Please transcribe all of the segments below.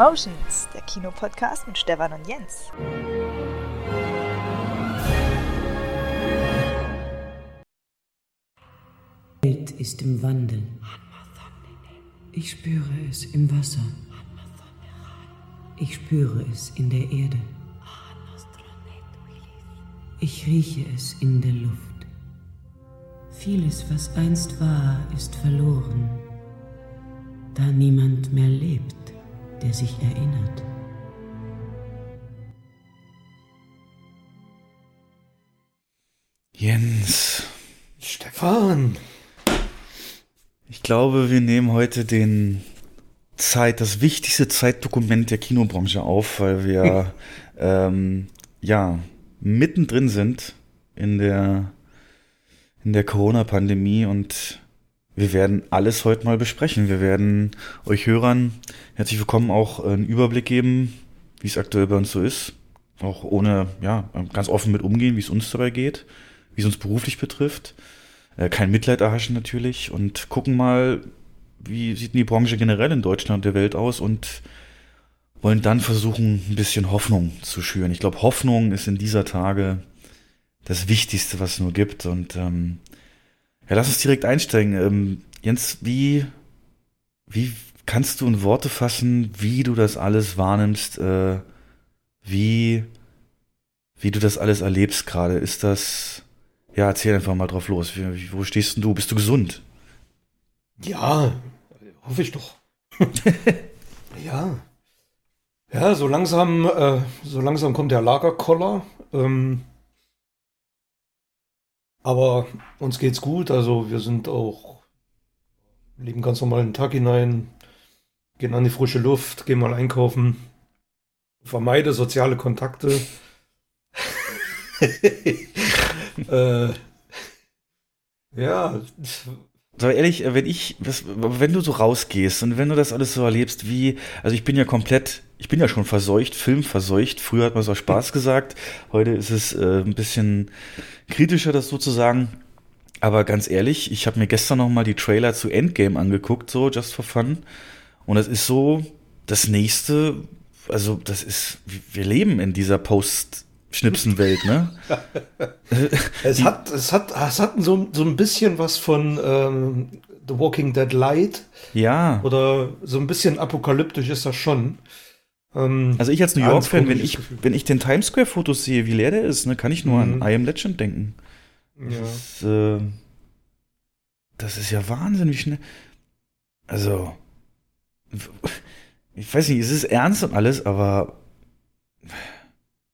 Cinemotions, der Kinopodcast mit Stefan und Jens. Die Welt ist im Wandel. Ich spüre es im Wasser. Ich spüre es in der Erde. Ich rieche es in der Luft. Vieles, was einst war, ist verloren, da niemand mehr lebt, der sich erinnert. Jens, Stefan! ich glaube, wir nehmen heute den Zeit, das wichtigste Zeitdokument der Kinobranche auf, weil wir ähm, ja mittendrin sind in der in der Corona-Pandemie und wir werden alles heute mal besprechen. Wir werden euch Hörern herzlich willkommen auch einen Überblick geben, wie es aktuell bei uns so ist. Auch ohne, ja, ganz offen mit umgehen, wie es uns dabei geht, wie es uns beruflich betrifft. Äh, kein Mitleid erhaschen natürlich und gucken mal, wie sieht die Branche generell in Deutschland und der Welt aus und wollen dann versuchen, ein bisschen Hoffnung zu schüren. Ich glaube, Hoffnung ist in dieser Tage das Wichtigste, was es nur gibt. Und ähm, ja, lass uns direkt einsteigen. Ähm, Jens, wie, wie kannst du in Worte fassen, wie du das alles wahrnimmst, äh, wie, wie du das alles erlebst gerade? Ist das, ja, erzähl einfach mal drauf los. Wie, wo stehst denn du? Bist du gesund? Ja, hoffe ich doch. ja. Ja, so langsam, äh, so langsam kommt der Lagerkoller. Ähm, aber uns geht's gut, also wir sind auch, leben ganz normal den Tag hinein, gehen an die frische Luft, gehen mal einkaufen, vermeide soziale Kontakte. äh, ja, So ehrlich, wenn ich, wenn du so rausgehst und wenn du das alles so erlebst, wie, also ich bin ja komplett, ich bin ja schon verseucht, filmverseucht. Früher hat man es auch Spaß gesagt, heute ist es äh, ein bisschen kritischer, das sozusagen. Aber ganz ehrlich, ich habe mir gestern noch mal die Trailer zu Endgame angeguckt, so just for fun. Und das ist so das nächste, also das ist, wir leben in dieser Post-Schnipsen-Welt, ne? es hat, es hat, es hat so, so ein bisschen was von ähm, The Walking Dead Light Ja. oder so ein bisschen apokalyptisch ist das schon. Ähm, Also ich als New York-Fan, wenn ich, Gefühl. wenn ich den Times Square-Fotos sehe, wie leer der ist, ne, kann ich nur Mhm. an I Am Legend denken. ja. Das, äh, das ist ja Wahnsinn, wie schnell. Also, ich weiß nicht, es ist ernst und alles, aber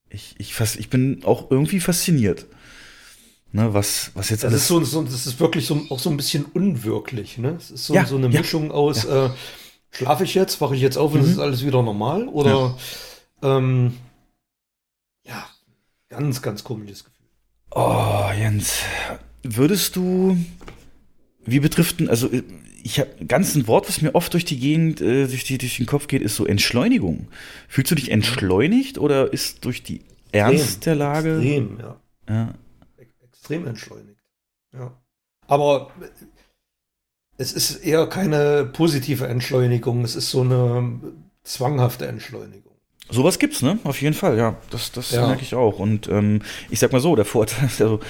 ich, ich, ich bin auch irgendwie fasziniert. Ne, was, was jetzt Das alles. ist, so, so, das ist wirklich so, auch so ein bisschen unwirklich. Ne? Es ist so, Ja, so eine ja, Mischung aus, äh, schlafe ich jetzt, wache ich jetzt auf und es Mhm. ist alles wieder normal? Oder ähm, ja, ganz, ganz komisches Gefühl. Oh, Jens, würdest du, wie betrifft denn, also ich habe ganz ein Wort, was mir oft durch die Gegend, äh, durch, die, durch den Kopf geht, ist so Entschleunigung. Fühlst du dich entschleunigt oder ist durch die Ernst der Lage? Extrem, ja. Ja. Ex- Extrem entschleunigt. Ja. Aber es ist eher keine positive Entschleunigung, es ist so eine zwanghafte Entschleunigung. Sowas gibt's, ne? Auf jeden Fall, ja. Das, das Ja. merke ich auch. Und ähm, ich sag mal so, der Vorteil ist, also,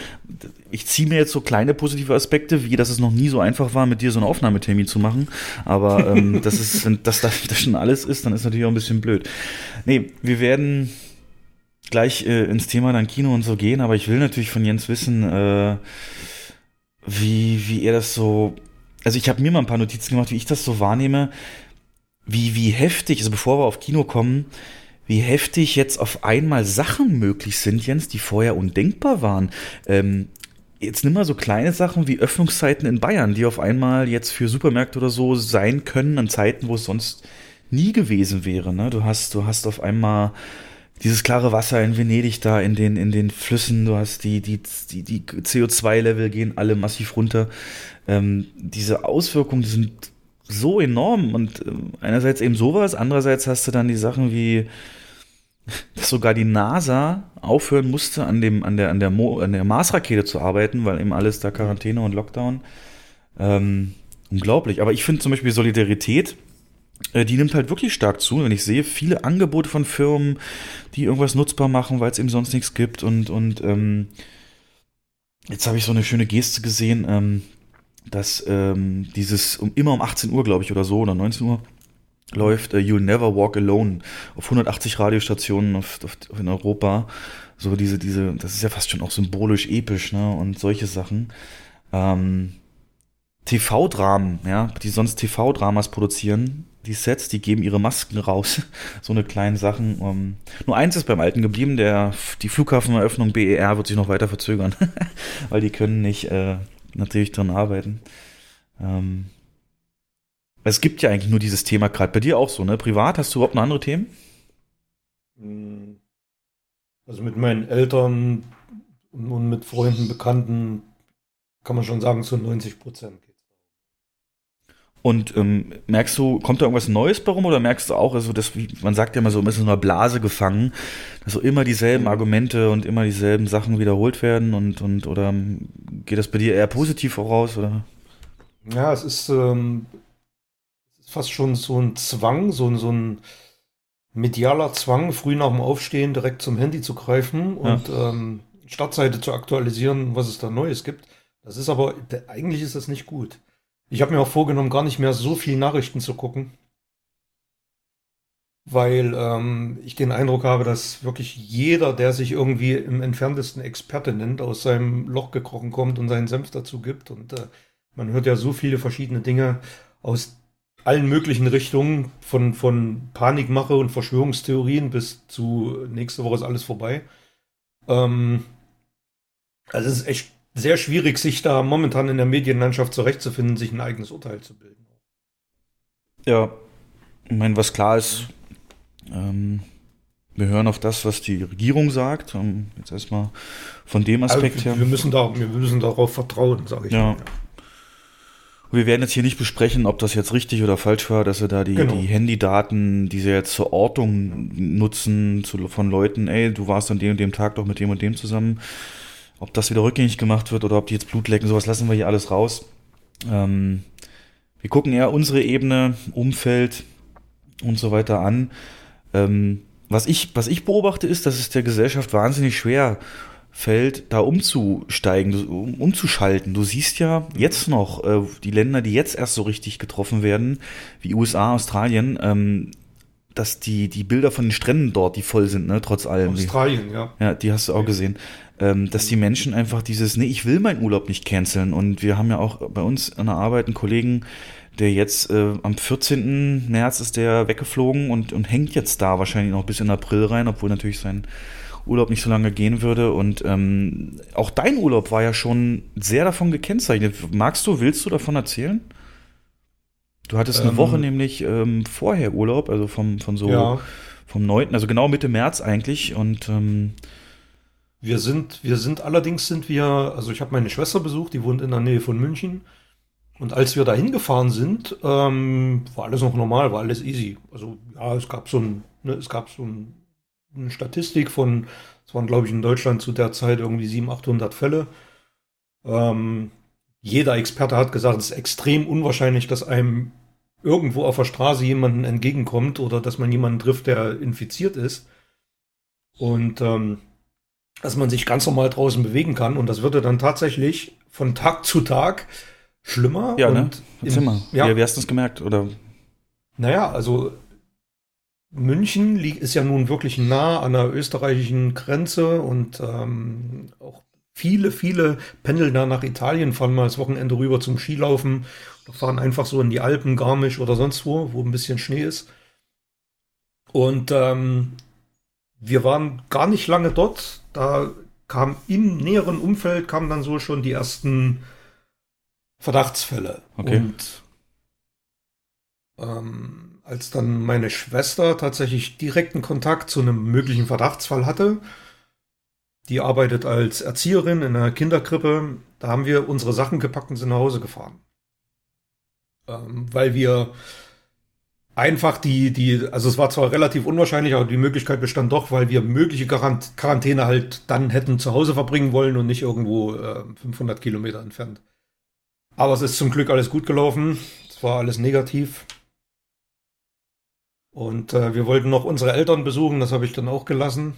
ich ziehe mir jetzt so kleine positive Aspekte, wie dass es noch nie so einfach war, mit dir so einen Aufnahmetermin zu machen. Aber ähm, das ist, wenn das, das, das schon alles ist, dann ist natürlich auch ein bisschen blöd. Nee, wir werden gleich äh, ins Thema dann Kino und so gehen, aber ich will natürlich von Jens wissen, äh, wie, wie er das so. Also ich habe mir mal ein paar Notizen gemacht, wie ich das so wahrnehme, wie, wie heftig, also bevor wir auf Kino kommen, wie heftig jetzt auf einmal Sachen möglich sind, Jens, die vorher undenkbar waren. Ähm, jetzt nimm mal so kleine Sachen wie Öffnungszeiten in Bayern, die auf einmal jetzt für Supermärkte oder so sein können an Zeiten, wo es sonst nie gewesen wäre. Ne? Du hast, du hast auf einmal dieses klare Wasser in Venedig da in den, in den Flüssen, du hast die, die, die, die CO2-Level gehen alle massiv runter. Ähm, diese Auswirkungen die sind so enorm und ähm, einerseits eben sowas, andererseits hast du dann die Sachen wie, dass sogar die NASA aufhören musste, an, dem, an, der, an, der an der Mars-Rakete zu arbeiten, weil eben alles da Quarantäne und Lockdown. Ähm, unglaublich. Aber ich finde zum Beispiel Solidarität äh, die nimmt halt wirklich stark zu. Wenn ich sehe, viele Angebote von Firmen, die irgendwas nutzbar machen, weil es eben sonst nichts gibt. Und, und ähm, jetzt habe ich so eine schöne Geste gesehen, ähm, dass ähm, dieses um, immer um 18 Uhr, glaube ich, oder so, oder 19 Uhr, läuft uh, You'll Never Walk Alone auf 180 Radiostationen auf, auf, in Europa. So diese, diese, das ist ja fast schon auch symbolisch episch, ne? Und solche Sachen. Ähm, TV-Dramen, ja, die sonst TV-Dramas produzieren, die Sets, die geben ihre Masken raus. so eine kleinen Sachen. Ähm, nur eins ist beim Alten geblieben, der, die Flughafeneröffnung BER wird sich noch weiter verzögern, weil die können nicht äh, natürlich dran arbeiten. Ähm, es gibt ja eigentlich nur dieses Thema gerade bei dir auch so, ne? Privat hast du überhaupt noch andere Themen? Hm. Also mit meinen Eltern und mit Freunden, Bekannten kann man schon sagen, zu 90 Prozent geht und ähm, merkst du, kommt da irgendwas Neues bei rum oder merkst du auch, also das, wie, man sagt ja immer so, man ist in einer Blase gefangen, dass so immer dieselben mhm. Argumente und immer dieselben Sachen wiederholt werden und, und oder geht das bei dir eher positiv voraus? Oder? Ja, es ist, ähm, fast schon so ein Zwang, so, so ein medialer Zwang, früh nach dem Aufstehen direkt zum Handy zu greifen und ja. ähm, Startseite zu aktualisieren, was es da Neues gibt. Das ist aber, eigentlich ist das nicht gut. Ich habe mir auch vorgenommen, gar nicht mehr so viel Nachrichten zu gucken, weil ähm, ich den Eindruck habe, dass wirklich jeder, der sich irgendwie im entferntesten Experte nennt, aus seinem Loch gekrochen kommt und seinen Senf dazu gibt. Und äh, man hört ja so viele verschiedene Dinge aus allen möglichen Richtungen, von, von Panikmache und Verschwörungstheorien bis zu nächste Woche ist alles vorbei. Ähm, also es ist echt sehr schwierig, sich da momentan in der Medienlandschaft zurechtzufinden, sich ein eigenes Urteil zu bilden. Ja, ich meine, was klar ist, ähm, wir hören auf das, was die Regierung sagt. Um, jetzt erstmal von dem Aspekt also, her. Wir müssen, da, wir müssen darauf vertrauen, sage ich. Ja. Mal. Wir werden jetzt hier nicht besprechen, ob das jetzt richtig oder falsch war, dass sie da die, genau. die Handydaten, die sie jetzt zur Ortung nutzen, zu, von Leuten, ey, du warst an dem und dem Tag doch mit dem und dem zusammen. Ob das wieder rückgängig gemacht wird oder ob die jetzt Blut lecken, sowas lassen wir hier alles raus. Ähm, wir gucken eher unsere Ebene, Umfeld und so weiter an. Ähm, was, ich, was ich beobachte, ist, dass es der Gesellschaft wahnsinnig schwer fällt, da umzusteigen, um, umzuschalten. Du siehst ja jetzt noch äh, die Länder, die jetzt erst so richtig getroffen werden, wie USA, Australien, ähm, dass die, die Bilder von den Stränden dort, die voll sind, ne, trotz allem. Australien, ja. Ja, die hast du auch gesehen. Ähm, dass die Menschen einfach dieses, nee, ich will meinen Urlaub nicht canceln. Und wir haben ja auch bei uns an der Arbeit einen Kollegen, der jetzt äh, am 14. März ist der weggeflogen und, und hängt jetzt da wahrscheinlich noch bis in April rein, obwohl natürlich sein Urlaub nicht so lange gehen würde. Und ähm, auch dein Urlaub war ja schon sehr davon gekennzeichnet. Magst du, willst du davon erzählen? Du hattest eine ähm, Woche nämlich ähm, vorher Urlaub, also vom, von so ja. vom 9., also genau Mitte März eigentlich. Und ähm, wir sind, wir sind allerdings sind wir, also ich habe meine Schwester besucht, die wohnt in der Nähe von München. Und als wir da hingefahren sind, ähm, war alles noch normal, war alles easy. Also ja, es gab so ein, ne, es gab so ein eine Statistik von, es waren glaube ich in Deutschland zu der Zeit irgendwie 700, 800 Fälle. Ähm, jeder Experte hat gesagt, es ist extrem unwahrscheinlich, dass einem irgendwo auf der Straße jemanden entgegenkommt oder dass man jemanden trifft, der infiziert ist. Und ähm, dass man sich ganz normal draußen bewegen kann. Und das würde dann tatsächlich von Tag zu Tag schlimmer. Ja, ne? und ne? Erzähl mal. Ja. Wie, wie hast du das gemerkt? Oder? Naja, also München ist ja nun wirklich nah an der österreichischen Grenze und ähm, auch viele, viele pendeln da nach Italien, fahren mal das Wochenende rüber zum Skilaufen oder fahren einfach so in die Alpen, Garmisch oder sonst wo, wo ein bisschen Schnee ist. Und ähm, wir waren gar nicht lange dort. Da kam im näheren Umfeld kamen dann so schon die ersten Verdachtsfälle. Okay. Und ähm, als dann meine Schwester tatsächlich direkten Kontakt zu einem möglichen Verdachtsfall hatte, die arbeitet als Erzieherin in einer Kinderkrippe, da haben wir unsere Sachen gepackt und sind nach Hause gefahren. Ähm, weil wir einfach die, die, also es war zwar relativ unwahrscheinlich, aber die Möglichkeit bestand doch, weil wir mögliche Quarantäne halt dann hätten zu Hause verbringen wollen und nicht irgendwo äh, 500 Kilometer entfernt. Aber es ist zum Glück alles gut gelaufen. Es war alles negativ. Und äh, wir wollten noch unsere Eltern besuchen, das habe ich dann auch gelassen.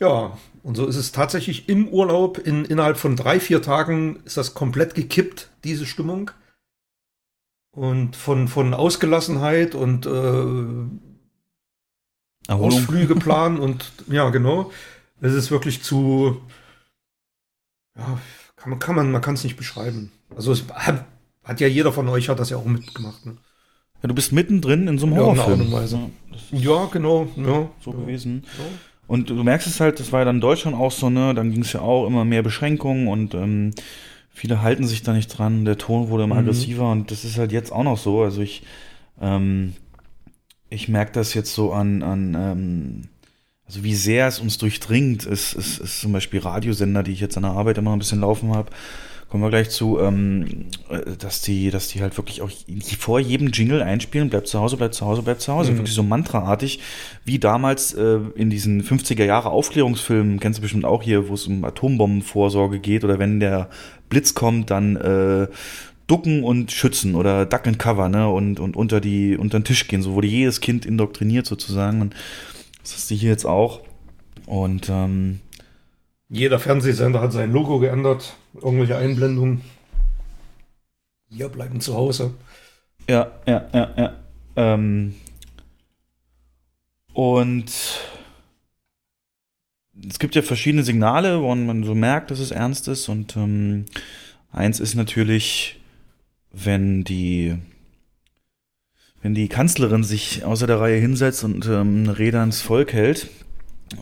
Ja, und so ist es tatsächlich im Urlaub, in, innerhalb von drei, vier Tagen ist das komplett gekippt, diese Stimmung. Und von, von Ausgelassenheit und äh, Ausflüge planen und ja, genau. Es ist wirklich zu, ja, kann man, kann man, man kann es nicht beschreiben. Also es hat, hat, ja jeder von euch hat das ja auch mitgemacht. Ne? Ja, du bist mittendrin in so einem Horrorfilm. Ja, ja, genau, ja. So gewesen. Ja. Und du merkst es halt, das war ja dann in Deutschland auch so, ne? Dann ging es ja auch immer mehr Beschränkungen und ähm, viele halten sich da nicht dran. Der Ton wurde immer mhm. aggressiver und das ist halt jetzt auch noch so. Also ich, ähm, ich merke das jetzt so an, an ähm, also wie sehr es uns durchdringt, ist, ist, ist zum Beispiel Radiosender, die ich jetzt an der Arbeit immer ein bisschen laufen habe kommen wir gleich zu, ähm, äh, dass die, dass die halt wirklich auch vor jedem Jingle einspielen, bleibt zu Hause, bleibt zu Hause, bleibt zu Hause. Mhm. Wirklich so mantraartig, wie damals äh, in diesen 50er Jahre Aufklärungsfilmen, kennst du bestimmt auch hier, wo es um Atombombenvorsorge geht oder wenn der Blitz kommt, dann äh, ducken und schützen oder duck and cover, ne, und, und unter die, unter den Tisch gehen. So wurde jedes Kind indoktriniert sozusagen. Und das ist die hier jetzt auch. Und ähm, jeder Fernsehsender hat sein Logo geändert irgendwelche Einblendungen. Wir bleiben zu Hause. Ja, ja, ja, ja. Ähm und es gibt ja verschiedene Signale, wo man so merkt, dass es ernst ist. Und ähm, eins ist natürlich, wenn die wenn die Kanzlerin sich außer der Reihe hinsetzt und ähm, eine Rede ans Volk hält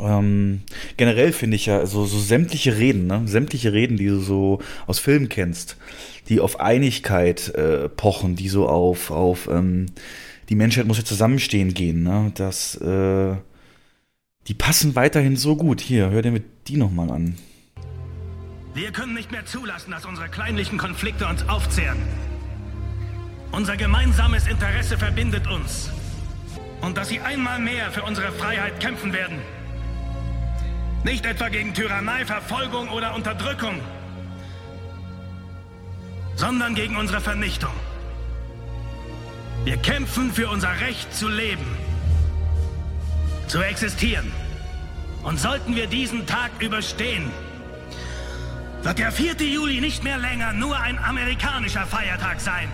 ähm, generell finde ich ja so, so sämtliche Reden, ne? sämtliche Reden, die du so aus Filmen kennst, die auf Einigkeit äh, pochen, die so auf, auf ähm, die Menschheit muss ja zusammenstehen gehen, ne? Das, äh, die passen weiterhin so gut. Hier, hör dir mit die nochmal an. Wir können nicht mehr zulassen, dass unsere kleinlichen Konflikte uns aufzehren. Unser gemeinsames Interesse verbindet uns. Und dass sie einmal mehr für unsere Freiheit kämpfen werden. Nicht etwa gegen Tyrannei, Verfolgung oder Unterdrückung, sondern gegen unsere Vernichtung. Wir kämpfen für unser Recht zu leben, zu existieren. Und sollten wir diesen Tag überstehen, wird der 4. Juli nicht mehr länger nur ein amerikanischer Feiertag sein,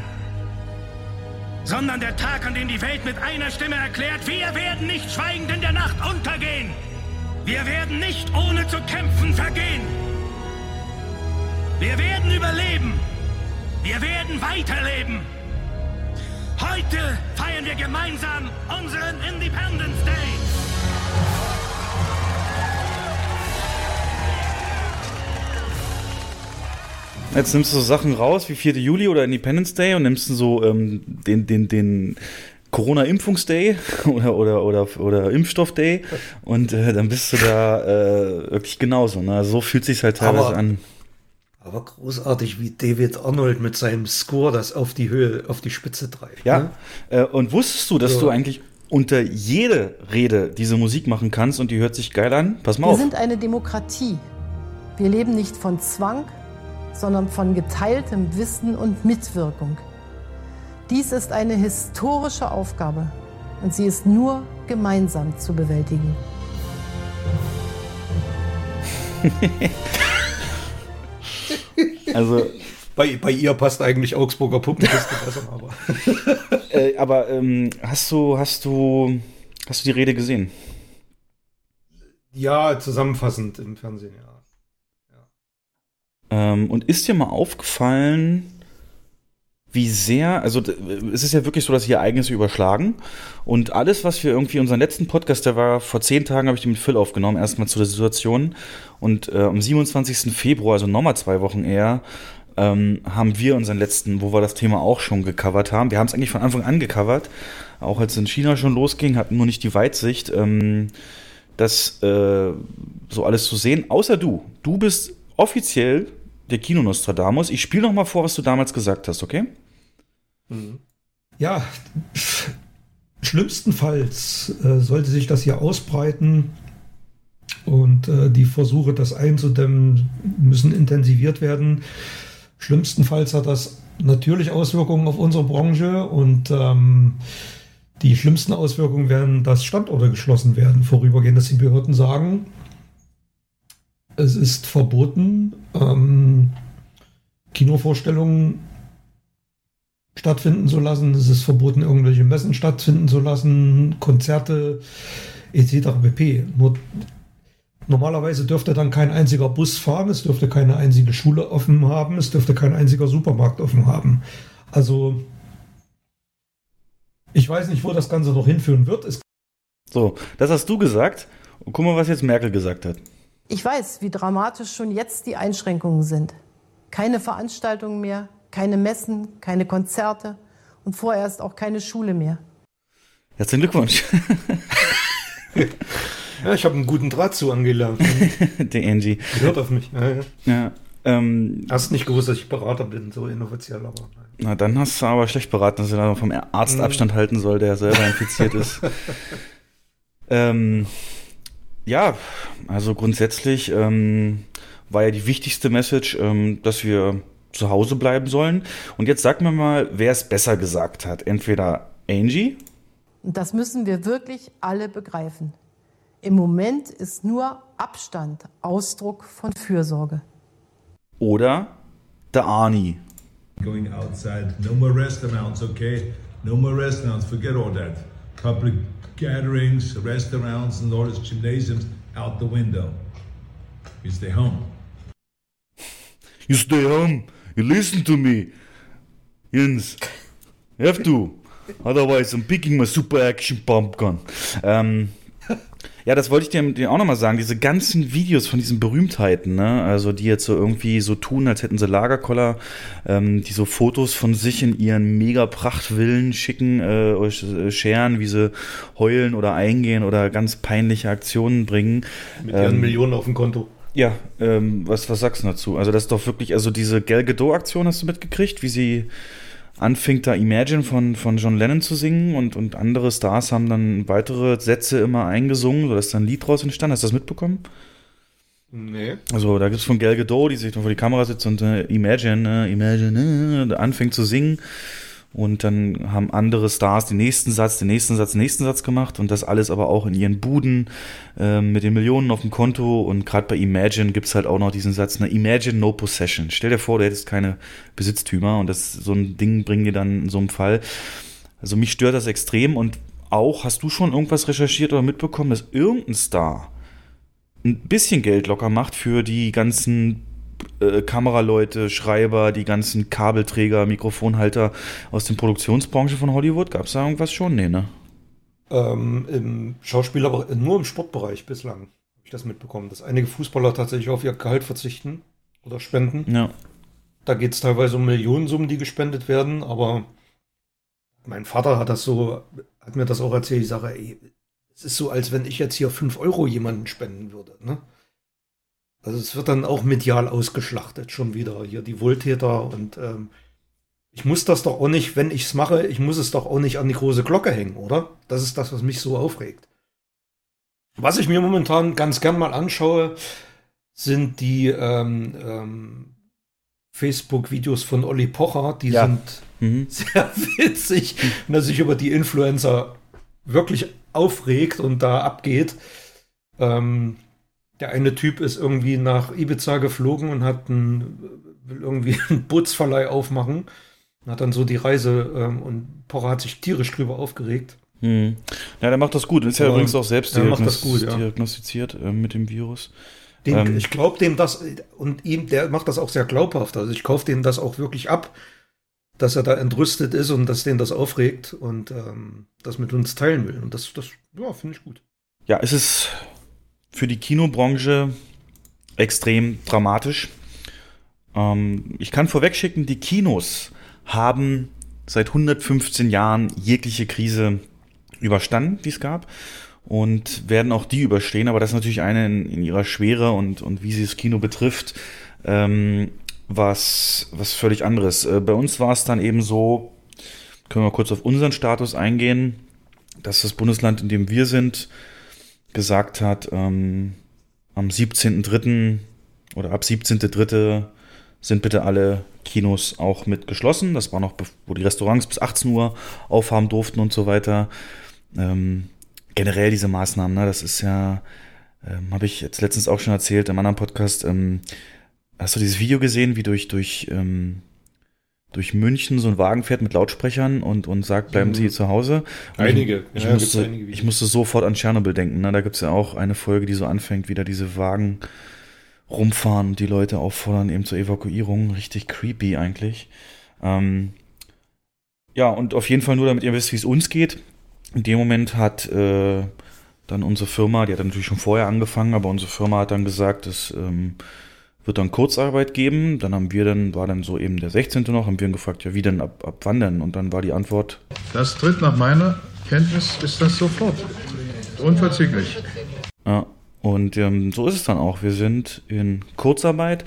sondern der Tag, an dem die Welt mit einer Stimme erklärt, wir werden nicht schweigend in der Nacht untergehen. Wir werden nicht ohne zu kämpfen vergehen. Wir werden überleben. Wir werden weiterleben. Heute feiern wir gemeinsam unseren Independence Day. Jetzt nimmst du so Sachen raus wie 4. Juli oder Independence Day und nimmst so ähm, den, den, den Corona-Impfungs-Day oder, oder, oder, oder Impfstoff-Day und äh, dann bist du da äh, wirklich genauso. Ne? So fühlt sich halt teilweise aber, an. Aber großartig, wie David Arnold mit seinem Score das auf die Höhe, auf die Spitze treibt. Ja, ne? äh, und wusstest du, dass ja. du eigentlich unter jede Rede diese Musik machen kannst und die hört sich geil an? Pass mal Wir auf. Wir sind eine Demokratie. Wir leben nicht von Zwang, sondern von geteiltem Wissen und Mitwirkung. Dies ist eine historische Aufgabe und sie ist nur gemeinsam zu bewältigen. also bei, bei ihr passt eigentlich Augsburger Puppenkiste besser, aber. äh, aber ähm, hast du hast du hast du die Rede gesehen? Ja, zusammenfassend im Fernsehen, ja. ja. Ähm, und ist dir mal aufgefallen, wie sehr, also es ist ja wirklich so, dass hier Ereignisse überschlagen und alles, was wir irgendwie, unseren letzten Podcast, der war vor zehn Tagen, habe ich den mit Phil aufgenommen, erstmal zu der Situation und äh, am 27. Februar, also nochmal zwei Wochen eher, ähm, haben wir unseren letzten, wo wir das Thema auch schon gecovert haben. Wir haben es eigentlich von Anfang an gecovert, auch als es in China schon losging, hatten nur nicht die Weitsicht, ähm, das äh, so alles zu sehen, außer du. Du bist offiziell der Kino Nostradamus. Ich spiele noch mal vor, was du damals gesagt hast, okay? Ja, schlimmstenfalls äh, sollte sich das hier ausbreiten und äh, die Versuche, das einzudämmen, müssen intensiviert werden. Schlimmstenfalls hat das natürlich Auswirkungen auf unsere Branche und ähm, Die schlimmsten Auswirkungen werden, dass Standorte geschlossen werden, vorübergehend, dass die Behörden sagen, es ist verboten, ähm, Kinovorstellungen stattfinden zu lassen. Es ist verboten, irgendwelche Messen stattfinden zu lassen, Konzerte etc. pp. Nur normalerweise dürfte dann kein einziger Bus fahren, es dürfte keine einzige Schule offen haben, es dürfte kein einziger Supermarkt offen haben. Also ich weiß nicht, wo das Ganze noch hinführen wird. Es so, das hast du gesagt. Und guck mal, was jetzt Merkel gesagt hat. Ich weiß, wie dramatisch schon jetzt die Einschränkungen sind. Keine Veranstaltungen mehr, keine Messen, keine Konzerte und vorerst auch keine Schule mehr. Herzlichen Glückwunsch. ja, ich habe einen guten Draht zu Angela. Der Angie. Hört auf mich. Ja, ja. ja ähm, hast nicht gewusst, dass ich Berater bin, so inoffiziell, aber. Na, dann hast du aber schlecht beraten, dass er da vom Arzt mhm. Abstand halten soll, der selber infiziert ist. ähm, ja, also grundsätzlich ähm, war ja die wichtigste Message, ähm, dass wir zu Hause bleiben sollen. Und jetzt sag mir mal, wer es besser gesagt hat. Entweder Angie. Das müssen wir wirklich alle begreifen. Im Moment ist nur Abstand Ausdruck von Fürsorge. Oder der Arnie. Going outside, no more restaurants, okay? No more restaurants, forget all that. Public gatherings, restaurants, and all those gymnasiums out the window. You stay home. You stay home. You listen to me. Jens. You have to. Otherwise, I'm picking my super action pumpgun. Ähm, ja, das wollte ich dir, dir auch nochmal sagen. Diese ganzen Videos von diesen Berühmtheiten, ne? also die jetzt so irgendwie so tun, als hätten sie Lagerkoller, ähm, die so Fotos von sich in ihren mega Prachtvillen schicken, äh, äh, scheren, wie sie heulen oder eingehen oder ganz peinliche Aktionen bringen. Mit ihren ähm, Millionen auf dem Konto. Ja, ähm, was, was sagst du dazu? Also das ist doch wirklich, also diese Gal Gadot-Aktion hast du mitgekriegt, wie sie anfing da Imagine von, von John Lennon zu singen und, und andere Stars haben dann weitere Sätze immer eingesungen, sodass dann ein Lied draus entstand. Hast du das mitbekommen? Nee. Also da gibt es von Gal Gadot, die sich dann vor die Kamera sitzt und äh, Imagine, äh, Imagine, äh, anfängt zu singen. Und dann haben andere Stars den nächsten Satz, den nächsten Satz, den nächsten Satz gemacht und das alles aber auch in ihren Buden äh, mit den Millionen auf dem Konto. Und gerade bei Imagine gibt's halt auch noch diesen Satz, ne, Imagine no possession. Stell dir vor, du hättest keine Besitztümer und das so ein Ding bringen dir dann in so einem Fall. Also mich stört das extrem und auch, hast du schon irgendwas recherchiert oder mitbekommen, dass irgendein Star ein bisschen Geld locker macht für die ganzen äh, Kameraleute, Schreiber, die ganzen Kabelträger, Mikrofonhalter aus den Produktionsbranche von Hollywood? Gab es da irgendwas schon? Nee, ne? Ähm, Im Schauspiel, aber nur im Sportbereich bislang habe ich das mitbekommen, dass einige Fußballer tatsächlich auf ihr Gehalt verzichten oder spenden. Ja. Da geht es teilweise um Millionensummen, die gespendet werden, aber mein Vater hat das so, hat mir das auch erzählt. Ich sage, ey, es ist so, als wenn ich jetzt hier 5 Euro jemanden spenden würde. Ne? Also es wird dann auch medial ausgeschlachtet, schon wieder. Hier die Wohltäter und ähm, ich muss das doch auch nicht, wenn ich es mache, ich muss es doch auch nicht an die große Glocke hängen, oder? Das ist das, was mich so aufregt. Was ich mir momentan ganz gern mal anschaue, sind die ähm, ähm, Facebook-Videos von Olli Pocher. Die ja. sind mhm. sehr witzig, wenn er sich über die Influencer wirklich aufregt und da abgeht. Ähm, der eine Typ ist irgendwie nach Ibiza geflogen und hat einen, will irgendwie einen Bootsverleih aufmachen. Und hat dann so die Reise ähm, und Pocher hat sich tierisch drüber aufgeregt. Hm. Ja, der macht das gut. Ist ja, ja übrigens auch selbst diagnos gut, ja. diagnostiziert äh, mit dem Virus. Den, ähm, ich glaube dem das, und ihm, der macht das auch sehr glaubhaft. Also ich kaufe dem das auch wirklich ab, dass er da entrüstet ist und dass den das aufregt und ähm, das mit uns teilen will. Und das, das ja, finde ich gut. Ja, es ist für die Kinobranche extrem dramatisch. Ähm, ich kann vorwegschicken, die Kinos haben seit 115 Jahren jegliche Krise überstanden, die es gab. Und werden auch die überstehen, aber das ist natürlich eine in, in ihrer Schwere und, und wie sie das Kino betrifft, ähm, was, was völlig anderes. Äh, bei uns war es dann eben so, können wir kurz auf unseren Status eingehen, dass das Bundesland, in dem wir sind, gesagt hat, ähm, am 17.3. oder ab 17.3. sind bitte alle Kinos auch mit geschlossen. Das war noch, wo die Restaurants bis 18 Uhr aufhaben durften und so weiter. Ähm, generell diese Maßnahmen, ne, das ist ja, ähm, habe ich jetzt letztens auch schon erzählt im anderen Podcast. Ähm, hast du dieses Video gesehen, wie durch, durch, ähm, durch München so ein Wagen fährt mit Lautsprechern und, und sagt, bleiben mhm. Sie zu Hause? Und einige. Ich, ich, ja, musste, einige ich musste sofort an Tschernobyl denken. Ne? Da gibt's ja auch eine Folge, die so anfängt, wieder diese Wagen rumfahren und die Leute auffordern eben zur Evakuierung. Richtig creepy eigentlich. Ähm, ja, und auf jeden Fall nur, damit ihr wisst, wie es uns geht. In dem Moment hat äh, dann unsere Firma, die hat natürlich schon vorher angefangen, aber unsere Firma hat dann gesagt, es ähm, wird dann Kurzarbeit geben. Dann haben wir dann, war dann so eben der 16. noch, haben wir ihn gefragt, ja, wie denn, ab, ab wann denn? Und dann war die Antwort. Das tritt nach meiner Kenntnis, ist das sofort. Unverzüglich. Ja, und ähm, so ist es dann auch. Wir sind in Kurzarbeit.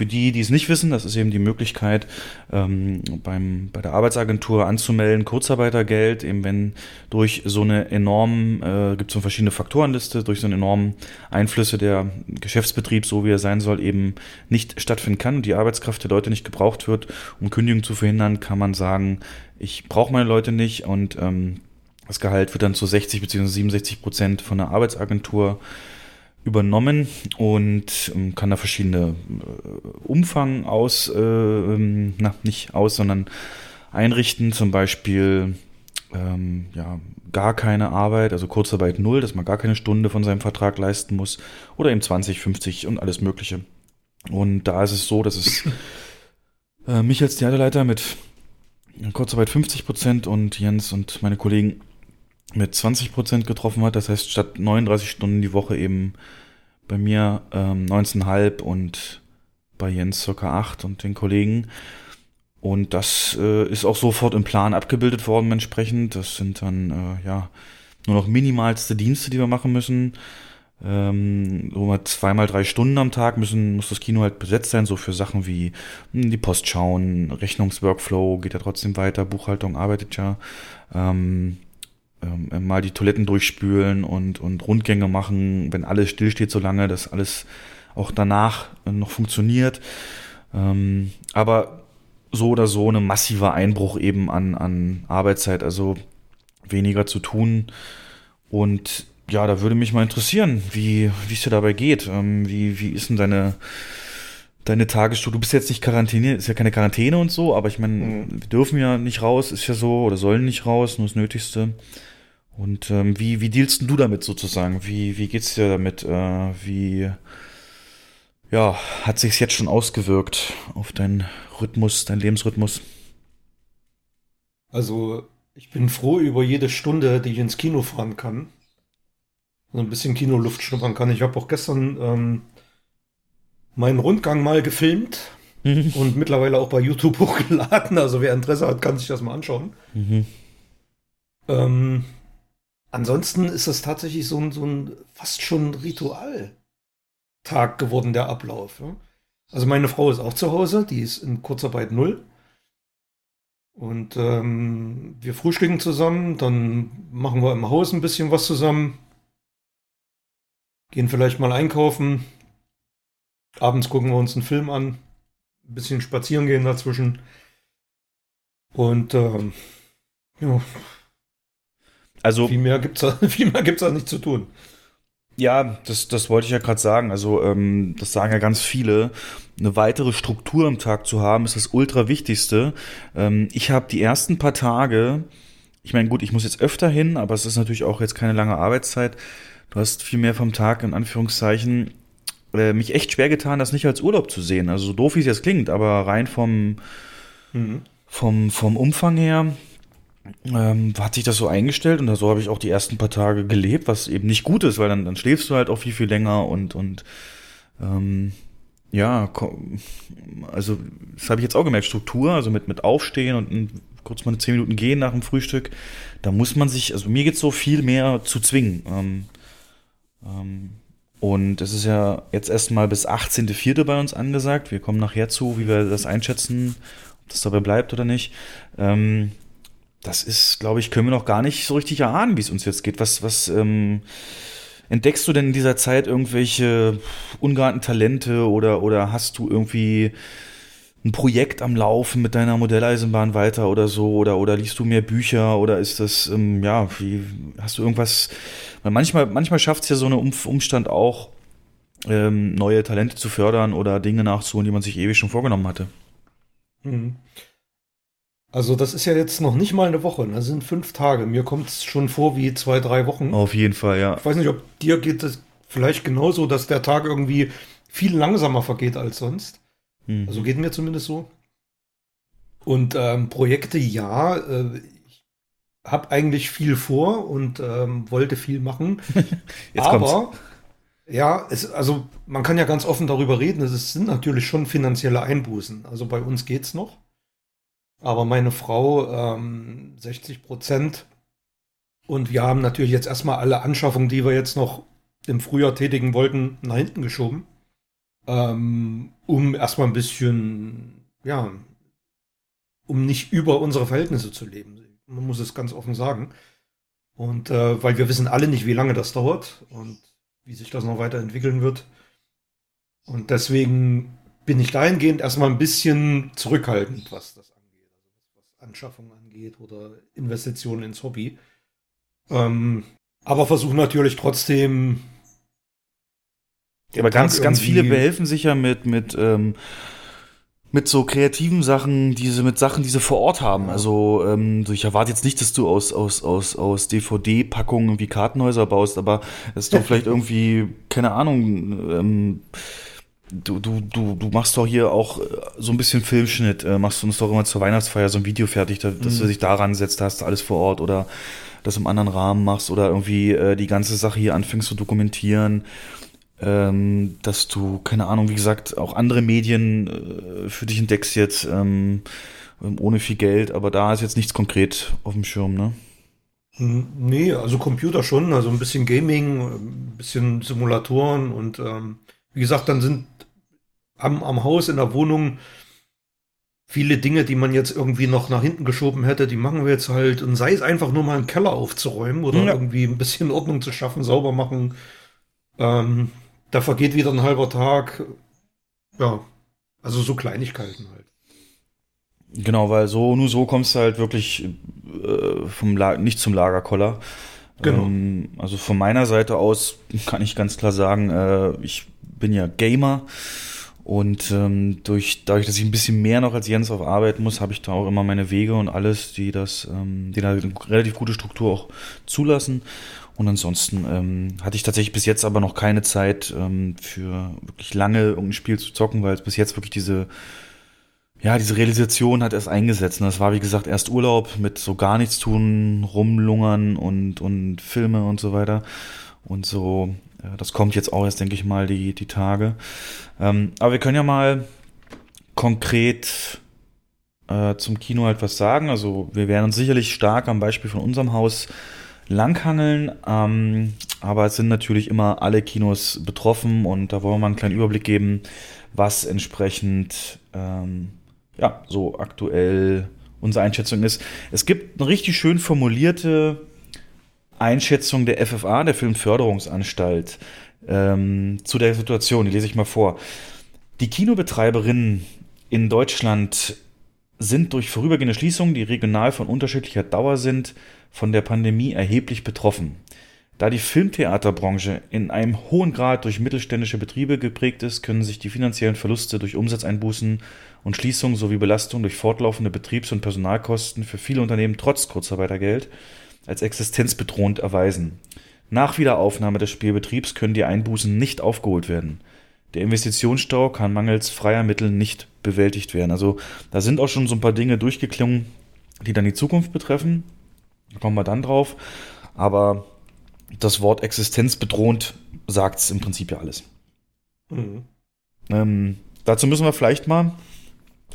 Für die, die es nicht wissen, das ist eben die Möglichkeit, ähm, beim, bei der Arbeitsagentur anzumelden, Kurzarbeitergeld, eben wenn durch so eine enormen, äh, gibt es so verschiedene Faktorenliste, durch so einen enormen Einflüsse der Geschäftsbetrieb, so wie er sein soll, eben nicht stattfinden kann und die Arbeitskraft der Leute nicht gebraucht wird, um Kündigungen zu verhindern, kann man sagen, ich brauche meine Leute nicht und ähm, das Gehalt wird dann zu 60 bzw. 67 Prozent von der Arbeitsagentur übernommen und ähm, kann da verschiedene äh, Umfang aus, äh, ähm, na, nicht aus, sondern einrichten, zum Beispiel ähm, ja, gar keine Arbeit, also Kurzarbeit null, dass man gar keine Stunde von seinem Vertrag leisten muss, oder eben 20, 50 und alles Mögliche. Und da ist es so, dass es äh, mich als Theaterleiter mit Kurzarbeit 50 Prozent und Jens und meine Kollegen mit 20 Prozent getroffen hat. Das heißt, statt 39 Stunden die Woche eben bei mir ähm, 19,5 und bei Jens circa 8 und den Kollegen. Und das äh, ist auch sofort im Plan abgebildet worden entsprechend. Das sind dann äh, ja nur noch minimalste Dienste, die wir machen müssen. Ähm, so mal zweimal drei Stunden am Tag müssen, muss das Kino halt besetzt sein, so für Sachen wie hm, die Post schauen, Rechnungsworkflow geht ja trotzdem weiter, Buchhaltung arbeitet ja. Ähm, ähm, mal die Toiletten durchspülen und, und Rundgänge machen, wenn alles stillsteht so lange, dass alles auch danach äh, noch funktioniert. Ähm, aber so oder so ein massiver Einbruch eben an, an Arbeitszeit, also weniger zu tun. Und ja, da würde mich mal interessieren, wie wie es dir dabei geht. Ähm, wie, wie ist denn deine, deine Tagesstruktur? Du bist jetzt nicht Quarantäne, ist ja keine Quarantäne und so, aber ich meine, mhm. wir dürfen ja nicht raus, ist ja so, oder sollen nicht raus, nur das Nötigste. Und ähm, wie, wie dealst du damit sozusagen? Wie, wie geht's dir damit? Äh, wie ja, hat sich's jetzt schon ausgewirkt auf deinen Rhythmus, deinen Lebensrhythmus? Also, ich bin froh über jede Stunde, die ich ins Kino fahren kann. So ein bisschen Kinoluft schnuppern kann. Ich habe auch gestern ähm, meinen Rundgang mal gefilmt mhm. und mittlerweile auch bei YouTube hochgeladen. Also wer Interesse hat, kann sich das mal anschauen. Mhm. Ähm, Ansonsten ist das tatsächlich so ein, so ein fast schon Ritualtag geworden, der Ablauf. Ja? Also meine Frau ist auch zu Hause, die ist in Kurzarbeit null. Und ähm, wir frühstücken zusammen, dann machen wir im Haus ein bisschen was zusammen, gehen vielleicht mal einkaufen, abends gucken wir uns einen Film an, ein bisschen spazieren gehen dazwischen. Und ähm, ja, also, viel mehr gibt es viel mehr gibt's da nicht zu tun. Ja, das, das wollte ich ja gerade sagen. Also, ähm, das sagen ja ganz viele. Eine weitere Struktur am Tag zu haben, ist das ultra wichtigste. Ähm, ich habe die ersten paar Tage, ich meine, gut, ich muss jetzt öfter hin, aber es ist natürlich auch jetzt keine lange Arbeitszeit. Du hast viel mehr vom Tag, in Anführungszeichen, äh, mich echt schwer getan, das nicht als Urlaub zu sehen. Also so doof wie es jetzt klingt, aber rein vom, mhm. vom, vom Umfang her ähm, hat sich das so eingestellt und so habe ich auch die ersten paar Tage gelebt, was eben nicht gut ist, weil dann, dann schläfst du halt auch viel, viel länger und, und ähm, ja, also das habe ich jetzt auch gemerkt, Struktur, also mit, mit Aufstehen und kurz mal zehn Minuten gehen nach dem Frühstück, da muss man sich, also mir geht es so viel mehr zu zwingen. Ähm, ähm, und es ist ja jetzt erstmal bis 18.04. bei uns angesagt. Wir kommen nachher zu, wie wir das einschätzen, ob das dabei bleibt oder nicht. Ähm, das ist, glaube ich, können wir noch gar nicht so richtig erahnen, wie es uns jetzt geht. Was, was ähm, entdeckst du denn in dieser Zeit irgendwelche ungeahnten Talente oder, oder hast du irgendwie ein Projekt am Laufen mit deiner Modelleisenbahn weiter oder so? Oder, oder liest du mehr Bücher? Oder ist das, ähm, ja, wie, hast du irgendwas? Weil manchmal, manchmal schafft es ja so ein um Umstand auch, ähm, neue Talente zu fördern oder Dinge nachzuholen, die man sich ewig schon vorgenommen hatte. Mhm. Also das ist ja jetzt noch nicht mal eine Woche, das sind fünf Tage. Mir kommt es schon vor wie zwei, drei Wochen. Auf jeden Fall, ja. Ich weiß nicht, ob dir geht es vielleicht genauso, dass der Tag irgendwie viel langsamer vergeht als sonst. Mhm. Also geht mir zumindest so. Und ähm, Projekte, ja, äh, ich habe eigentlich viel vor und ähm, wollte viel machen. Aber kommt's. ja, es, also man kann ja ganz offen darüber reden. Es sind natürlich schon finanzielle Einbußen. Also bei uns geht's noch. Aber meine Frau ähm, 60 Prozent. Und wir haben natürlich jetzt erstmal alle Anschaffungen, die wir jetzt noch im Frühjahr tätigen wollten, nach hinten geschoben. Ähm, um erstmal ein bisschen, ja, um nicht über unsere Verhältnisse zu leben. Man muss es ganz offen sagen. Und äh, weil wir wissen alle nicht, wie lange das dauert und wie sich das noch weiterentwickeln wird. Und deswegen bin ich dahingehend erstmal ein bisschen zurückhaltend, was das Anschaffung angeht oder Investitionen ins Hobby. Ähm, aber versuchen natürlich trotzdem. Ja, aber ganz, ganz viele behelfen sich ja mit, mit, ähm, mit so kreativen Sachen, diese, mit Sachen, die sie vor Ort haben. Also, ähm, ich erwarte jetzt nicht, dass du aus, aus, aus, aus DVD-Packungen wie Kartenhäuser baust, aber dass du vielleicht irgendwie, keine Ahnung, ähm, Du, du, du, du machst doch hier auch äh, so ein bisschen Filmschnitt, äh, machst du uns doch immer zur Weihnachtsfeier so ein Video fertig, dass, mhm. du dich daran setzt, da hast du alles vor Ort oder das im anderen Rahmen machst oder irgendwie äh, die ganze Sache hier anfängst zu dokumentieren, ähm, dass du, keine Ahnung, wie gesagt, auch andere Medien äh, für dich entdeckst jetzt ähm, ohne viel Geld, aber da ist jetzt nichts konkret auf dem Schirm, ne? Hm, nee, also Computer schon, also ein bisschen Gaming, ein bisschen Simulatoren und ähm, wie gesagt, dann sind am, am Haus, in der Wohnung viele Dinge, die man jetzt irgendwie noch nach hinten geschoben hätte, die machen wir jetzt halt. Und sei es einfach nur mal einen Keller aufzuräumen oder ja. irgendwie ein bisschen Ordnung zu schaffen, sauber machen. Ähm, da vergeht wieder ein halber Tag. Ja, also so Kleinigkeiten halt. Genau, weil so nur so kommst du halt wirklich äh, vom La nicht zum Lagerkoller. Genau. Ähm, also von meiner Seite aus kann ich ganz klar sagen, äh, ich bin ja Gamer und ähm, durch, dadurch, dass ich ein bisschen mehr noch als Jens auf Arbeit muss, habe ich da auch immer meine Wege und alles, die das, ähm, die da eine relativ gute Struktur auch zulassen. Und ansonsten ähm, hatte ich tatsächlich bis jetzt aber noch keine Zeit ähm, für wirklich lange irgendein Spiel zu zocken, weil es bis jetzt wirklich diese, ja, diese Realisation hat erst eingesetzt. Und das war, wie gesagt, erst Urlaub mit so gar nichts tun, rumlungern und, und Filme und so weiter. Und so das kommt jetzt auch erst, denke ich mal, die, die Tage. Ähm, aber wir können ja mal konkret äh, zum Kino halt was sagen. Also wir werden uns sicherlich stark am Beispiel von unserem Haus langhangeln, ähm, aber es sind natürlich immer alle Kinos betroffen und da wollen wir mal einen kleinen Überblick geben, was entsprechend ähm, ja so aktuell unsere Einschätzung ist. Es gibt eine richtig schön formulierte Einschätzung der FFA, der Filmförderungsanstalt, ähm, zu der Situation. Die lese ich mal vor. Die Kinobetreiberinnen in Deutschland sind durch vorübergehende Schließungen, die regional von unterschiedlicher Dauer sind, von der Pandemie erheblich betroffen. Da die Filmtheaterbranche in einem hohen Grad durch mittelständische Betriebe geprägt ist, können sich die finanziellen Verluste durch Umsatzeinbußen und Schließungen sowie Belastung durch fortlaufende Betriebs- und Personalkosten für viele Unternehmen trotz Kurzarbeitergeld als existenzbedrohend erweisen. Nach Wiederaufnahme des Spielbetriebs können die Einbußen nicht aufgeholt werden. Der Investitionsstau kann mangels freier Mittel nicht bewältigt werden. Also da sind auch schon so ein paar Dinge durchgeklungen, die dann die Zukunft betreffen. Da kommen wir dann drauf. Aber das Wort existenzbedrohend sagt es im Prinzip ja alles. Mhm. Ähm, dazu müssen wir vielleicht mal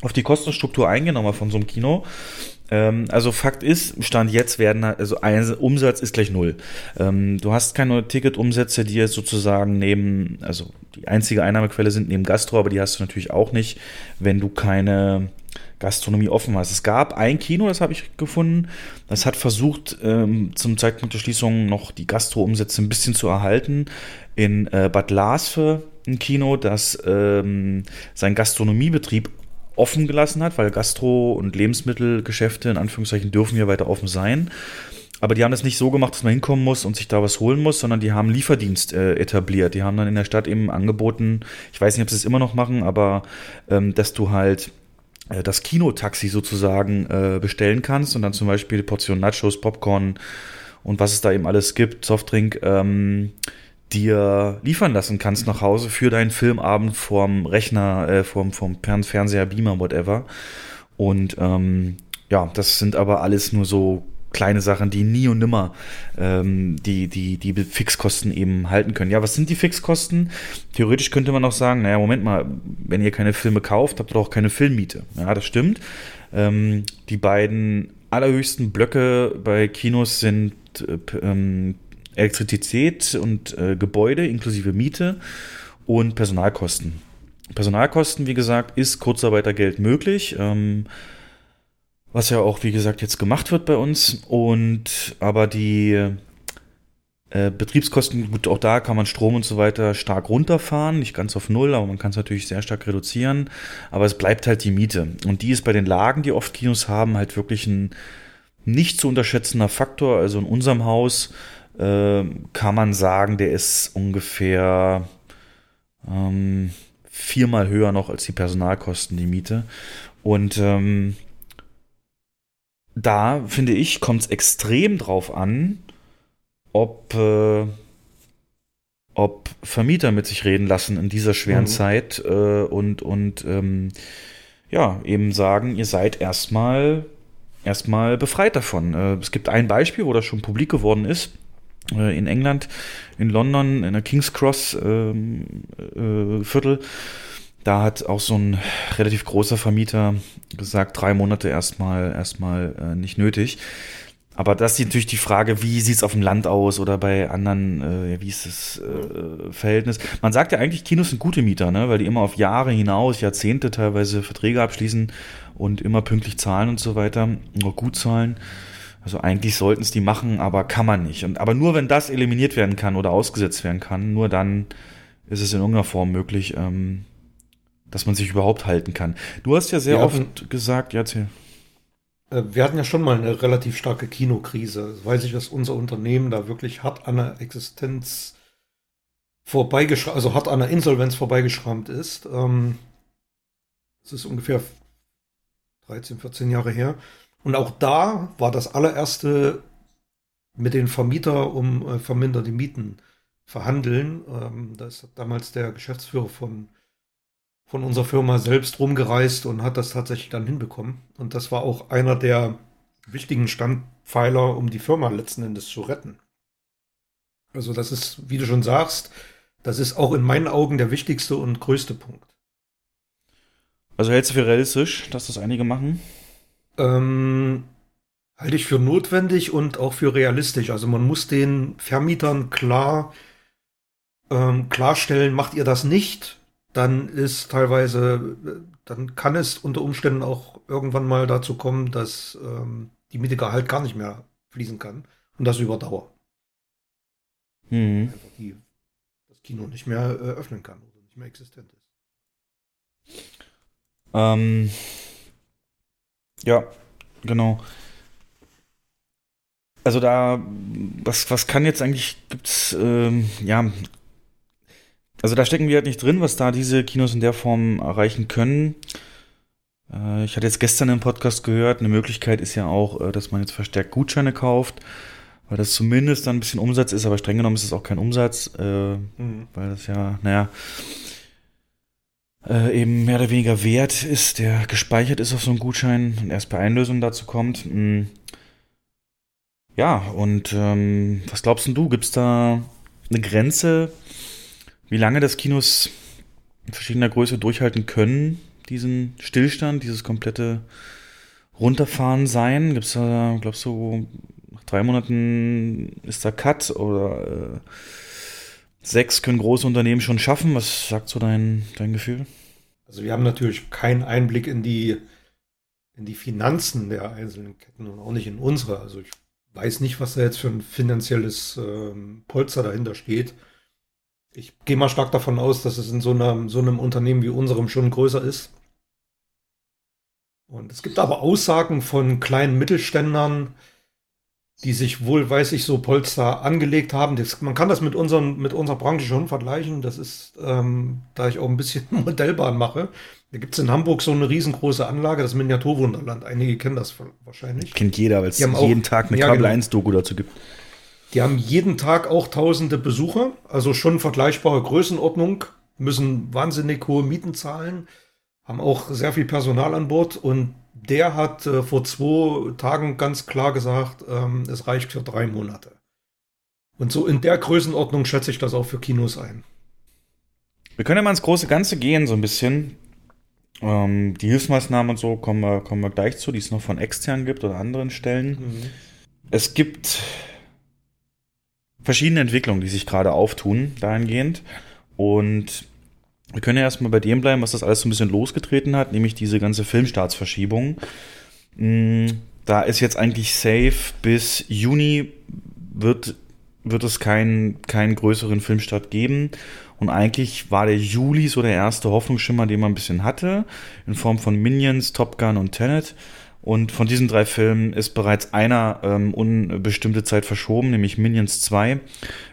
auf die Kostenstruktur eingehen, nochmal von so einem Kino. Ähm, also Fakt ist, Stand jetzt werden, also ein Umsatz ist gleich null. Ähm, du hast keine Ticketumsätze, die jetzt sozusagen neben, also die einzige Einnahmequelle sind neben Gastro, aber die hast du natürlich auch nicht, wenn du keine Gastronomie offen hast. Es gab ein Kino, das habe ich gefunden, das hat versucht, ähm, zum Zeitpunkt der Schließung noch die Gastro-Umsätze ein bisschen zu erhalten. In äh, Bad Lasfe ein Kino, das ähm, sein Gastronomiebetrieb offen gelassen hat, weil Gastro- und Lebensmittelgeschäfte in Anführungszeichen dürfen ja weiter offen sein. Aber die haben das nicht so gemacht, dass man hinkommen muss und sich da was holen muss, sondern die haben Lieferdienst äh, etabliert. Die haben dann in der Stadt eben angeboten, ich weiß nicht, ob sie es immer noch machen, aber ähm, dass du halt äh, das Kinotaxi sozusagen äh, bestellen kannst und dann zum Beispiel Portion Nachos, Popcorn und was es da eben alles gibt, Softdrink, ähm, dir liefern lassen kannst nach Hause für deinen Filmabend vorm Rechner, äh, vorm, vorm Fernseher, Beamer, whatever. Und ähm, ja, das sind aber alles nur so kleine Sachen, die nie und nimmer ähm, die, die, die Fixkosten eben halten können. Ja, was sind die Fixkosten? Theoretisch könnte man auch sagen, naja, Moment mal, wenn ihr keine Filme kauft, habt ihr auch keine Filmmiete. Ja, das stimmt. Ähm, die beiden allerhöchsten Blöcke bei Kinos sind äh, ähm, Elektrizität und äh, Gebäude inklusive Miete und Personalkosten. Personalkosten, wie gesagt, ist Kurzarbeitergeld möglich. Ähm, was ja auch, wie gesagt, jetzt gemacht wird bei uns. Und aber die äh, Betriebskosten, gut, auch da kann man Strom und so weiter stark runterfahren, nicht ganz auf Null, aber man kann es natürlich sehr stark reduzieren. Aber es bleibt halt die Miete. Und die ist bei den Lagen, die oft Kinos haben, halt wirklich ein nicht zu unterschätzender Faktor. Also in unserem Haus äh, kann man sagen, der ist ungefähr ähm, viermal höher noch als die Personalkosten, die Miete. Und ähm, da finde ich, kommt es extrem drauf an, ob, äh, ob Vermieter mit sich reden lassen in dieser schweren mhm. Zeit äh, und, und ähm, ja, eben sagen, ihr seid erstmal erstmal befreit davon. Äh, es gibt ein Beispiel, wo das schon publik geworden ist. Äh, in England, in London, in der King's Cross ähm, äh, Viertel da hat auch so ein relativ großer Vermieter gesagt, drei Monate erstmal erstmal äh, nicht nötig. Aber das ist natürlich die Frage, wie sieht es auf dem Land aus oder bei anderen, äh, wie ist das äh, Verhältnis? Man sagt ja eigentlich, Kinos sind gute Mieter, ne? weil die immer auf Jahre hinaus, Jahrzehnte teilweise Verträge abschließen und immer pünktlich zahlen und so weiter, auch gut zahlen. Also eigentlich sollten es die machen, aber kann man nicht. Und, aber nur wenn das eliminiert werden kann oder ausgesetzt werden kann, nur dann ist es in irgendeiner Form möglich, ähm, dass man sich überhaupt halten kann. Du hast ja sehr wir oft hatten, gesagt, ja, erzähl. Äh, wir hatten ja schon mal eine relativ starke Kinokrise. Das weiß ich, dass unser Unternehmen da wirklich hart an der Existenz vorbeigeschrammt, also hart an der Insolvenz vorbeigeschrammt ist. Ähm, das ist ungefähr 13, 14 Jahre her. Und auch da war das allererste mit den Vermieter um äh, verminderte Mieten verhandeln. Ähm, da ist damals der Geschäftsführer von von unserer Firma selbst rumgereist und hat das tatsächlich dann hinbekommen. Und das war auch einer der wichtigen Standpfeiler, um die Firma letzten Endes zu retten. Also das ist, wie du schon sagst, das ist auch in meinen Augen der wichtigste und größte Punkt. Also hältst du für realistisch, dass das einige machen? Ähm, halte ich für notwendig und auch für realistisch. Also man muss den Vermietern klar ähm, klarstellen, macht ihr das nicht, dann ist teilweise, dann kann es unter Umständen auch irgendwann mal dazu kommen, dass ähm, die Miete halt gar nicht mehr fließen kann und das über Dauer. Mhm. Einfach die, das Kino nicht mehr äh, öffnen kann oder nicht mehr existent ist. Ähm, ja, genau. Also da, was, was kann jetzt eigentlich, gibt's, ähm, ja, also da stecken wir halt nicht drin, was da diese Kinos in der Form erreichen können. Äh, ich hatte jetzt gestern im Podcast gehört, eine Möglichkeit ist ja auch, äh, dass man jetzt verstärkt Gutscheine kauft, weil das zumindest dann ein bisschen Umsatz ist, aber streng genommen ist es auch kein Umsatz, äh, mhm. weil das ja, naja, eben mehr oder weniger Wert ist, der gespeichert ist auf so einem Gutschein und erst bei Einlösung dazu kommt. Hm. Ja, und ähm, was glaubst du, gibt es da eine Grenze, wie lange das Kinos in verschiedener Größe durchhalten können, diesen Stillstand, dieses komplette Runterfahren sein? Gibt es da, glaubst du, nach drei Monaten ist da Cut oder äh, sechs können große Unternehmen schon schaffen? Was sagt so dein, dein Gefühl? Also wir haben natürlich keinen Einblick in die, in die Finanzen der einzelnen Ketten und auch nicht in unsere. Also ich weiß nicht, was da jetzt für ein finanzielles ähm, Polster dahinter steht ich gehe mal stark davon aus, dass es in so einem, so einem Unternehmen wie unserem schon größer ist. Und es gibt aber Aussagen von kleinen Mittelständlern, die sich wohl, weiß ich, so Polster angelegt haben. Das, man kann das mit, unseren, mit unserer Branche schon vergleichen. Das ist, ähm, da ich auch ein bisschen Modellbahn mache. Da gibt es in Hamburg so eine riesengroße Anlage, das Miniaturwunderland. Einige kennen das wahrscheinlich. Kennt jeder, weil es jeden Tag eine ja, Kabel genau. 1 Doku dazu gibt. Die haben jeden Tag auch tausende Besucher, also schon vergleichbare Größenordnung, müssen wahnsinnig hohe Mieten zahlen, haben auch sehr viel Personal an Bord und der hat äh, vor zwei Tagen ganz klar gesagt, ähm, es reicht für drei Monate. Und so in der Größenordnung schätze ich das auch für Kinos ein. Wir können ja mal ins große Ganze gehen, so ein bisschen. Ähm, die Hilfsmaßnahmen und so kommen wir, kommen wir gleich zu, die es noch von extern gibt oder anderen Stellen. Mhm. Es gibt verschiedene Entwicklungen, die sich gerade auftun, dahingehend. Und wir können ja erstmal bei dem bleiben, was das alles so ein bisschen losgetreten hat, nämlich diese ganze Filmstartsverschiebung. Mm, Da ist jetzt eigentlich safe bis Juni wird, wird es keinen, keinen größeren Filmstart geben. Und eigentlich war der Juli so der erste Hoffnungsschimmer, den man ein bisschen hatte, in Form von Minions, Top Gun und Tenet. Und von diesen drei Filmen ist bereits einer ähm, unbestimmte Zeit verschoben, nämlich Minions 2.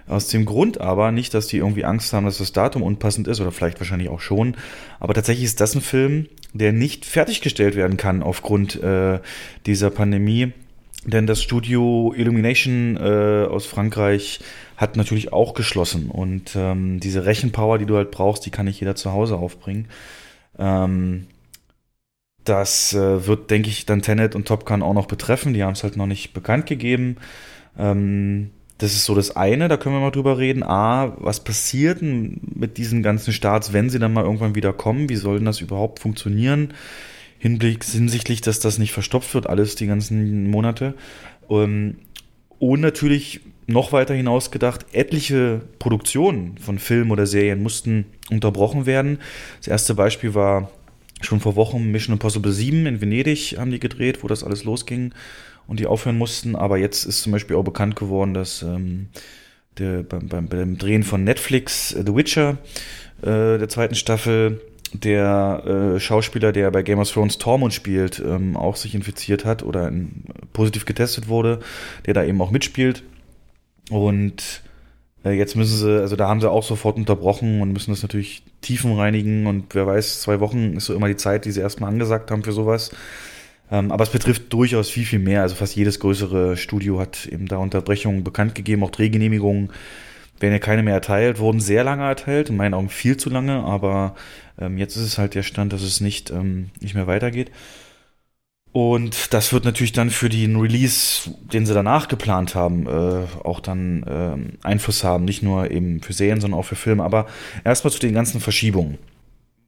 Aus dem Grund aber, nicht, dass die irgendwie Angst haben, dass das Datum unpassend ist, oder vielleicht wahrscheinlich auch schon, aber tatsächlich ist das ein Film, der nicht fertiggestellt werden kann aufgrund äh, dieser Pandemie. Denn das Studio Illumination äh, aus Frankreich hat natürlich auch geschlossen. Und ähm, diese Rechenpower, die du halt brauchst, die kann nicht jeder zu Hause aufbringen. Ähm, das äh, wird, denke ich, dann Tenet und Top Gun auch noch betreffen. Die haben es halt noch nicht bekannt gegeben. Ähm, das ist so das eine, da können wir mal drüber reden. A, was passiert denn mit diesen ganzen Starts, wenn sie dann mal irgendwann wieder kommen? Wie soll denn das überhaupt funktionieren? Hinblick hinsichtlich, dass das nicht verstopft wird, alles die ganzen Monate. Ähm, und natürlich noch weiter hinaus gedacht, etliche Produktionen von Filmen oder Serien mussten unterbrochen werden. Das erste Beispiel war schon vor Wochen Mission Impossible 7 in Venedig haben die gedreht, wo das alles losging und die aufhören mussten. Aber jetzt ist zum Beispiel auch bekannt geworden, dass ähm, der, beim, beim, beim Drehen von Netflix äh, The Witcher äh, der zweiten Staffel der äh, Schauspieler, der bei Game of Thrones Tormund spielt, ähm, auch sich infiziert hat oder in, positiv getestet wurde, der da eben auch mitspielt. Und äh, jetzt müssen sie, also da haben sie auch sofort unterbrochen und müssen das natürlich tiefen reinigen und wer weiß, zwei Wochen ist so immer die Zeit, die sie erstmal angesagt haben für sowas. Ähm, aber es betrifft durchaus viel, viel mehr. Also fast jedes größere Studio hat eben da Unterbrechungen bekannt gegeben, auch Drehgenehmigungen werden ja keine mehr erteilt, wurden sehr lange erteilt, in meinen Augen viel zu lange, aber ähm, jetzt ist es halt der Stand, dass es nicht, ähm, nicht mehr weitergeht. Und das wird natürlich dann für den Release, den sie danach geplant haben, äh, auch dann ähm, Einfluss haben. Nicht nur eben für Serien, sondern auch für Filme. Aber erstmal zu den ganzen Verschiebungen.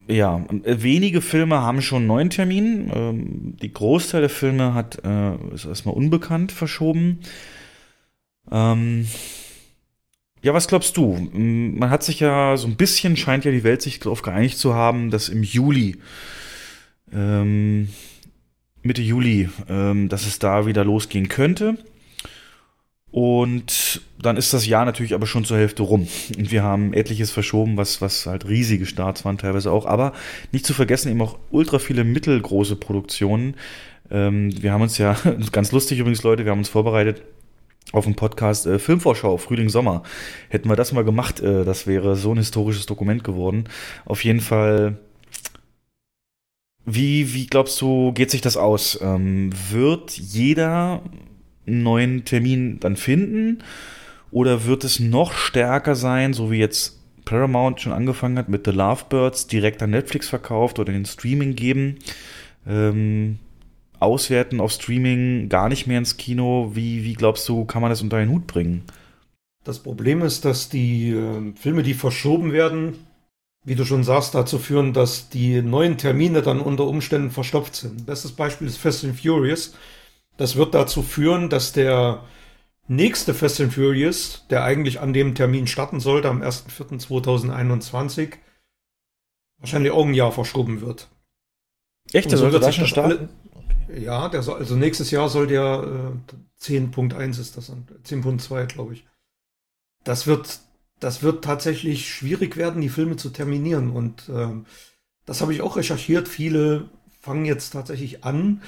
Ja, äh, wenige Filme haben schon einen neuen Termin. Ähm, die Großteil der Filme hat, äh, ist erstmal unbekannt verschoben. Ähm, ja, was glaubst du? Man hat sich ja so ein bisschen, scheint ja die Welt sich darauf geeinigt zu haben, dass im Juli, ähm, Mitte Juli, ähm, dass es da wieder losgehen könnte. Und dann ist das Jahr natürlich aber schon zur Hälfte rum. Und wir haben etliches verschoben, was, was halt riesige Starts waren teilweise auch. Aber nicht zu vergessen eben auch ultra viele mittelgroße Produktionen. Ähm, wir haben uns ja, ganz lustig übrigens, Leute, wir haben uns vorbereitet auf dem Podcast äh, Filmvorschau, Frühling, Sommer. Hätten wir das mal gemacht, äh, das wäre so ein historisches Dokument geworden. Auf jeden Fall wie, wie glaubst du, geht sich das aus? Ähm, wird jeder einen neuen Termin dann finden? Oder wird es noch stärker sein, so wie jetzt Paramount schon angefangen hat mit The Lovebirds, direkt an Netflix verkauft oder in den Streaming geben? Ähm, auswerten auf Streaming, gar nicht mehr ins Kino. Wie, wie glaubst du, kann man das unter einen Hut bringen? Das Problem ist, dass die äh, Filme, die verschoben werden, wie du schon sagst, dazu führen, dass die neuen Termine dann unter Umständen verstopft sind. Bestes Beispiel ist Fast and Furious. Das wird dazu führen, dass der nächste Fast and Furious, der eigentlich an dem Termin starten sollte, am 1.4.2021, wahrscheinlich auch ein Jahr verschoben wird. Echt, der sollte da schon starten? alle- Ja, der soll, also nächstes Jahr soll der äh, 10.1 ist das, dann, 10.2 glaube ich. Das wird, das wird tatsächlich schwierig werden, die Filme zu terminieren. Und ähm, das habe ich auch recherchiert. Viele fangen jetzt tatsächlich an,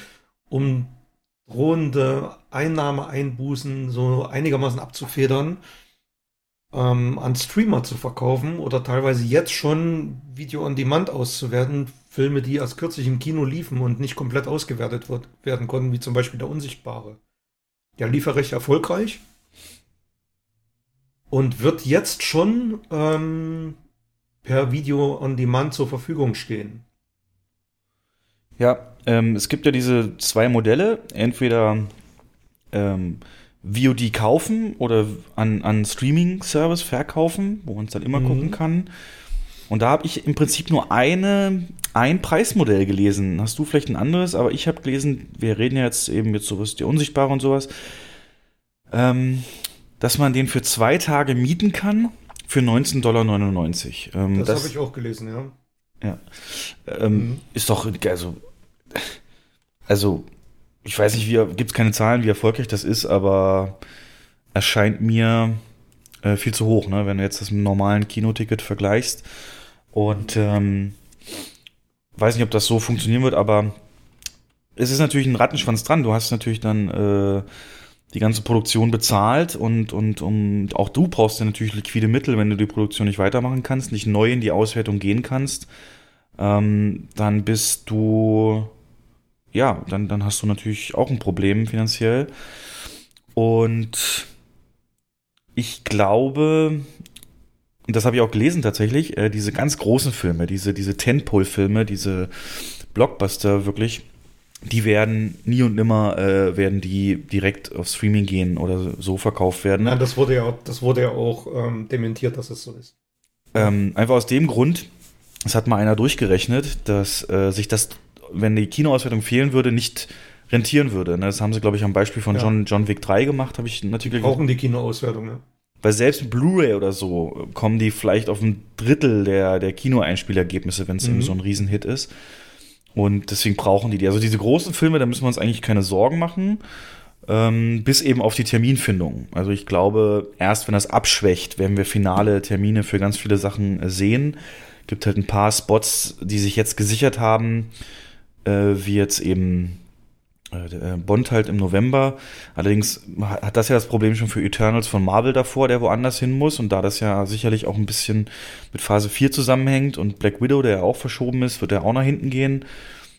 um drohende Einnahmeeinbußen so einigermaßen abzufedern, ähm, an Streamer zu verkaufen oder teilweise jetzt schon Video on Demand auszuwerten. Filme, die erst kürzlich im Kino liefen und nicht komplett ausgewertet wird, werden konnten, wie zum Beispiel Der Unsichtbare. Der lief ja recht erfolgreich und wird jetzt schon ähm, per Video on Demand zur Verfügung stehen. Ja, ähm, es gibt ja diese zwei Modelle. Entweder ähm, VOD kaufen oder an, an Streaming-Service verkaufen, wo man es dann immer mhm. gucken kann. Und da habe ich im Prinzip nur eine, ein Preismodell gelesen. Hast du vielleicht ein anderes? Aber ich habe gelesen, wir reden ja jetzt eben jetzt sowas, die Unsichtbare und sowas, ähm, dass man den für zwei Tage mieten kann für 19,99 Dollar. Ähm, das, das habe ich auch gelesen, ja. Ja. Ähm, mhm. Ist doch, also, also, ich weiß nicht, wie, gibt es keine Zahlen, wie erfolgreich das ist, aber erscheint mir äh, viel zu hoch, ne? wenn du jetzt das mit einem normalen Kinoticket vergleichst. Und ähm, weiß nicht, ob das so funktionieren wird, aber es ist natürlich ein Rattenschwanz dran. Du hast natürlich dann äh, die ganze Produktion bezahlt und, und um, auch du brauchst ja natürlich liquide Mittel, wenn du die Produktion nicht weitermachen kannst, nicht neu in die Auswertung gehen kannst, ähm, dann bist du, ja, dann, dann hast du natürlich auch ein Problem finanziell. Und ich glaube, und das habe ich auch gelesen tatsächlich, äh, diese ganz großen Filme, diese, diese Tentpole-Filme, diese Blockbuster wirklich, die werden nie und nimmer äh, werden die direkt auf Streaming gehen oder so verkauft werden. Nein, das wurde ja, das wurde ja auch ähm, dementiert, dass es so ist. Ähm, einfach aus dem Grund, es hat mal einer durchgerechnet, dass äh, sich das, wenn die Kinoauswertung fehlen würde, nicht rentieren würde. Ne? Das haben sie, glaube ich, am Beispiel von ja. John, John Wick 3 gemacht, habe ich Artikel Brauchen die Kinoauswertung, ne? Weil selbst Blu-ray oder so kommen die vielleicht auf ein Drittel der, der Kinoeinspielergebnisse, wenn es mhm. eben so ein Riesenhit ist. Und deswegen brauchen die die. Also diese großen Filme, da müssen wir uns eigentlich keine Sorgen machen, ähm, bis eben auf die Terminfindung. Also ich glaube, erst wenn das abschwächt, werden wir finale Termine für ganz viele Sachen äh, sehen. Gibt halt ein paar Spots, die sich jetzt gesichert haben, äh, wie jetzt eben Bond halt im November. Allerdings hat das ja das Problem schon für Eternals von Marvel davor, der woanders hin muss. Und da das ja sicherlich auch ein bisschen mit Phase 4 zusammenhängt und Black Widow, der ja auch verschoben ist, wird er auch nach hinten gehen.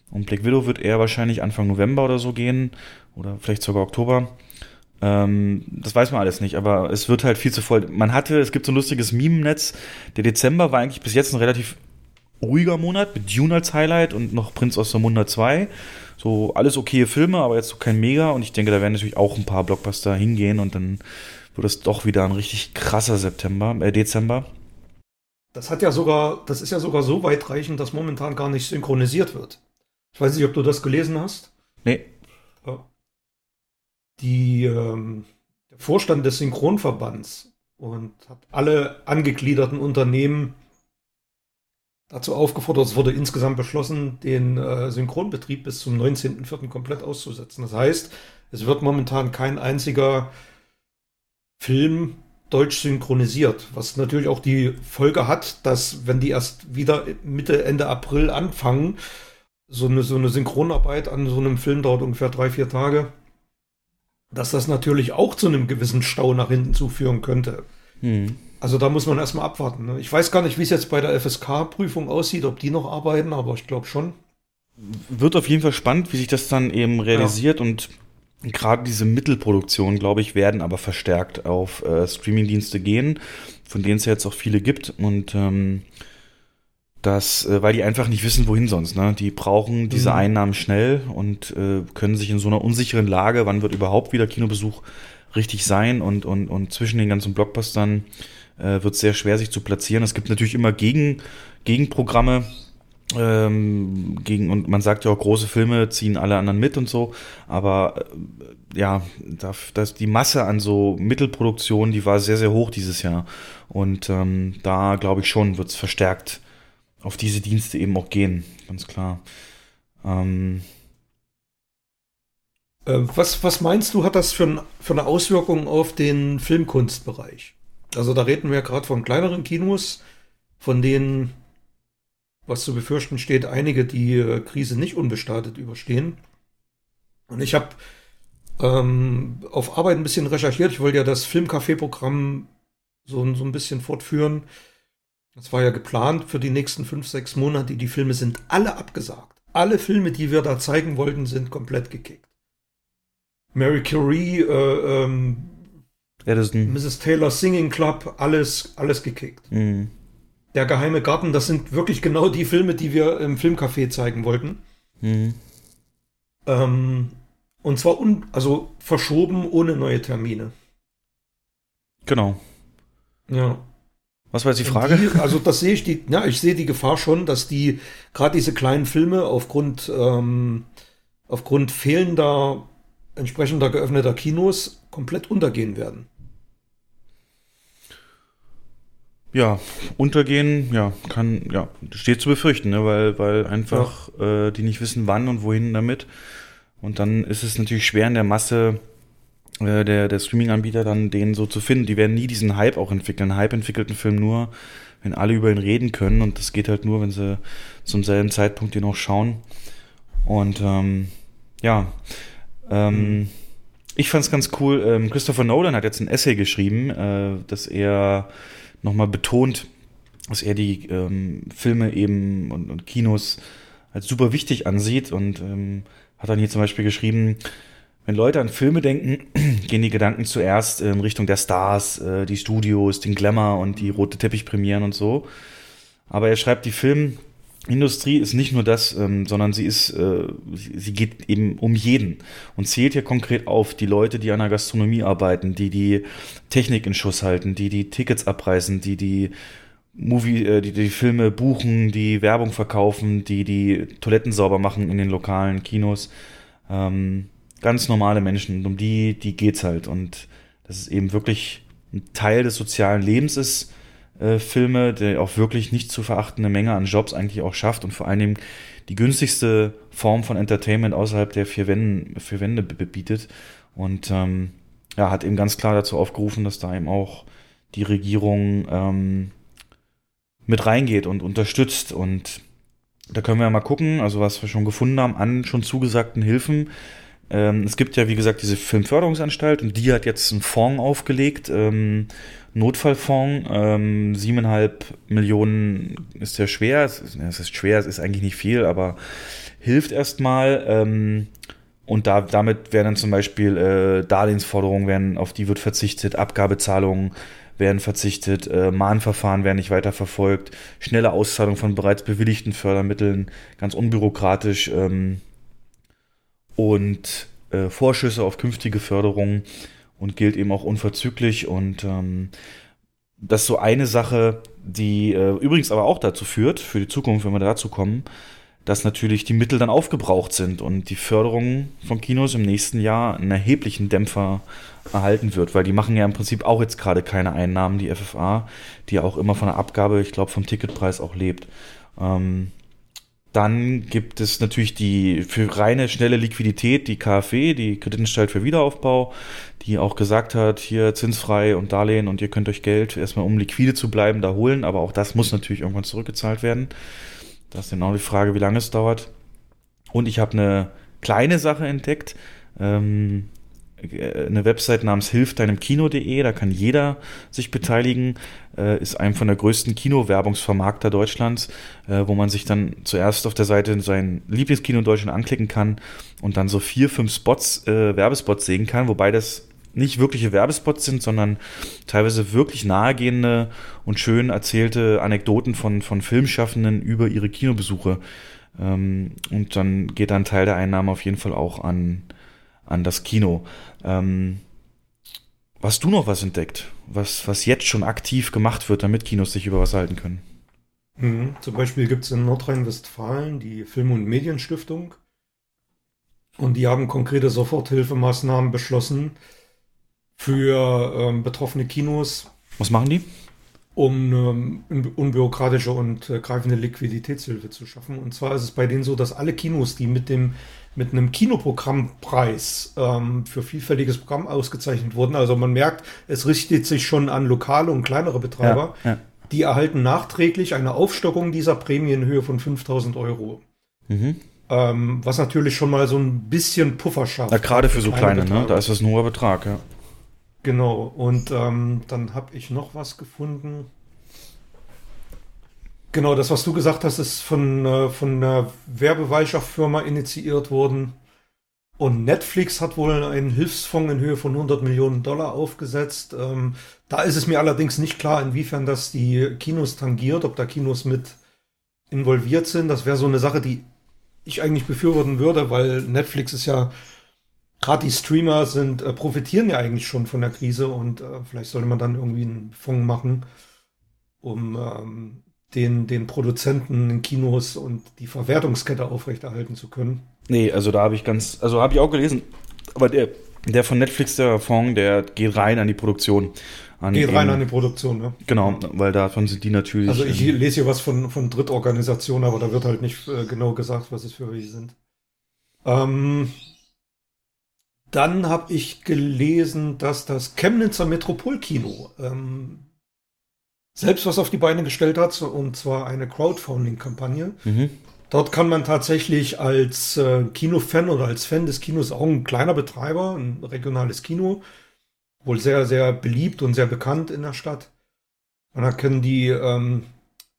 Und Black Widow wird eher wahrscheinlich Anfang November oder so gehen. Oder vielleicht sogar Oktober. Ähm, das weiß man alles nicht, aber es wird halt viel zu voll. Man hatte, es gibt so ein lustiges Meme-Netz. Der Dezember war eigentlich bis jetzt ein relativ ruhiger Monat mit Dune als Highlight und noch Prinz aus der Munde 2 so alles okay Filme, aber jetzt so kein Mega. Und ich denke, da werden natürlich auch ein paar Blockbuster hingehen und dann wird es doch wieder ein richtig krasser September, äh, Dezember. Das hat ja sogar, das ist ja sogar so weitreichend, dass momentan gar nicht synchronisiert wird. Ich weiß nicht, ob du das gelesen hast. Nee. Die, ähm, der Vorstand des Synchronverbands und hat alle angegliederten Unternehmen dazu aufgefordert, es wurde insgesamt beschlossen, den äh, Synchronbetrieb bis zum 19.04. komplett auszusetzen. Das heißt, es wird momentan kein einziger Film deutsch synchronisiert, was natürlich auch die Folge hat, dass wenn die erst wieder Mitte, Ende April anfangen, so eine, so eine Synchronarbeit an so einem Film dauert ungefähr drei, vier Tage, dass das natürlich auch zu einem gewissen Stau nach hinten zuführen könnte. Hm. Also da muss man erstmal abwarten. Ne? Ich weiß gar nicht, wie es jetzt bei der FSK-Prüfung aussieht, ob die noch arbeiten, aber ich glaube schon. Wird auf jeden Fall spannend, wie sich das dann eben realisiert ja. und gerade diese Mittelproduktionen, glaube ich, werden aber verstärkt auf äh, Streamingdienste gehen, von denen es ja jetzt auch viele gibt und ähm, das, äh, weil die einfach nicht wissen, wohin sonst. Ne? Die brauchen diese mhm. Einnahmen schnell und äh, können sich in so einer unsicheren Lage, wann wird überhaupt wieder Kinobesuch richtig sein und, und, und zwischen den ganzen Blockbustern äh, wird es sehr schwer, sich zu platzieren. Es gibt natürlich immer Gegen, Gegenprogramme, ähm, gegen, und man sagt ja auch, große Filme ziehen alle anderen mit und so, aber äh, ja, da, das, die Masse an so Mittelproduktionen, die war sehr, sehr hoch dieses Jahr. Und ähm, da glaube ich schon, wird es verstärkt auf diese Dienste eben auch gehen, ganz klar. Ähm, äh, was, was meinst du, hat das für, für eine Auswirkung auf den Filmkunstbereich? Also da reden wir gerade von kleineren Kinos, von denen was zu befürchten steht, einige die äh, Krise nicht unbestartet überstehen. Und ich habe ähm, auf Arbeit ein bisschen recherchiert. Ich wollte ja das Filmcafé-Programm so, so ein bisschen fortführen. Das war ja geplant für die nächsten fünf, sechs Monate. Die Filme sind alle abgesagt. Alle Filme, die wir da zeigen wollten, sind komplett gekickt. Mary Curie, äh, ähm, Edison. Mrs. Taylor Singing Club, alles, alles gekickt. Mhm. Der geheime Garten, das sind wirklich genau die Filme, die wir im Filmcafé zeigen wollten. Mhm. Ähm, und zwar un also verschoben ohne neue Termine. Genau. Ja. Was war jetzt die Frage? Die, also das sehe ich die, ja, ich sehe die Gefahr schon, dass die gerade diese kleinen Filme aufgrund ähm, aufgrund fehlender entsprechender geöffneter Kinos komplett untergehen werden. Ja, untergehen, ja, kann, ja, steht zu befürchten, ne, weil, weil einfach äh, die nicht wissen, wann und wohin damit. Und dann ist es natürlich schwer in der Masse äh, der, der Streaming-Anbieter dann den so zu finden. Die werden nie diesen Hype auch entwickeln. Hype entwickelt einen Film nur, wenn alle über ihn reden können. Und das geht halt nur, wenn sie zum selben Zeitpunkt den auch schauen. Und ähm, ja, ähm, ich fand es ganz cool. Ähm, Christopher Nolan hat jetzt ein Essay geschrieben, äh, dass er nochmal betont, dass er die ähm, Filme eben und, und Kinos als super wichtig ansieht und ähm, hat dann hier zum Beispiel geschrieben, wenn Leute an Filme denken, gehen die Gedanken zuerst in Richtung der Stars, äh, die Studios, den Glamour und die rote Teppichpremieren und so. Aber er schreibt, die Filmindustrie ist nicht nur das, ähm, sondern sie ist, äh, sie, geht eben um jeden und zählt hier konkret auf die Leute, die an der Gastronomie arbeiten, die die Technik in Schuss halten, die die Tickets abreißen, die die Movie, äh, die die Filme buchen, die Werbung verkaufen, die die Toiletten sauber machen in den lokalen Kinos. Ähm, ganz normale Menschen und um die, die geht's halt. Und dass es eben wirklich ein Teil des sozialen Lebens ist, äh, Filme, der auch wirklich nicht zu verachtende Menge an Jobs eigentlich auch schafft und vor allen Dingen die günstigste Form von Entertainment außerhalb der vier, Wänden, vier Wände bietet. Und ähm, ja, hat eben ganz klar dazu aufgerufen, dass da eben auch die Regierung ähm, mit reingeht und unterstützt. Und da können wir ja mal gucken, also was wir schon gefunden haben an schon zugesagten Hilfen. Ähm, es gibt ja, wie gesagt, diese Filmförderungsanstalt und die hat jetzt einen Fonds aufgelegt, ähm, Notfallfonds, ähm, siebeneinhalb Millionen ist ja schwer, es ist, es ist schwer, es ist eigentlich nicht viel, aber hilft erstmal. Ähm, und da, damit werden dann zum Beispiel äh, Darlehensforderungen werden, auf die wird verzichtet, Abgabezahlungen werden verzichtet, äh, Mahnverfahren werden nicht weiter verfolgt, schnelle Auszahlung von bereits bewilligten Fördermitteln, ganz unbürokratisch ähm, und äh, Vorschüsse auf künftige Förderungen und gilt eben auch unverzüglich und ähm, das ist so eine Sache, die äh, übrigens aber auch dazu führt, für die Zukunft, wenn wir dazu kommen, dass natürlich die Mittel dann aufgebraucht sind und die Förderung von Kinos im nächsten Jahr einen erheblichen Dämpfer erhalten wird, weil die machen ja im Prinzip auch jetzt gerade keine Einnahmen, die FFA, die auch immer von der Abgabe, ich glaube, vom Ticketpreis auch lebt. Ähm, dann gibt es natürlich die für reine schnelle Liquidität, die KfW, die Kreditanstalt für Wiederaufbau, die auch gesagt hat, hier zinsfrei und Darlehen und ihr könnt euch Geld erstmal um liquide zu bleiben da holen, aber auch das muss natürlich irgendwann zurückgezahlt werden. Das ist genau die Frage, wie lange es dauert. Und ich habe eine kleine Sache entdeckt, ähm, eine Website namens hilfdeinemkino.de, da kann jeder sich beteiligen, äh, ist einem von der größten Kinowerbungsvermarkter Deutschlands, äh, wo man sich dann zuerst auf der Seite sein Lieblingskino in Deutschland anklicken kann und dann so vier, fünf Spots, äh, Werbespots sehen kann, wobei das nicht wirkliche Werbespots sind, sondern teilweise wirklich nahegehende und schön erzählte Anekdoten von, von Filmschaffenden über ihre Kinobesuche. Ähm, und dann geht ein Teil der Einnahmen auf jeden Fall auch an, an das Kino. Ähm, hast du noch was entdeckt, was, was jetzt schon aktiv gemacht wird, damit Kinos sich über was halten können? Mhm. Zum Beispiel gibt es in Nordrhein-Westfalen die Film- und Medienstiftung. Und die haben konkrete Soforthilfemaßnahmen beschlossen für ähm, betroffene Kinos, Was machen die? um ähm, un- unbürokratische und äh, greifende Liquiditätshilfe zu schaffen. Und zwar ist es bei denen so, dass alle Kinos, die mit dem mit einem Kinoprogrammpreis ähm, für vielfältiges Programm ausgezeichnet wurden, also man merkt, es richtet sich schon an lokale und kleinere Betreiber, Ja, ja. die erhalten nachträglich eine Aufstockung dieser Prämie in Höhe von 5000 Euro. Mhm. Ähm, was natürlich schon mal so ein bisschen Puffer schafft. Na, gerade für so kleine, ne? Beträge. Da ist das ein hoher Betrag, ja. Genau, und ähm, dann habe ich noch was gefunden. Genau, das, was du gesagt hast, ist von, äh, von einer Werbeweichachfirma initiiert worden. Und Netflix hat wohl einen Hilfsfonds in Höhe von 100 Millionen Dollar aufgesetzt. Ähm, da ist es mir allerdings nicht klar, inwiefern das die Kinos tangiert, ob da Kinos mit involviert sind. Das wäre so eine Sache, die ich eigentlich befürworten würde, weil Netflix ist ja, gerade die Streamer sind, äh, profitieren ja eigentlich schon von der Krise und äh, vielleicht sollte man dann irgendwie einen Fonds machen, um ähm, den, den Produzenten in Kinos und die Verwertungskette aufrechterhalten zu können. Nee, also da habe ich ganz, also habe ich auch gelesen, aber der, der von Netflix, der Fonds, der geht rein an die Produktion. An Geht rein eben- an die Produktion, ne? Genau, weil davon sind die natürlich. Also ich ähm, lese hier was von, von Drittorganisationen, aber da wird halt nicht äh, genau gesagt, was es für welche sind. Ähm, dann habe ich gelesen, dass das Chemnitzer Metropolkino ähm, selbst was auf die Beine gestellt hat, und zwar eine Crowdfunding-Kampagne. mhm. Dort kann man tatsächlich als äh, Kinofan oder als Fan des Kinos auch ein kleiner Betreiber, ein regionales Kino, wohl sehr, sehr beliebt und sehr bekannt in der Stadt. Und da können die ähm,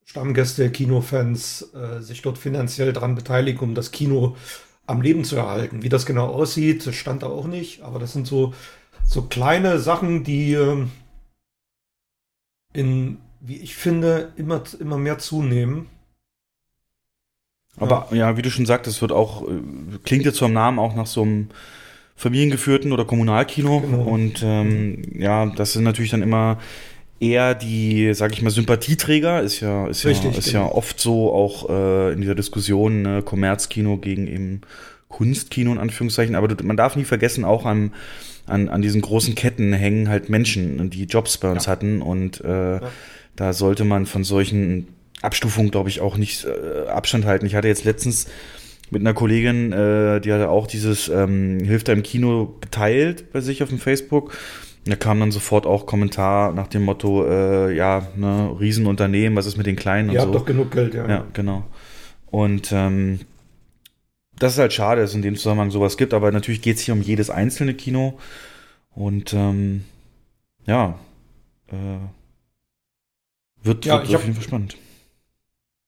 Stammgäste, Kinofans äh, sich dort finanziell dran beteiligen, um das Kino am Leben zu erhalten. Wie das genau aussieht, stand da auch nicht, aber das sind so, so kleine Sachen, die ähm, in, wie ich finde, immer, immer mehr zunehmen. Aber ja. wie du schon sagtest, wird auch, äh, klingt jetzt vom Namen auch nach so einem familiengeführten oder Kommunalkino. Genau. Und ähm, ja, das sind natürlich dann immer eher die, sag ich mal, Sympathieträger. Ist ja, ist ja, Richtig, ist genau. ja oft so auch äh, in dieser Diskussion ne, Kommerzkino gegen eben Kunstkino in Anführungszeichen. Aber man darf nie vergessen, auch an, an, an diesen großen Ketten hängen halt Menschen, die Jobs bei uns hatten. Und äh, da sollte man von solchen Abstufungen, glaube ich, auch nicht äh, Abstand halten. Ich hatte jetzt letztens mit einer Kollegin, äh, die hatte auch dieses ähm, Hilft einem Kino geteilt bei sich auf dem Facebook. Da kam dann sofort auch Kommentar nach dem Motto, äh, ja, ne, Riesenunternehmen, was ist mit den Kleinen und Ihr so. habt doch genug Geld, ja. Ja, genau. Und ähm, das ist halt schade, dass es in dem Zusammenhang sowas gibt, aber natürlich geht es hier um jedes einzelne Kino. Und ähm, ja, äh, wird, Ja, wird ich auf jeden Fall spannend.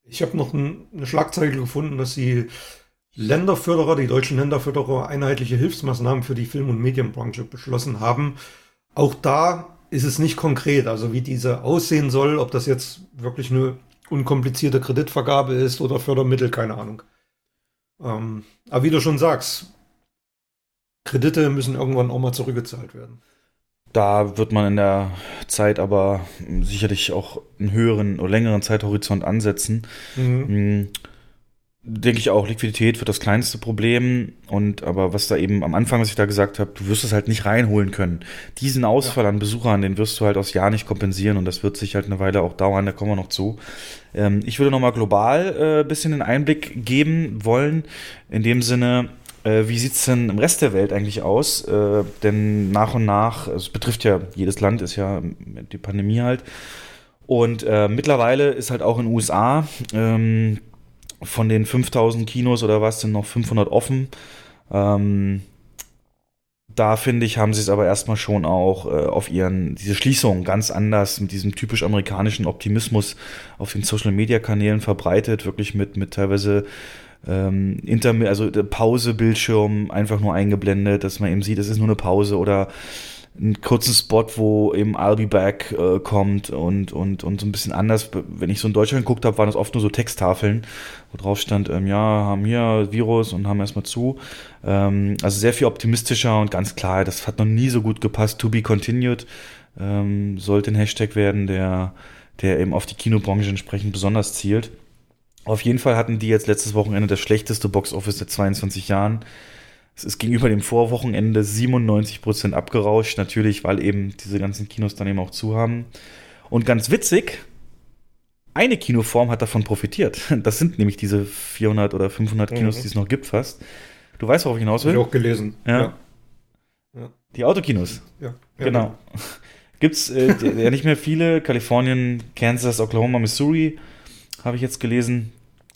Ich habe noch ein, eine Schlagzeile gefunden, dass die Länderförderer, die deutschen Länderförderer, einheitliche Hilfsmaßnahmen für die Film- und Medienbranche beschlossen haben. Auch da ist es nicht konkret, also wie diese aussehen soll, ob das jetzt wirklich eine unkomplizierte Kreditvergabe ist oder Fördermittel, keine Ahnung. Ähm, aber wie du schon sagst, Kredite müssen irgendwann auch mal zurückgezahlt werden. Da wird man in der Zeit aber sicherlich auch einen höheren oder längeren Zeithorizont ansetzen. Mhm. Denke ich auch, Liquidität wird das kleinste Problem. Und aber was da eben am Anfang, was ich da gesagt habe, du wirst es halt nicht reinholen können. Diesen Ausfall an Besuchern, den wirst du halt aus Jahr nicht kompensieren und das wird sich halt eine Weile auch dauern, da kommen wir noch zu. Ähm, ich würde nochmal global äh, ein bisschen den Einblick geben wollen. In dem Sinne, äh, wie sieht's denn im Rest der Welt eigentlich aus? Äh, denn nach und nach, also es betrifft ja jedes Land, ist ja die Pandemie halt. Und äh, mittlerweile ist halt auch in den USA ähm, von den 5000 Kinos oder was sind noch 500 offen. Ähm, da finde ich, haben sie es aber erstmal schon auch äh, auf ihren, diese Schließung ganz anders mit diesem typisch amerikanischen Optimismus auf den Social Media Kanälen verbreitet, wirklich mit, mit teilweise ähm, Inter also Pause-Bildschirm einfach nur eingeblendet, dass man eben sieht, es ist nur eine Pause oder einen kurzen Spot, wo eben I'll be back äh, kommt und, und, und so ein bisschen anders. Wenn ich so in Deutschland geguckt habe, waren das oft nur so Texttafeln, wo drauf stand, ähm, ja, haben hier Virus und haben erstmal zu. Ähm, also sehr viel optimistischer und ganz klar, das hat noch nie so gut gepasst. To be continued ähm, sollte ein Hashtag werden, der, der eben auf die Kinobranche entsprechend besonders zielt. Auf jeden Fall hatten die jetzt letztes Wochenende das schlechteste Boxoffice seit 22 Jahren. Es ist gegenüber dem Vorwochenende 97% abgerauscht, natürlich, weil eben diese ganzen Kinos dann eben auch zu haben. Und ganz witzig, eine Kinoform hat davon profitiert. Das sind nämlich diese 400 oder 500 Kinos, Mhm. die es noch gibt fast. Du weißt, worauf ich hinaus Habe ich will? auch gelesen. Ja. Die Autokinos. Ja. ja. Genau. Gibt's äh, ja nicht mehr viele. Kalifornien, Kansas, Oklahoma, Missouri habe ich jetzt gelesen.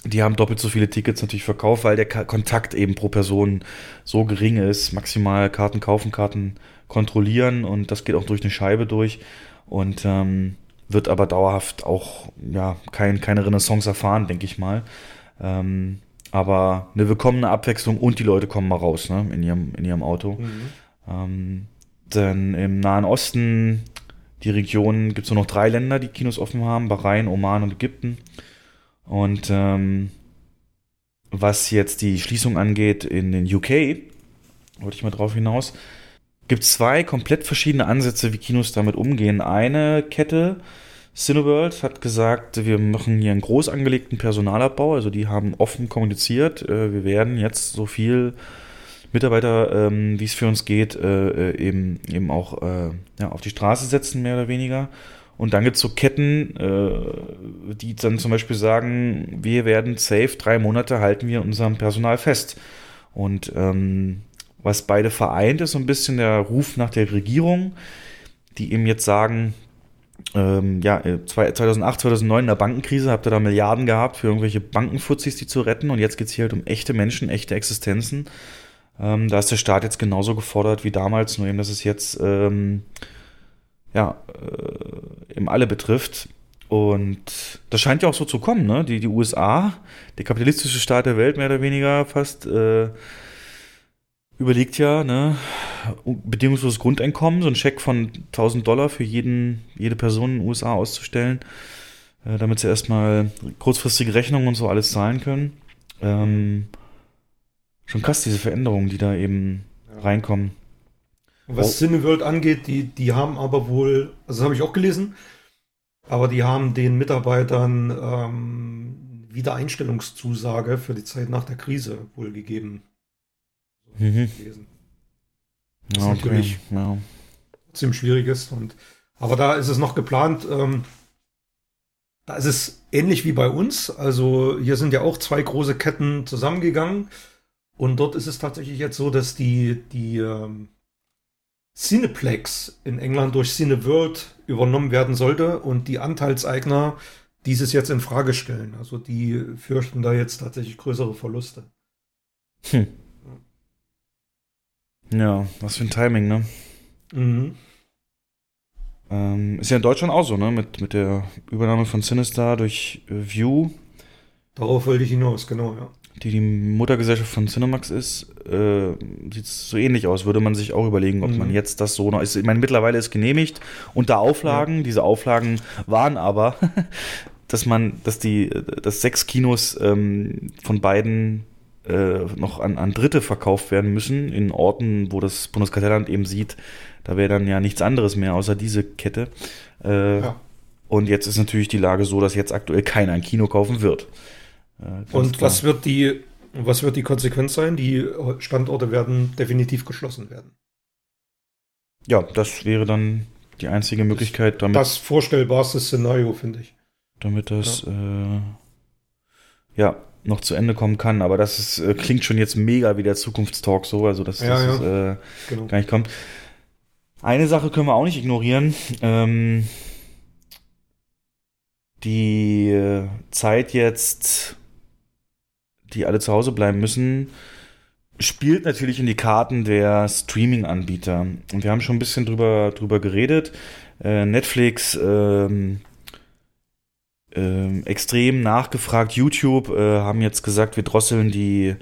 Die haben doppelt so viele Tickets natürlich verkauft, weil der Ka Kontakt eben pro Person so gering ist. Maximal Karten kaufen, Karten kontrollieren und das geht auch durch eine Scheibe durch und ähm, wird aber dauerhaft auch ja kein, keine Renaissance erfahren, denke ich mal. Ähm, aber eine willkommene Abwechslung und die Leute kommen mal raus ne, in, ihrem, in ihrem Auto. Mhm. Ähm, denn im Nahen Osten, die Region, gibt es nur noch drei Länder, die Kinos offen haben: Bahrain, Oman und Ägypten. Und ähm, was jetzt die Schließung angeht in den UK, wollte ich mal drauf hinaus, gibt es zwei komplett verschiedene Ansätze, wie Kinos damit umgehen. Eine Kette, Cineworld, hat gesagt, wir machen hier einen groß angelegten Personalabbau. Also die haben offen kommuniziert, äh, wir werden jetzt so viel Mitarbeiter, ähm, wie es für uns geht, äh, äh eben, eben auch äh, ja, auf die Straße setzen, mehr oder weniger. Und dann gibt es so Ketten, äh, die dann zum Beispiel sagen, wir werden safe drei Monate halten wir unserem Personal fest. Und ähm, was beide vereint, ist so ein bisschen der Ruf nach der Regierung, die eben jetzt sagen, ähm, ja, 2008, 2009 in der Bankenkrise habt ihr da Milliarden gehabt für irgendwelche Bankenfuzis, die zu retten. Und jetzt geht es hier halt um echte Menschen, echte Existenzen. Ähm, da ist der Staat jetzt genauso gefordert wie damals, nur eben, dass es jetzt ähm, ja, äh, eben alle betrifft. Und das scheint ja auch so zu kommen, ne? Die, die USA, der kapitalistische Staat der Welt mehr oder weniger fast, äh, überlegt ja, ne, bedingungsloses Grundeinkommen, so ein Scheck von 1000 Dollar für jeden, jede Person in den USA auszustellen, äh, damit sie erstmal kurzfristige Rechnungen und so alles zahlen können. Ähm, schon krass, diese Veränderungen, die da eben ja. reinkommen. Was oh. Cineworld angeht, die, die haben aber wohl, also das habe ich auch gelesen, aber die haben den Mitarbeitern ähm, Wiedereinstellungszusage für die Zeit nach der Krise wohl gegeben. Mhm. Gelesen. Das okay. natürlich ja. ziemlich schwierig ist. Und, aber da ist es noch geplant, ähm, da ist es ähnlich wie bei uns. Also hier sind ja auch zwei große Ketten zusammengegangen. Und dort ist es tatsächlich jetzt so, dass die, die ähm, Cineplex in England durch Cineworld übernommen werden sollte und die Anteilseigner dieses jetzt in Frage stellen. Also die fürchten da jetzt tatsächlich größere Verluste. Hm. Ja, was für ein Timing, ne? Mhm. Ähm, ist ja in Deutschland auch so, ne? Mit, mit der Übernahme von Sinister durch äh, View. Darauf wollte ich hinaus, genau, ja die die Muttergesellschaft von Cinemax ist, äh, sieht es so ähnlich aus. Würde man sich auch überlegen, ob mhm. man jetzt das so noch ist. Ich meine, mittlerweile ist genehmigt unter Auflagen. Ja. Diese Auflagen waren aber, dass man, dass die, dass sechs Kinos ähm, von beiden äh, noch an, an Dritte verkauft werden müssen in Orten, wo das Bundeskartellamt eben sieht, da wäre dann ja nichts anderes mehr außer diese Kette. Äh, ja. Und jetzt ist natürlich die Lage so, dass jetzt aktuell keiner ein Kino kaufen wird. Und klar. was wird die, was wird die Konsequenz sein? Die Standorte werden definitiv geschlossen werden. Ja, das wäre dann die einzige Möglichkeit, damit. Das vorstellbarste Szenario, finde ich. Damit das ja. Äh, ja. noch zu Ende kommen kann. Aber das ist, äh, klingt schon jetzt mega wie der Zukunftstalk so, also dass ja, das ja. Äh, genau. gar nicht kommt. Eine Sache können wir auch nicht ignorieren. Ähm, die äh, Zeit jetzt die alle zu Hause bleiben müssen, spielt natürlich in die Karten der Streaming-Anbieter. Und wir haben schon ein bisschen drüber, drüber geredet. Äh, Netflix, ähm, äh, extrem nachgefragt. YouTube äh, haben jetzt gesagt, wir drosseln die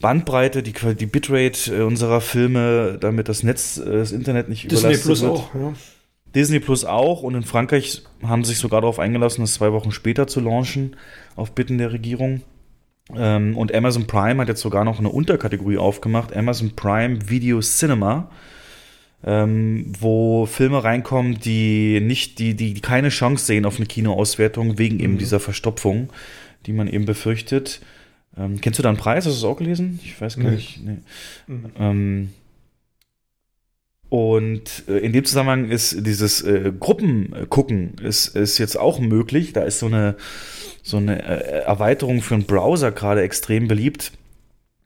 Bandbreite, die, die Bitrate äh, unserer Filme, damit das Netz, äh, das Internet nicht Disney überlastet Plus wird. auch, ja. Disney Plus auch und in Frankreich haben sie sich sogar darauf eingelassen, das zwei Wochen später zu launchen, auf Bitten der Regierung. Ähm, und Amazon Prime hat jetzt sogar noch eine Unterkategorie aufgemacht, Amazon Prime Video Cinema, ähm, wo Filme reinkommen, die nicht, die, die, keine Chance sehen auf eine Kinoauswertung wegen mhm. eben dieser Verstopfung, die man eben befürchtet. Ähm, kennst du da einen Preis? Hast du es auch gelesen? Ich weiß gar nicht. Nee. Mhm. Ähm, und äh, in dem Zusammenhang ist dieses äh, Gruppengucken ist, ist jetzt auch möglich. Da ist so eine, so eine äh, Erweiterung für einen Browser gerade extrem beliebt.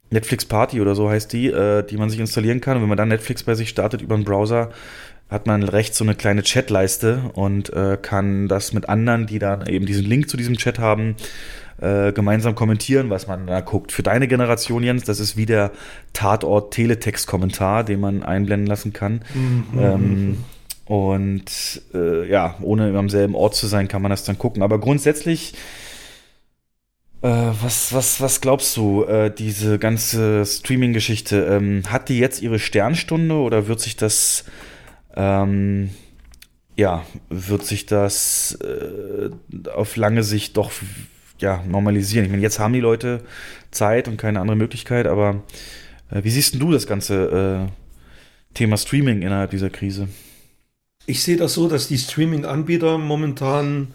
Netflix Party oder so heißt die, äh, die man sich installieren kann. Und wenn man dann Netflix bei sich startet über einen Browser, hat man rechts so eine kleine Chatleiste und äh, kann das mit anderen, die dann eben diesen Link zu diesem Chat haben, äh, gemeinsam kommentieren, was man da guckt. Für deine Generation, Jens, das ist wie der Tatort-Teletext-Kommentar, den man einblenden lassen kann. Mhm. Ähm, und äh, ja, ohne am selben Ort zu sein, kann man das dann gucken. Aber grundsätzlich was, was, was glaubst du, äh, diese ganze Streaming-Geschichte, ähm, hat die jetzt ihre Sternstunde oder wird sich das, ähm, ja, wird sich das äh, auf lange Sicht doch ja, normalisieren? Ich meine, jetzt haben die Leute Zeit und keine andere Möglichkeit, aber äh, wie siehst du das ganze äh, Thema Streaming innerhalb dieser Krise? Ich sehe das so, dass die Streaming-Anbieter momentan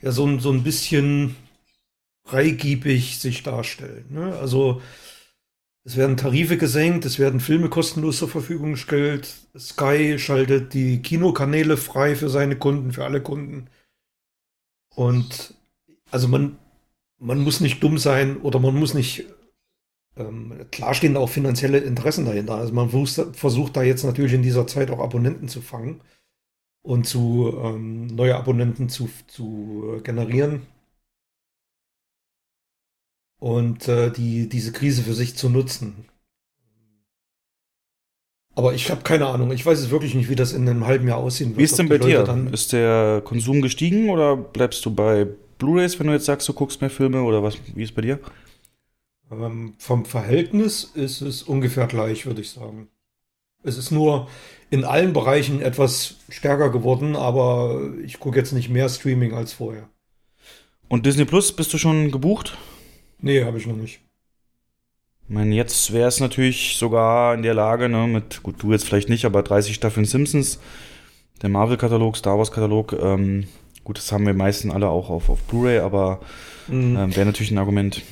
ja so, so ein bisschen freigiebig sich darstellen. Ne? Also es werden Tarife gesenkt, es werden Filme kostenlos zur Verfügung gestellt. Sky schaltet die Kinokanäle frei für seine Kunden, für alle Kunden. Und also man, man muss nicht dumm sein oder man muss nicht ähm, klar stehen auch finanzielle Interessen dahinter. Also man versucht, versucht da jetzt natürlich in dieser Zeit auch Abonnenten zu fangen und zu ähm, neue Abonnenten zu, zu äh, generieren und äh, die, diese Krise für sich zu nutzen. Aber ich habe keine Ahnung. Ich weiß es wirklich nicht, wie das in einem halben Jahr aussehen wird. Wie ist denn bei dir? Ist der Konsum gestiegen oder bleibst du bei Blu-rays, wenn du jetzt sagst, du guckst mehr Filme oder was? Wie ist bei dir? Ähm, vom Verhältnis ist es ungefähr gleich, würde ich sagen. Es ist nur in allen Bereichen etwas stärker geworden, aber ich gucke jetzt nicht mehr Streaming als vorher. Und Disney Plus, bist du schon gebucht? Nee, habe ich noch nicht. Ich meine, jetzt wäre es natürlich sogar in der Lage, ne, mit, gut, du jetzt vielleicht nicht, aber 30 Staffeln Simpsons, der Marvel-Katalog, Star Wars-Katalog, ähm, gut, das haben wir meisten alle auch auf, auf Blu-ray, aber mhm. ähm, wäre natürlich ein Argument.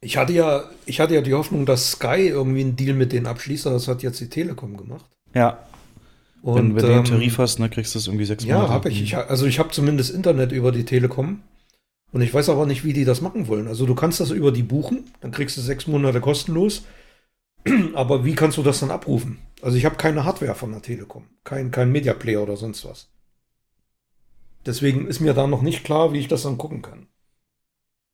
Ich hatte ja, ich hatte ja die Hoffnung, dass Sky irgendwie einen Deal mit denen abschließt, das hat jetzt die Telekom gemacht. Ja. Und, wenn, wenn du den ähm, Tarif hast, ne, kriegst du es irgendwie sechs Monate. Ja, habe ich. ich. Also ich habe zumindest Internet über die Telekom. Und ich weiß aber nicht, wie die das machen wollen. Also du kannst das über die buchen, dann kriegst du sechs Monate kostenlos. Aber wie kannst du das dann abrufen? Also ich habe keine Hardware von der Telekom, kein, kein Media Player oder sonst was. Deswegen ist mir da noch nicht klar, wie ich das dann gucken kann.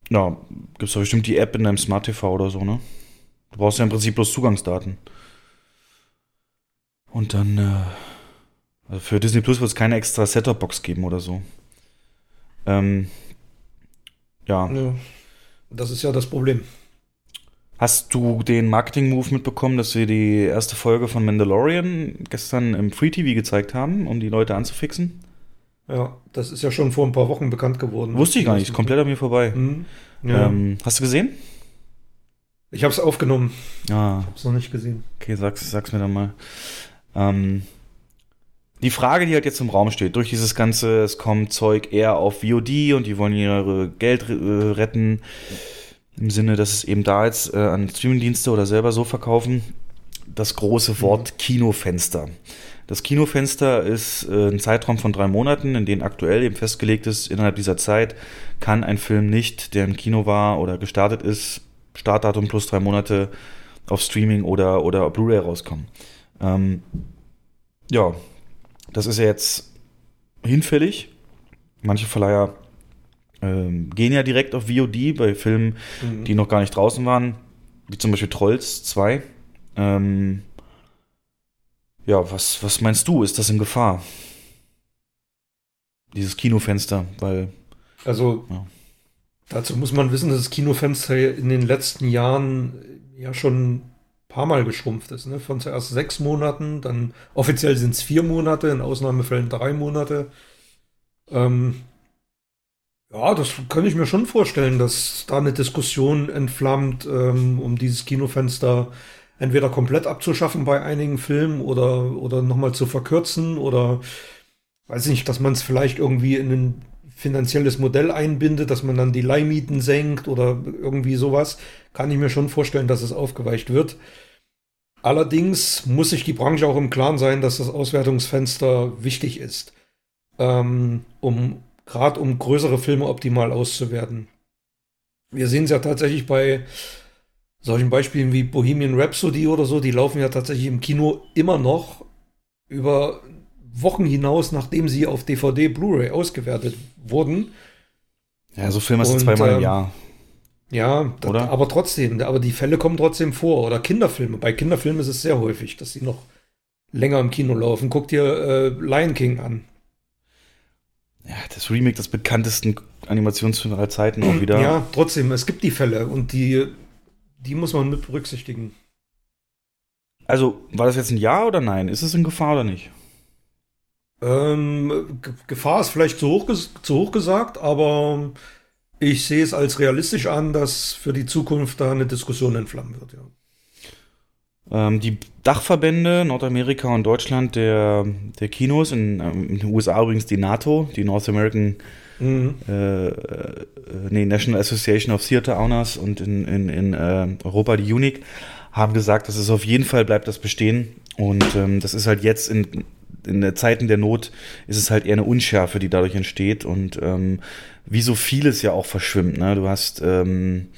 Ja, gibt es doch bestimmt die App in deinem Smart TV oder so, ne? Du brauchst ja im Prinzip bloß Zugangsdaten. Und dann, äh, also für Disney Plus wird es keine extra Setup-Box geben oder so. Ähm, ja. ja. Das ist ja das Problem. Hast du den Marketing-Move mitbekommen, dass wir die erste Folge von Mandalorian gestern im Free TV gezeigt haben, um die Leute anzufixen? Ja, das ist ja schon vor ein paar Wochen bekannt geworden. Wusste ich gar nicht, ist komplett an mir vorbei. Mhm. Ja. Ähm, hast du gesehen? Ich habe es aufgenommen. Ah. Ich habe es noch nicht gesehen. Okay, sag's, sag's mir dann mal. Ähm, die Frage, die halt jetzt im Raum steht, durch dieses ganze, es kommt Zeug eher auf VOD und die wollen ihre Geld äh, retten, im Sinne, dass es eben da jetzt äh, an Streamingdienste oder selber so verkaufen, das große Wort mhm. Kinofenster. Das Kinofenster ist äh, ein Zeitraum von drei Monaten, in dem aktuell eben festgelegt ist, innerhalb dieser Zeit kann ein Film nicht, der im Kino war oder gestartet ist, Startdatum plus drei Monate auf Streaming oder, oder Blu-ray rauskommen. Ähm, ja, das ist ja jetzt hinfällig. Manche Verleiher ähm, gehen ja direkt auf VOD bei Filmen, mhm. die noch gar nicht draußen waren, wie zum Beispiel Trolls 2. Ähm, ja, was, was meinst du? Ist das in Gefahr? Dieses Kinofenster, weil. Also, ja. dazu muss man wissen, dass das Kinofenster in den letzten Jahren ja schon paar Mal geschrumpft ist. Ne? Von zuerst sechs Monaten, dann offiziell sind es vier Monate, in Ausnahmefällen drei Monate. Ähm, ja, das kann ich mir schon vorstellen, dass da eine Diskussion entflammt, ähm, um dieses Kinofenster entweder komplett abzuschaffen bei einigen Filmen oder, oder nochmal zu verkürzen oder weiß ich nicht, dass man es vielleicht irgendwie in ein finanzielles Modell einbindet, dass man dann die Leihmieten senkt oder irgendwie sowas, kann ich mir schon vorstellen, dass es aufgeweicht wird. Allerdings muss sich die Branche auch im Klaren sein, dass das Auswertungsfenster wichtig ist, ähm, um gerade um größere Filme optimal auszuwerten. Wir sehen es ja tatsächlich bei solchen Beispielen wie Bohemian Rhapsody oder so, die laufen ja tatsächlich im Kino immer noch über Wochen hinaus, nachdem sie auf DVD, Blu-ray ausgewertet wurden. Ja, so Filme du zweimal im ähm, Jahr. Ja, Oder? aber trotzdem, aber die Fälle kommen trotzdem vor. Oder Kinderfilme. Bei Kinderfilmen ist es sehr häufig, dass sie noch länger im Kino laufen. Guck dir äh, Lion King an. Ja, das Remake des bekanntesten Animationsfilms aller Zeiten auch wieder. Ja, trotzdem, es gibt die Fälle und die, die muss man mit berücksichtigen. Also, war das jetzt ein Ja oder Nein? Ist es in Gefahr oder nicht? Ähm, Ge- Gefahr ist vielleicht zu hoch, zu hoch gesagt, aber ich sehe es als realistisch an, dass für die Zukunft da eine Diskussion entflammen wird. Ja. Ähm, die Dachverbände Nordamerika und Deutschland der, der Kinos, in, ähm, in den USA übrigens die NATO, die North American Mhm. äh, äh, nee, National Association of Theater Owners und in, in, in äh, Europa die UNIC, haben gesagt, dass es auf jeden Fall bleibt das bestehen. Und ähm, das ist halt jetzt in, in der Zeiten der Not ist es halt eher eine Unschärfe, die dadurch entsteht. Und ähm, wie so vieles ja auch verschwimmt. Ne? Du hast ähm,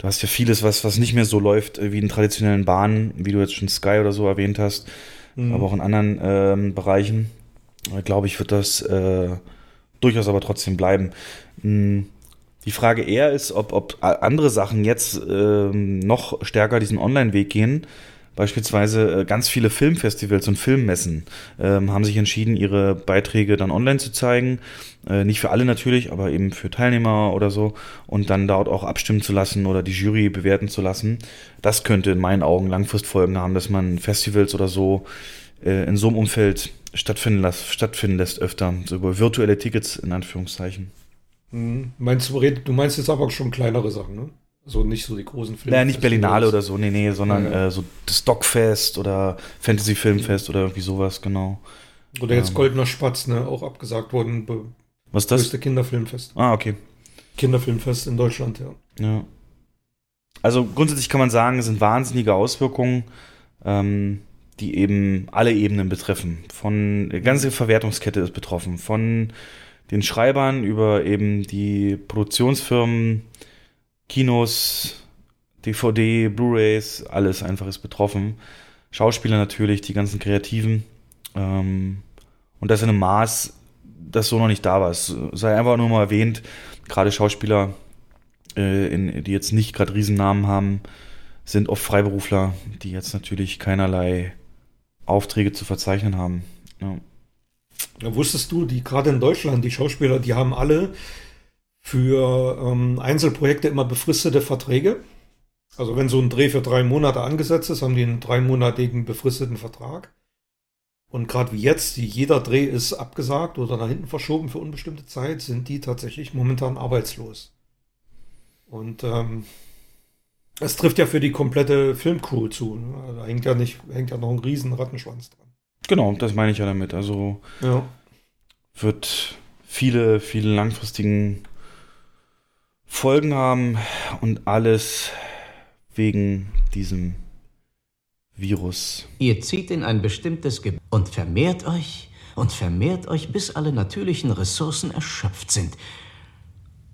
Du hast ja vieles, was, was nicht mehr so läuft äh, wie in traditionellen Bahnen, wie du jetzt schon Sky oder so erwähnt hast, Mhm. aber auch in anderen ähm, Bereichen. Äh, Glaube ich, wird das äh, durchaus aber trotzdem bleiben. Hm, Die Frage eher ist, ob, ob andere Sachen jetzt ähm, noch stärker diesen Online-Weg gehen. Beispielsweise äh, ganz viele Filmfestivals und Filmmessen ähm, haben sich entschieden, ihre Beiträge dann online zu zeigen. Äh, nicht für alle natürlich, aber eben für Teilnehmer oder so. Und dann dort auch abstimmen zu lassen oder die Jury bewerten zu lassen. Das könnte in meinen Augen Langfristfolgen haben, dass man Festivals oder so äh, in so einem Umfeld stattfinden, las stattfinden lässt öfter. So über virtuelle Tickets in Anführungszeichen. Mhm. Meinst du, du meinst jetzt aber schon kleinere Sachen, ne? Also nicht so die großen Filme. Naja, nicht Berlinale oder so, nee, nee, sondern Ja, ja. Äh, so das Dogfest oder Fantasy Filmfest oder irgendwie sowas, genau. Oder jetzt Ähm. Goldener Spatz, ne? Auch abgesagt worden. Was ist das? größte Kinderfilmfest. Ah, okay. Kinderfilmfest in Deutschland, ja. Ja. Also grundsätzlich kann man sagen, es sind wahnsinnige Auswirkungen, ähm, die eben alle Ebenen betreffen. Von die ganze Verwertungskette ist betroffen, von den Schreibern über eben die Produktionsfirmen, Kinos, DVD, Blu-rays, alles einfach ist betroffen. Schauspieler natürlich, die ganzen Kreativen. Ähm, und das in einem Maß, das so noch nicht da war. Es sei einfach nur mal erwähnt, gerade Schauspieler, äh, in, die jetzt nicht gerade Riesennamen haben, sind oft Freiberufler, die jetzt natürlich keinerlei Aufträge zu verzeichnen haben. Ja. Ja, wusstest du, die gerade in Deutschland, die Schauspieler, die haben alle für ähm, Einzelprojekte immer befristete Verträge. Also wenn so ein Dreh für drei Monate angesetzt ist, haben die einen dreimonatigen befristeten Vertrag. Und gerade wie jetzt, jeder Dreh ist abgesagt oder nach hinten verschoben für unbestimmte Zeit, sind die tatsächlich momentan arbeitslos. Und ähm, es trifft ja für die komplette Filmcrew zu. Ne? Also Da hängt ja nicht, hängt ja noch ein riesen Rattenschwanz dran. Genau, das meine ich ja damit. Also Ja. wird viele, viele langfristigen Folgen haben und alles wegen diesem Virus. Ihr zieht in ein bestimmtes Gebiet und vermehrt euch und vermehrt euch, bis alle natürlichen Ressourcen erschöpft sind.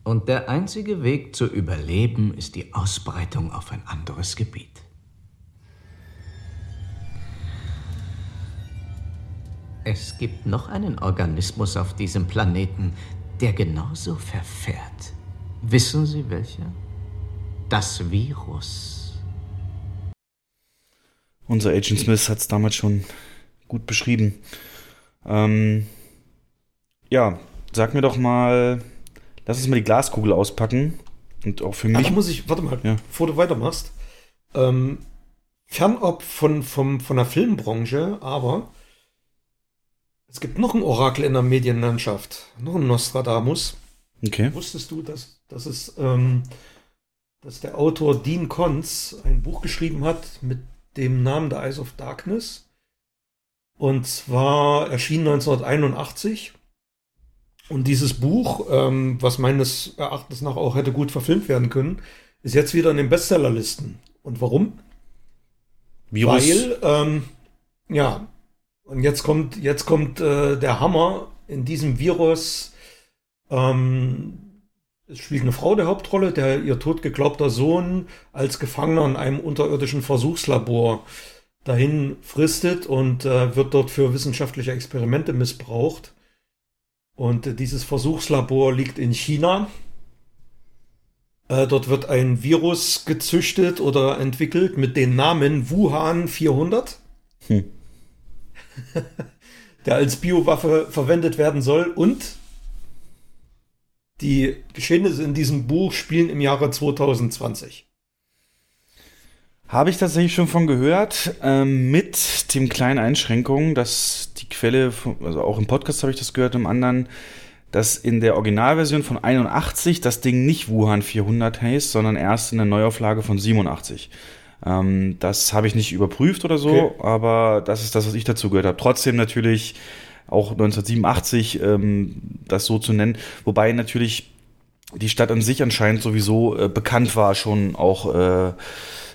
Und der einzige Weg zu überleben ist die Ausbreitung auf ein anderes Gebiet. Es gibt noch einen Organismus auf diesem Planeten, der genauso verfährt. Wissen Sie welcher? Das Virus. Unser Agent Smith hat es damals schon gut beschrieben. Ähm, ja, sag mir doch mal, lass uns mal die Glaskugel auspacken. Und auch für mich. da muss ich, warte mal, Ja. bevor du weitermachst. Ähm, fernab von, vom, von der Filmbranche, aber es gibt noch ein Orakel in der Medienlandschaft, noch ein Nostradamus. Okay. Wusstest du, dass, dass es, ähm, dass der Autor Dean Kons ein Buch geschrieben hat mit dem Namen The Eyes of Darkness? Und zwar erschien 1981. Und dieses Buch, ähm, was meines Erachtens nach auch hätte gut verfilmt werden können, ist jetzt wieder in den Bestsellerlisten. Und warum? Virus. Weil, ähm, ja, und jetzt kommt, jetzt kommt äh, der Hammer in diesem Virus. Ähm, es spielt eine Frau der Hauptrolle, der ihr totgeglaubter Sohn als Gefangener in einem unterirdischen Versuchslabor dahin fristet und äh, wird dort für wissenschaftliche Experimente missbraucht. Und äh, dieses Versuchslabor liegt in China. Äh, dort wird ein Virus gezüchtet oder entwickelt mit dem Namen Wuhan 400, hm. der als Biowaffe verwendet werden soll. Und die Geschehnisse in diesem Buch spielen im Jahre 2020. Habe ich tatsächlich schon von gehört, ähm, mit dem kleinen Einschränkungen, dass die Quelle, also auch im Podcast habe ich das gehört, im anderen, dass in der Originalversion von 81 das Ding nicht Wuhan 400 heißt, sondern erst in der Neuauflage von 87. Ähm, das habe ich nicht überprüft oder so, okay. aber das ist das, was ich dazu gehört habe. Trotzdem natürlich auch 1987 ähm, das so zu nennen, wobei natürlich die Stadt an sich anscheinend sowieso äh, bekannt war, schon auch äh,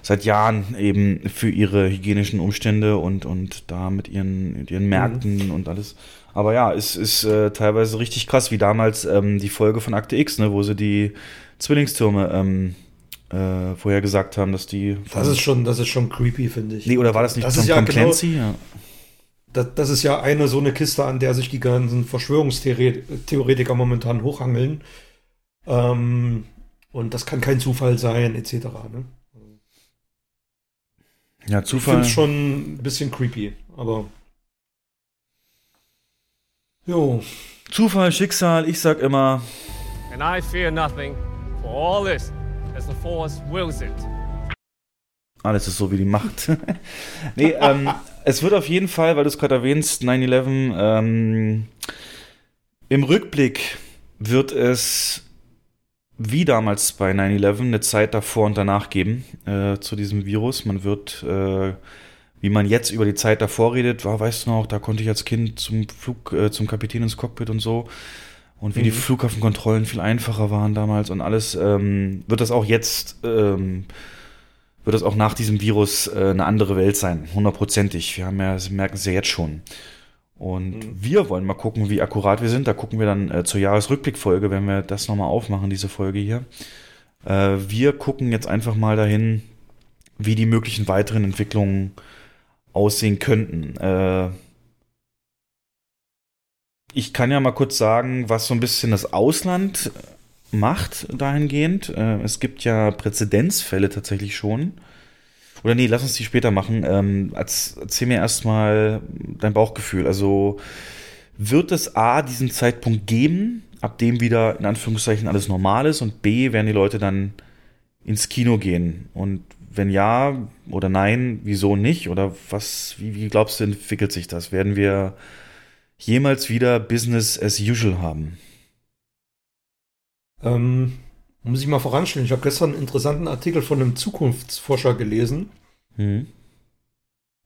seit Jahren eben für ihre hygienischen Umstände und, und da mit ihren, ihren mhm. Märkten mhm. und alles. Aber ja, es ist äh, teilweise richtig krass, wie damals ähm, die Folge von Akte X, ne, wo sie die Zwillingstürme ähm, äh, vorher gesagt haben, dass die. Das ist schon, das ist schon creepy, finde ich. Nee, oder war das nicht das von ist ja Tom genau, Clancy? Ja. Das, das, ist ja eine so eine Kiste, an der sich die ganzen Verschwörungstheoretiker momentan hochhangeln. Ähm, und das kann kein Zufall sein, etc. Ne? Ja, Zufall. Ich finde es schon ein bisschen creepy, aber. Jo. Zufall, Schicksal, ich sag immer. And I fear nothing, for all this, as the Force wills it. Alles ist so wie die Macht. nee, ähm, es wird auf jeden Fall, weil du es gerade erwähnst, 9-11, ähm, im Rückblick wird es wie damals bei 9-11 eine Zeit davor und danach geben äh, zu diesem Virus. Man wird, äh, wie man jetzt über die Zeit davor redet, war, weißt du noch, da konnte ich als Kind zum Flug, äh, zum Kapitän ins Cockpit und so. Und wie mhm. die Flughafenkontrollen viel einfacher waren damals und alles, ähm, wird das auch jetzt, ähm, wird das auch nach diesem Virus äh, eine andere Welt sein, hundertprozentig. Wir haben ja, merken es ja jetzt schon. Und mhm. wir wollen mal gucken, wie akkurat wir sind. Da gucken wir dann äh, zur Jahresrückblickfolge, wenn wir das nochmal aufmachen, diese Folge hier. Äh, wir gucken jetzt einfach mal dahin, wie die möglichen weiteren Entwicklungen aussehen könnten. Äh, ich kann ja mal kurz sagen, was so ein bisschen das Ausland macht dahingehend. Äh, es gibt ja Präzedenzfälle tatsächlich schon oder nee, lass uns die später machen. Ähm, erzähl mir erstmal dein Bauchgefühl. Also wird es A diesen Zeitpunkt geben, ab dem wieder in Anführungszeichen alles normal ist und B werden die Leute dann ins Kino gehen? Und wenn ja oder nein, wieso nicht? Oder was, wie, wie glaubst du, entwickelt sich das? Werden wir jemals wieder Business as usual haben? Ähm, muss ich mal voranstellen. Ich habe gestern einen interessanten Artikel von einem Zukunftsforscher gelesen. Mhm.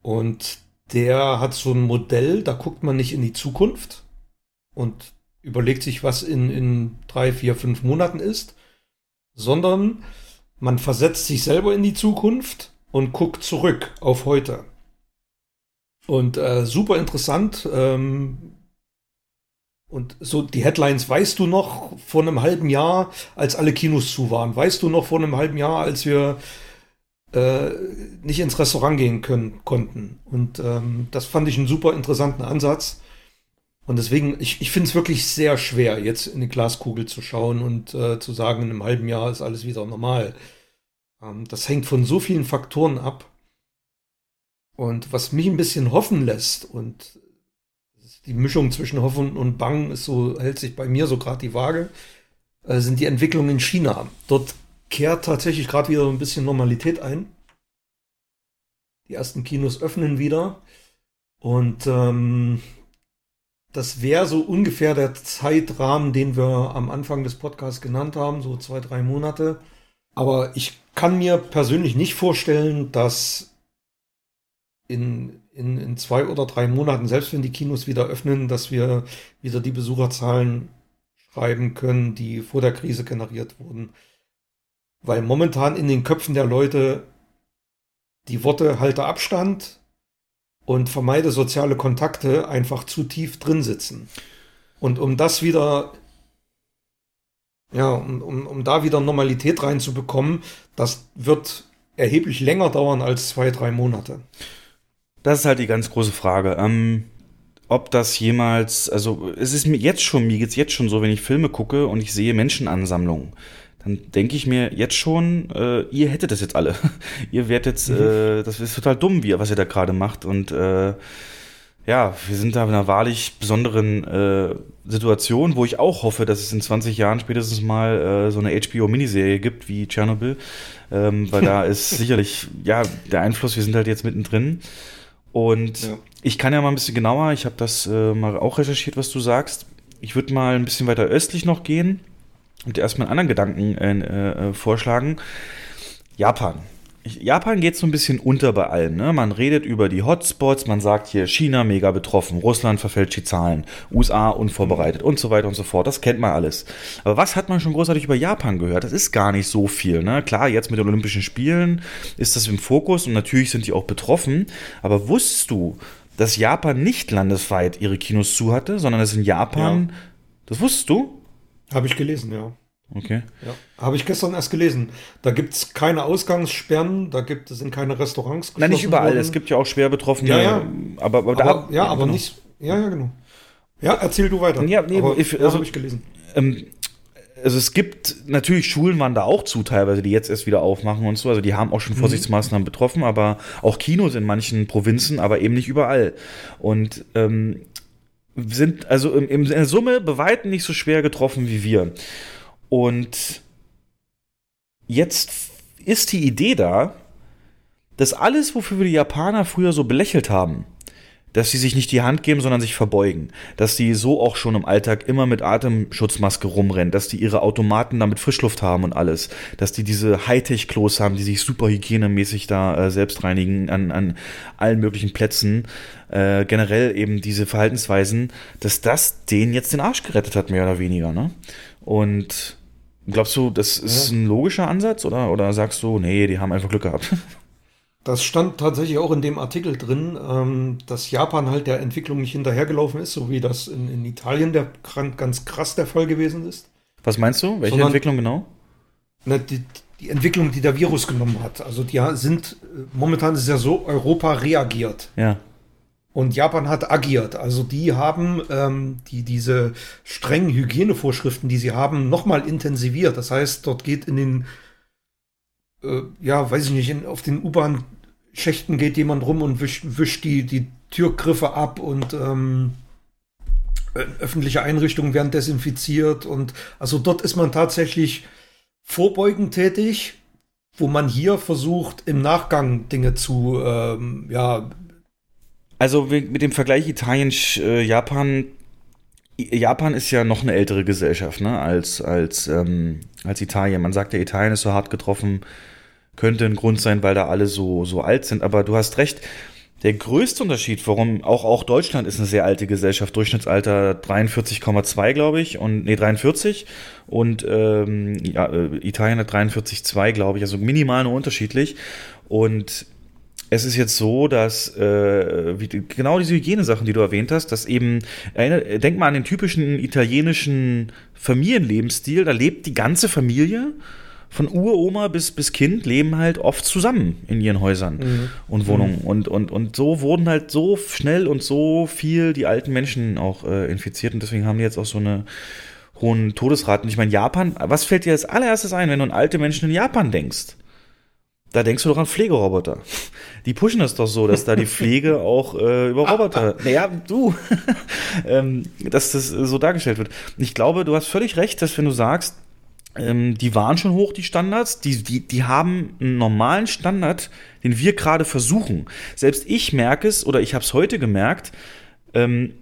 Und der hat so ein Modell, da guckt man nicht in die Zukunft und überlegt sich, was in, in drei, vier, fünf Monaten ist, sondern man versetzt sich selber in die Zukunft und guckt zurück auf heute. Und äh, super interessant, ähm, und so die Headlines, weißt du noch vor einem halben Jahr, als alle Kinos zu waren? Weißt du noch vor einem halben Jahr, als wir äh, nicht ins Restaurant gehen können, konnten? Und ähm, das fand ich einen super interessanten Ansatz. Und deswegen, ich, ich finde es wirklich sehr schwer, jetzt in die Glaskugel zu schauen und äh, zu sagen, in einem halben Jahr ist alles wieder normal. Ähm, das hängt von so vielen Faktoren ab. Und was mich ein bisschen hoffen lässt, und die Mischung zwischen Hoffen und Bang ist so, hält sich bei mir so gerade die Waage, äh, sind die Entwicklungen in China. Dort kehrt tatsächlich gerade wieder ein bisschen Normalität ein. Die ersten Kinos öffnen wieder. Und ähm, das wäre so ungefähr der Zeitrahmen, den wir am Anfang des Podcasts genannt haben, so zwei, drei Monate. Aber ich kann mir persönlich nicht vorstellen, dass in in, in zwei oder drei Monaten, selbst wenn die Kinos wieder öffnen, dass wir wieder die Besucherzahlen schreiben können, die vor der Krise generiert wurden. Weil momentan in den Köpfen der Leute die Worte halte Abstand und vermeide soziale Kontakte einfach zu tief drin sitzen. Und um das wieder Ja, um, um, um da wieder Normalität reinzubekommen, das wird erheblich länger dauern als zwei, drei Monate. Das ist halt die ganz große Frage. Ähm, ob das jemals, also es ist mir jetzt schon, mir geht's jetzt schon so, wenn ich Filme gucke und ich sehe Menschenansammlungen, dann denke ich mir jetzt schon, äh, ihr hättet das jetzt alle. ihr werdet jetzt, mhm. äh, das ist total dumm, wie, was ihr da gerade macht. Und äh, ja, wir sind da in einer wahrlich besonderen äh, Situation, wo ich auch hoffe, dass es in 20 Jahren spätestens mal äh, so eine HBO-Miniserie gibt wie Tschernobyl, ähm, weil da ist sicherlich, ja, der Einfluss, wir sind halt jetzt mittendrin. Und ja. ich kann ja mal ein bisschen genauer, ich habe das äh, mal auch recherchiert, was du sagst. Ich würde mal ein bisschen weiter östlich noch gehen und erstmal einen anderen Gedanken äh, äh, vorschlagen. Japan. Japan geht so ein bisschen unter bei allem. Ne? Man redet über die Hotspots, man sagt hier China mega betroffen, Russland verfälscht die Zahlen, USA unvorbereitet und so weiter und so fort. Das kennt man alles. Aber was hat man schon großartig über Japan gehört? Das ist gar nicht so viel. Ne? Klar, jetzt mit den Olympischen Spielen ist das im Fokus und natürlich sind die auch betroffen. Aber wusstest du, dass Japan nicht landesweit ihre Kinos zu hatte, sondern es in Japan. Ja. Das wusstest du? Habe ich gelesen, ja. Okay. Ja, habe ich gestern erst gelesen. Da gibt es keine Ausgangssperren, da gibt es in keine Restaurants. Nein, nicht überall. Worden. Es gibt ja auch schwer Betroffene. Ja, ja. Aber, aber, aber ja, aber genau. nicht. Ja, ja, genau. Ja, erzähl du weiter. Ja, nee, aber, ich, also, habe ich gelesen. Ähm, also es gibt natürlich Schulen waren da auch zu teilweise, die jetzt erst wieder aufmachen und so. Also die haben auch schon mhm. Vorsichtsmaßnahmen mhm. betroffen, aber auch Kinos in manchen Provinzen, aber eben nicht überall. Und ähm, sind also im, in der Summe bei weitem nicht so schwer getroffen wie wir. Und jetzt ist die Idee da, dass alles, wofür wir die Japaner früher so belächelt haben, dass sie sich nicht die Hand geben, sondern sich verbeugen, dass sie so auch schon im Alltag immer mit Atemschutzmaske rumrennen, dass die ihre Automaten damit Frischluft haben und alles, dass die diese Hightech-Klos haben, die sich super hygienemäßig da äh, selbst reinigen an, an allen möglichen Plätzen, äh, generell eben diese Verhaltensweisen, dass das denen jetzt den Arsch gerettet hat, mehr oder weniger, ne? Und Glaubst du, das ist ja. ein logischer Ansatz oder, oder sagst du, nee, die haben einfach Glück gehabt? Das stand tatsächlich auch in dem Artikel drin, ähm, dass Japan halt der Entwicklung nicht hinterhergelaufen ist, so wie das in, in Italien der, ganz krass der Fall gewesen ist. Was meinst du? Welche Sondern, Entwicklung genau? Ne, die, die Entwicklung, die der Virus genommen hat. Also die sind, äh, momentan ist es ja so, Europa reagiert. Ja. Und Japan hat agiert. Also die haben ähm, die, diese strengen Hygienevorschriften, die sie haben, nochmal intensiviert. Das heißt, dort geht in den, äh, ja, weiß ich nicht, in, auf den U-Bahn-Schächten geht jemand rum und wischt, wischt die, die Türgriffe ab und ähm, öffentliche Einrichtungen werden desinfiziert. Und also dort ist man tatsächlich vorbeugend tätig, wo man hier versucht, im Nachgang Dinge zu, ähm, ja, also mit dem Vergleich Italien-Japan, äh, Japan ist ja noch eine ältere Gesellschaft ne, als, als, ähm, als Italien. Man sagt ja, Italien ist so hart getroffen, könnte ein Grund sein, weil da alle so, so alt sind. Aber du hast recht, der größte Unterschied, warum auch, auch Deutschland ist eine sehr alte Gesellschaft, Durchschnittsalter 43,2, glaube ich, und nee, 43 und ähm, ja, äh, Italien hat 43,2, glaube ich, also minimal nur unterschiedlich. Und es ist jetzt so, dass äh, wie, genau diese Hygienesachen, die du erwähnt hast, dass eben, äh, denk mal an den typischen italienischen Familienlebensstil, da lebt die ganze Familie von Uroma bis, bis Kind leben halt oft zusammen in ihren Häusern mhm. und Wohnungen. Mhm. Und, und, und so wurden halt so schnell und so viel die alten Menschen auch äh, infiziert. Und deswegen haben die jetzt auch so eine hohen Todesraten. Ich meine, Japan, was fällt dir als allererstes ein, wenn du an alte Menschen in Japan denkst? Da denkst du doch an Pflegeroboter. Die pushen es doch so, dass da die Pflege auch äh, über Roboter. Naja, du, ähm, dass das so dargestellt wird. Ich glaube, du hast völlig recht, dass wenn du sagst, ähm, die waren schon hoch, die Standards, die, die, die haben einen normalen Standard, den wir gerade versuchen. Selbst ich merke es, oder ich habe es heute gemerkt, ähm,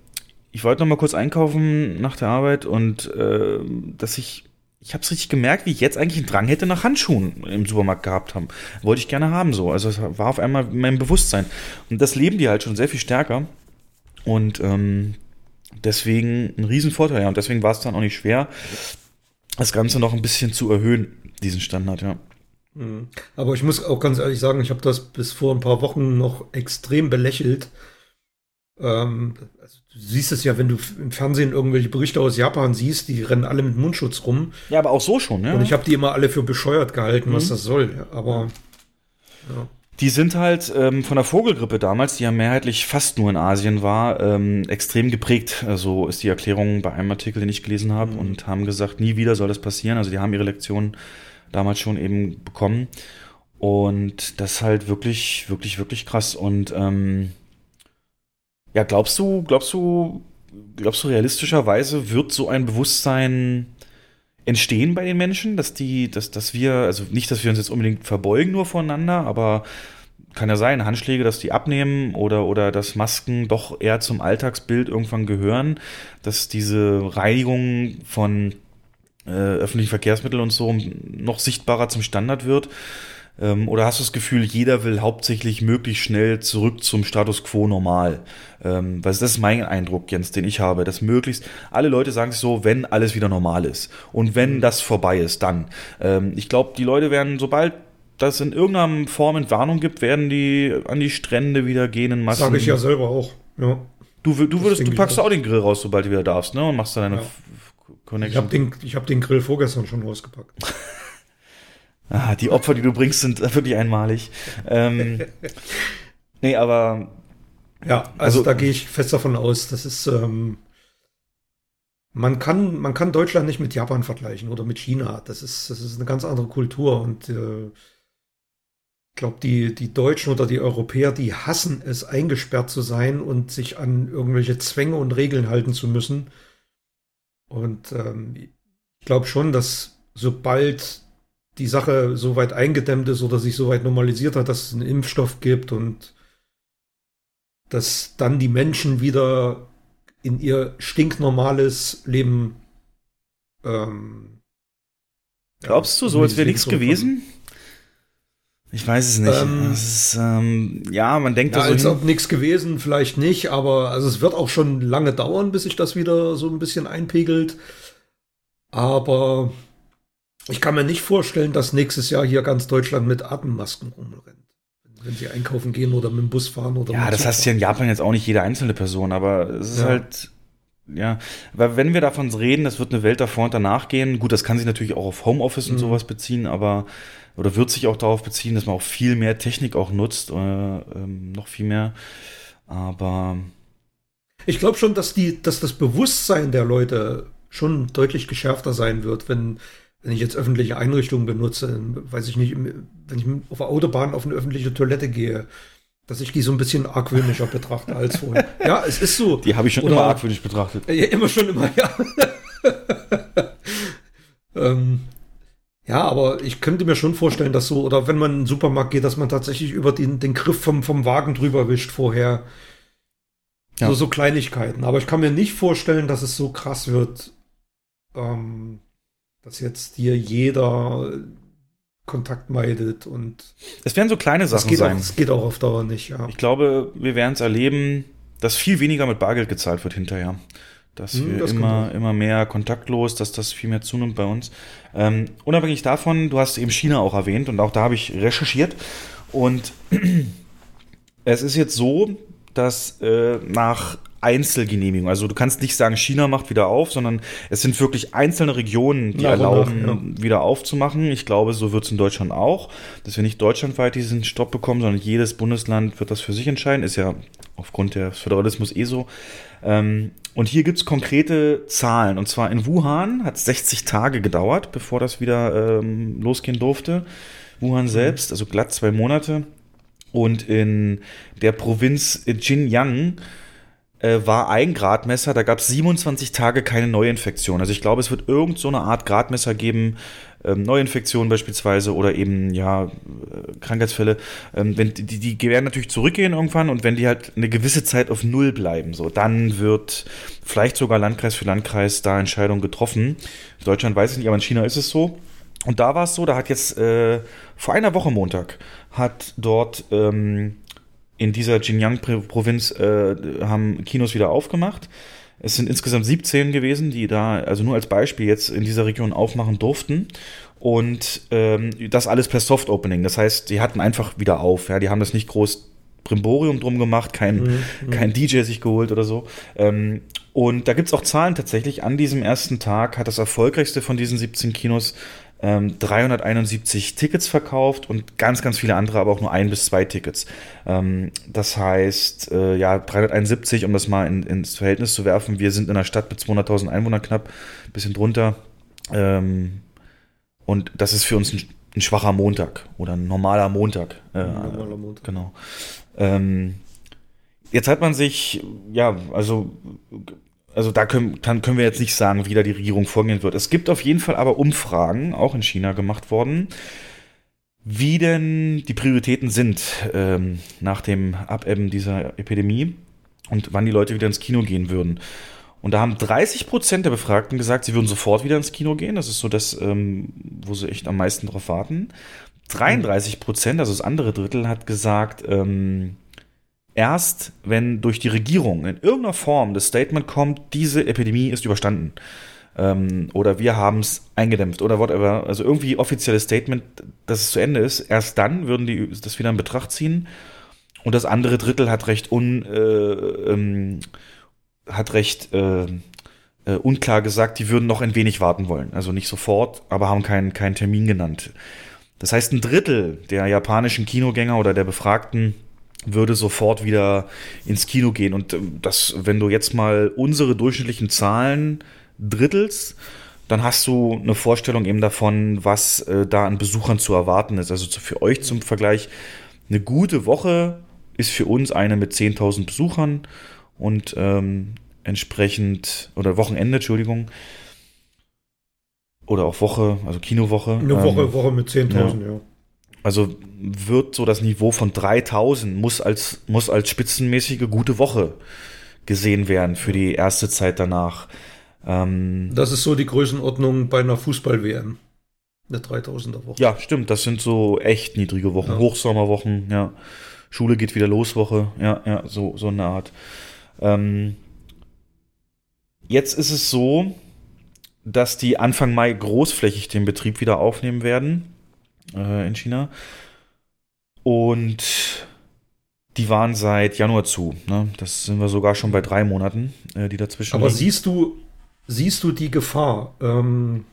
ich wollte noch mal kurz einkaufen nach der Arbeit und äh, dass ich ich habe es richtig gemerkt, wie ich jetzt eigentlich einen Drang hätte nach Handschuhen im Supermarkt gehabt haben. Wollte ich gerne haben so. Also es war auf einmal in meinem Bewusstsein. Und das leben die halt schon sehr viel stärker. Und ähm, deswegen ein Riesenvorteil. Ja. Und deswegen war es dann auch nicht schwer, das Ganze noch ein bisschen zu erhöhen, diesen Standard, ja. Mhm. Aber ich muss auch ganz ehrlich sagen, ich habe das bis vor ein paar Wochen noch extrem belächelt, Ähm, also du siehst es ja, wenn du im Fernsehen irgendwelche Berichte aus Japan siehst, die rennen alle mit Mundschutz rum. Ja, aber auch so schon, ja. Und ich habe die immer alle für bescheuert gehalten, mhm. was das soll. Aber ja. Die sind halt ähm, von der Vogelgrippe damals, die ja mehrheitlich fast nur in Asien war, ähm, extrem geprägt. So also ist die Erklärung bei einem Artikel, den ich gelesen habe, mhm. und haben gesagt, nie wieder soll das passieren. Also die haben ihre Lektion damals schon eben bekommen. Und das ist halt wirklich, wirklich, wirklich krass. Und ähm, ja, glaubst du, glaubst du, glaubst du realistischerweise wird so ein Bewusstsein entstehen bei den Menschen, dass die, dass, dass wir, also nicht, dass wir uns jetzt unbedingt verbeugen nur voneinander, aber kann ja sein, Handschläge, dass die abnehmen oder, oder dass Masken doch eher zum Alltagsbild irgendwann gehören, dass diese Reinigung von äh, öffentlichen Verkehrsmitteln und so noch sichtbarer zum Standard wird. Ähm, oder hast du das Gefühl, jeder will hauptsächlich möglichst schnell zurück zum Status quo normal? Ähm, weil das ist mein Eindruck, Jens, den ich habe, dass möglichst alle Leute sagen sich so, wenn alles wieder normal ist und wenn das vorbei ist, dann. Ähm, ich glaube, die Leute werden, sobald das in irgendeiner Form Entwarnung gibt, werden die an die Strände wieder gehen in Massen. Sage ich ja selber auch. Ja. Du, du, würdest, du packst auch den Grill raus, sobald du wieder darfst, ne? Und machst dann deine ja. Connection. Ich habe den, hab den Grill vorgestern schon rausgepackt. Ah, die Opfer, die du bringst, sind wirklich einmalig. Ähm, nee, aber. Ja, also, also da gehe ich fest davon aus, das ist. Ähm, man kann, man kann Deutschland nicht mit Japan vergleichen oder mit China. Das ist, das ist eine ganz andere Kultur und äh, ich glaube, die, die Deutschen oder die Europäer, die hassen es, eingesperrt zu sein und sich an irgendwelche Zwänge und Regeln halten zu müssen. Und ähm, ich glaube schon, dass sobald die Sache so weit eingedämmt ist oder sich so weit normalisiert hat, dass es einen Impfstoff gibt und dass dann die Menschen wieder in ihr stinknormales Leben. Ähm, Glaubst du, so als wäre nichts gewesen? Ich weiß es nicht. Ähm, ist, ähm, ja, man denkt ja, da so als hin. ob nichts gewesen, vielleicht nicht, aber also es wird auch schon lange dauern, bis sich das wieder so ein bisschen einpegelt. Aber ich kann mir nicht vorstellen, dass nächstes Jahr hier ganz Deutschland mit Atemmasken rumrennt. Wenn sie einkaufen gehen oder mit dem Bus fahren oder Ja, das heißt ja in Japan jetzt auch nicht jede einzelne Person, aber es ist ja. halt, ja, weil wenn wir davon reden, das wird eine Welt davor und danach gehen, gut, das kann sich natürlich auch auf Homeoffice mhm. und sowas beziehen, aber, oder wird sich auch darauf beziehen, dass man auch viel mehr Technik auch nutzt, äh, ähm, noch viel mehr, aber. Ich glaube schon, dass die, dass das Bewusstsein der Leute schon deutlich geschärfter sein wird, wenn, wenn ich jetzt öffentliche Einrichtungen benutze, weiß ich nicht, wenn ich auf der Autobahn auf eine öffentliche Toilette gehe, dass ich die so ein bisschen argwöhnischer betrachte als vorher. Ja, es ist so. Die habe ich schon Oder, immer argwöhnisch betrachtet. Ja, immer schon immer, ja. ähm, ja, aber ich könnte mir schon vorstellen, dass so, oder wenn man in den Supermarkt geht, dass man tatsächlich über den, den Griff vom, vom Wagen drüber wischt vorher. Ja. So, so Kleinigkeiten. Aber ich kann mir nicht vorstellen, dass es so krass wird. Ähm, dass jetzt hier jeder Kontakt meidet und. Es werden so kleine Sachen sein. Es geht auch auf Dauer nicht, ja. Ich glaube, wir werden es erleben, dass viel weniger mit Bargeld gezahlt wird hinterher. Dass hm, wir das immer, immer mehr kontaktlos, dass das viel mehr zunimmt bei uns. Ähm, unabhängig davon, du hast eben China auch erwähnt und auch da habe ich recherchiert. Und es ist jetzt so, dass äh, nach Einzelgenehmigung. Also du kannst nicht sagen, China macht wieder auf, sondern es sind wirklich einzelne Regionen, die Nach erlauben, ja. wieder aufzumachen. Ich glaube, so wird es in Deutschland auch, dass wir nicht deutschlandweit diesen Stopp bekommen, sondern jedes Bundesland wird das für sich entscheiden. Ist ja aufgrund des Föderalismus eh so. Ähm, und hier gibt's konkrete Zahlen. Und zwar in Wuhan hat es 60 Tage gedauert, bevor das wieder ähm, losgehen durfte. Wuhan selbst, also glatt zwei Monate. Und in der Provinz Xinjiang äh, war ein Gradmesser, da gab es 27 Tage keine Neuinfektion. Also ich glaube, es wird irgend so eine Art Gradmesser geben, ähm, Neuinfektionen beispielsweise oder eben ja äh, Krankheitsfälle. Ähm, wenn die, die werden natürlich zurückgehen irgendwann und wenn die halt eine gewisse Zeit auf Null bleiben, so dann wird vielleicht sogar Landkreis für Landkreis da Entscheidungen getroffen. In Deutschland weiß ich nicht, aber in China ist es so. Und da war es so, da hat jetzt äh, vor einer Woche Montag hat dort ähm, in dieser Xinjiang-Provinz äh, haben Kinos wieder aufgemacht. Es sind insgesamt 17 gewesen, die da, also nur als Beispiel jetzt in dieser Region aufmachen durften. Und ähm, das alles per Soft Opening. Das heißt, die hatten einfach wieder auf. Ja, die haben das nicht groß Brimborium drum gemacht, kein, Mhm, kein DJ sich geholt oder so. Ähm, und da gibt's auch Zahlen tatsächlich. An diesem ersten Tag hat das erfolgreichste von diesen 17 Kinos ähm, 371 Tickets verkauft und ganz, ganz viele andere, aber auch nur ein bis zwei Tickets. Ähm, das heißt, äh, ja, 371, um das mal in, ins Verhältnis zu werfen, wir sind in einer Stadt mit 200.000 Einwohnern knapp, bisschen drunter. Ähm, und das ist für uns ein, ein schwacher Montag oder ein normaler Montag. Äh, normaler Montag. Genau. Ähm, jetzt hat man sich, ja, also, also da können, dann können wir jetzt nicht sagen, wie da die Regierung vorgehen wird. Es gibt auf jeden Fall aber Umfragen, auch in China gemacht worden, wie denn die Prioritäten sind ähm, nach dem Abebben dieser Epidemie und wann die Leute wieder ins Kino gehen würden. Und da haben 30 Prozent der Befragten gesagt, sie würden sofort wieder ins Kino gehen. Das ist so das, ähm, wo sie echt am meisten drauf warten. 33 Prozent, also das andere Drittel, hat gesagt, ähm, erst wenn durch die Regierung in irgendeiner Form das Statement kommt, diese Epidemie ist überstanden. Ähm, oder wir haben es eingedämpft oder whatever. Also irgendwie offizielles Statement, dass es zu Ende ist. Erst dann würden die das wieder in Betracht ziehen. Und das andere Drittel hat recht un, äh, ähm, hat recht äh, äh, unklar gesagt, die würden noch ein wenig warten wollen. Also nicht sofort, aber haben keinen keinen Termin genannt. Das heißt, ein Drittel der japanischen Kinogänger oder der Befragten würde sofort wieder ins Kino gehen. Und ähm, das, wenn du jetzt mal unsere durchschnittlichen Zahlen drittelst, dann hast du eine Vorstellung eben davon, was äh, da an Besuchern zu erwarten ist. Also für euch zum Vergleich, eine gute Woche ist für uns eine mit 10.000 Besuchern und ähm, entsprechend, oder Wochenende, Entschuldigung, oder auch Woche, also Kinowoche. Eine Woche, ähm, Woche mit 10.000, ja. Also wird so das Niveau von 3000 muss als, muss als spitzenmäßige gute Woche gesehen werden für die erste Zeit danach. Ähm, Das ist so die Größenordnung bei einer Fußball-WM. Eine 3000er Woche. ja, stimmt, das sind so echt niedrige Wochen, Ja. Hochsommerwochen, ja. Schule geht wieder los, Woche, ja, ja, so, so eine Art. Ähm, jetzt ist es so, dass die Anfang Mai großflächig den Betrieb wieder aufnehmen werden äh, in China. Und die waren seit Januar zu. Ne? Das sind wir sogar schon bei drei Monaten, äh, die dazwischen Aber liegen. siehst du, siehst du die Gefahr, ähm,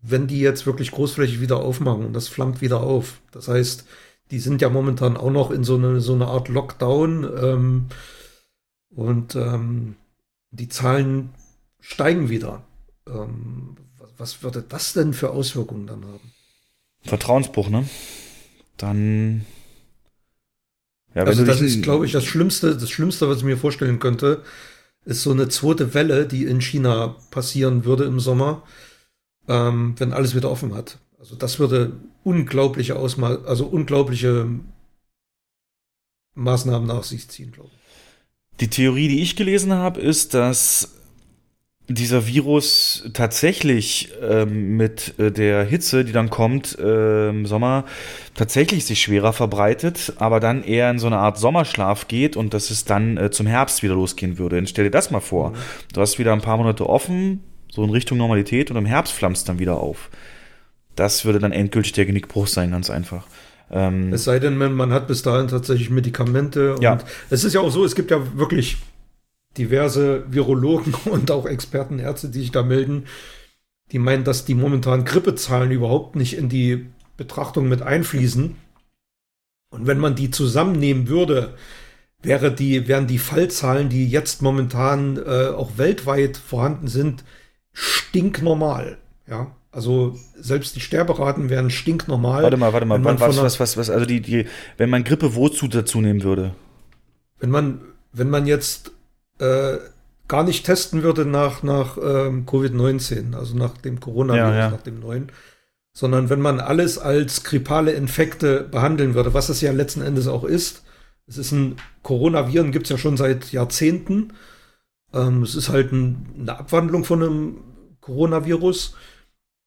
wenn die jetzt wirklich großflächig wieder aufmachen und das flammt wieder auf? Das heißt, die sind ja momentan auch noch in so eine, so eine Art Lockdown ähm, und ähm, die Zahlen steigen wieder. Ähm, was, was würde das denn für Auswirkungen dann haben? Vertrauensbruch, ne? Dann. Ja, also das ist, glaube ich, das Schlimmste, das Schlimmste, was ich mir vorstellen könnte, ist so eine zweite Welle, die in China passieren würde im Sommer, ähm, wenn alles wieder offen hat. Also das würde unglaubliche Ausma also unglaubliche Maßnahmen nach sich ziehen, glaube ich. Die Theorie, die ich gelesen habe, ist, dass dieser Virus tatsächlich ähm, mit äh, der Hitze, die dann kommt äh, im Sommer, tatsächlich sich schwerer verbreitet, aber dann eher in so eine Art Sommerschlaf geht und dass es dann äh, zum Herbst wieder losgehen würde. Und stell dir das mal vor. Du hast wieder ein paar Monate offen, so in Richtung Normalität und im Herbst flammst dann wieder auf. Das würde dann endgültig der Genickbruch sein, ganz einfach. Ähm, Es sei denn, man, man hat bis dahin tatsächlich Medikamente. Und Ja. es ist ja auch so, es gibt ja wirklich diverse Virologen und auch Experten, Ärzte, die sich da melden, die meinen, dass die momentanen Grippezahlen überhaupt nicht in die Betrachtung mit einfließen. Und wenn man die zusammennehmen würde, wäre die, wären die Fallzahlen, die jetzt momentan äh, auch weltweit vorhanden sind, stinknormal. Ja, also selbst die Sterberaten wären stinknormal. warte mal, warte mal, man was, was, was, was, also die, die, wenn man Grippe wozu dazu nehmen würde? Wenn man, wenn man jetzt äh, gar nicht testen würde nach, nach ähm, Covid-19, also nach dem Coronavirus, Ja, ja. nach dem neuen, sondern wenn man alles als grippale Infekte behandeln würde, was es ja letzten Endes auch ist. Es ist ein Coronaviren, gibt es ja schon seit Jahrzehnten. Ähm, es ist halt ein, eine Abwandlung von einem Coronavirus.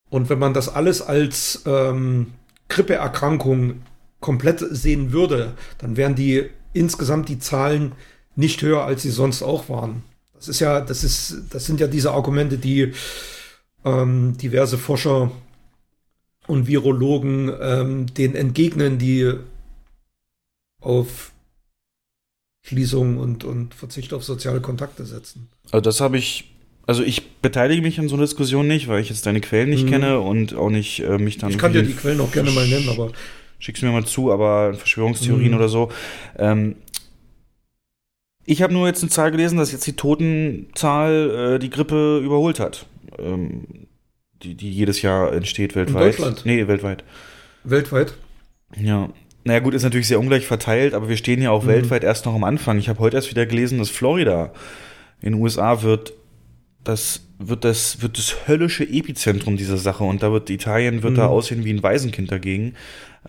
Und wenn man das alles als ähm, Grippeerkrankung komplett sehen würde, dann wären die insgesamt die Zahlen nicht höher, als sie sonst auch waren. Das ist ja, das ist, das sind ja diese Argumente, die ähm, diverse Forscher und Virologen ähm, den entgegnen, die auf Schließung und, und Verzicht auf soziale Kontakte setzen. Also das habe ich, also ich beteilige mich an so einer Diskussion nicht, weil ich jetzt deine Quellen nicht Mhm. kenne und auch nicht äh, mich dann. Ich kann dir die Quellen auch gerne mal nennen, aber Schick's mir mal zu, aber Verschwörungstheorien Mhm. oder so. Ähm, ich habe nur jetzt eine Zahl gelesen, dass jetzt die Totenzahl äh, die Grippe überholt hat. Ähm, die, die jedes Jahr entsteht weltweit. Deutschland? Nee, weltweit. weltweit. Ja. Naja, gut, ist natürlich sehr ungleich verteilt, aber wir stehen ja auch Mhm. weltweit erst noch am Anfang. Ich habe heute erst wieder gelesen, dass Florida in den USA wird das wird das wird das höllische Epizentrum dieser Sache und da wird Italien wird da Mhm. aussehen wie ein Waisenkind dagegen,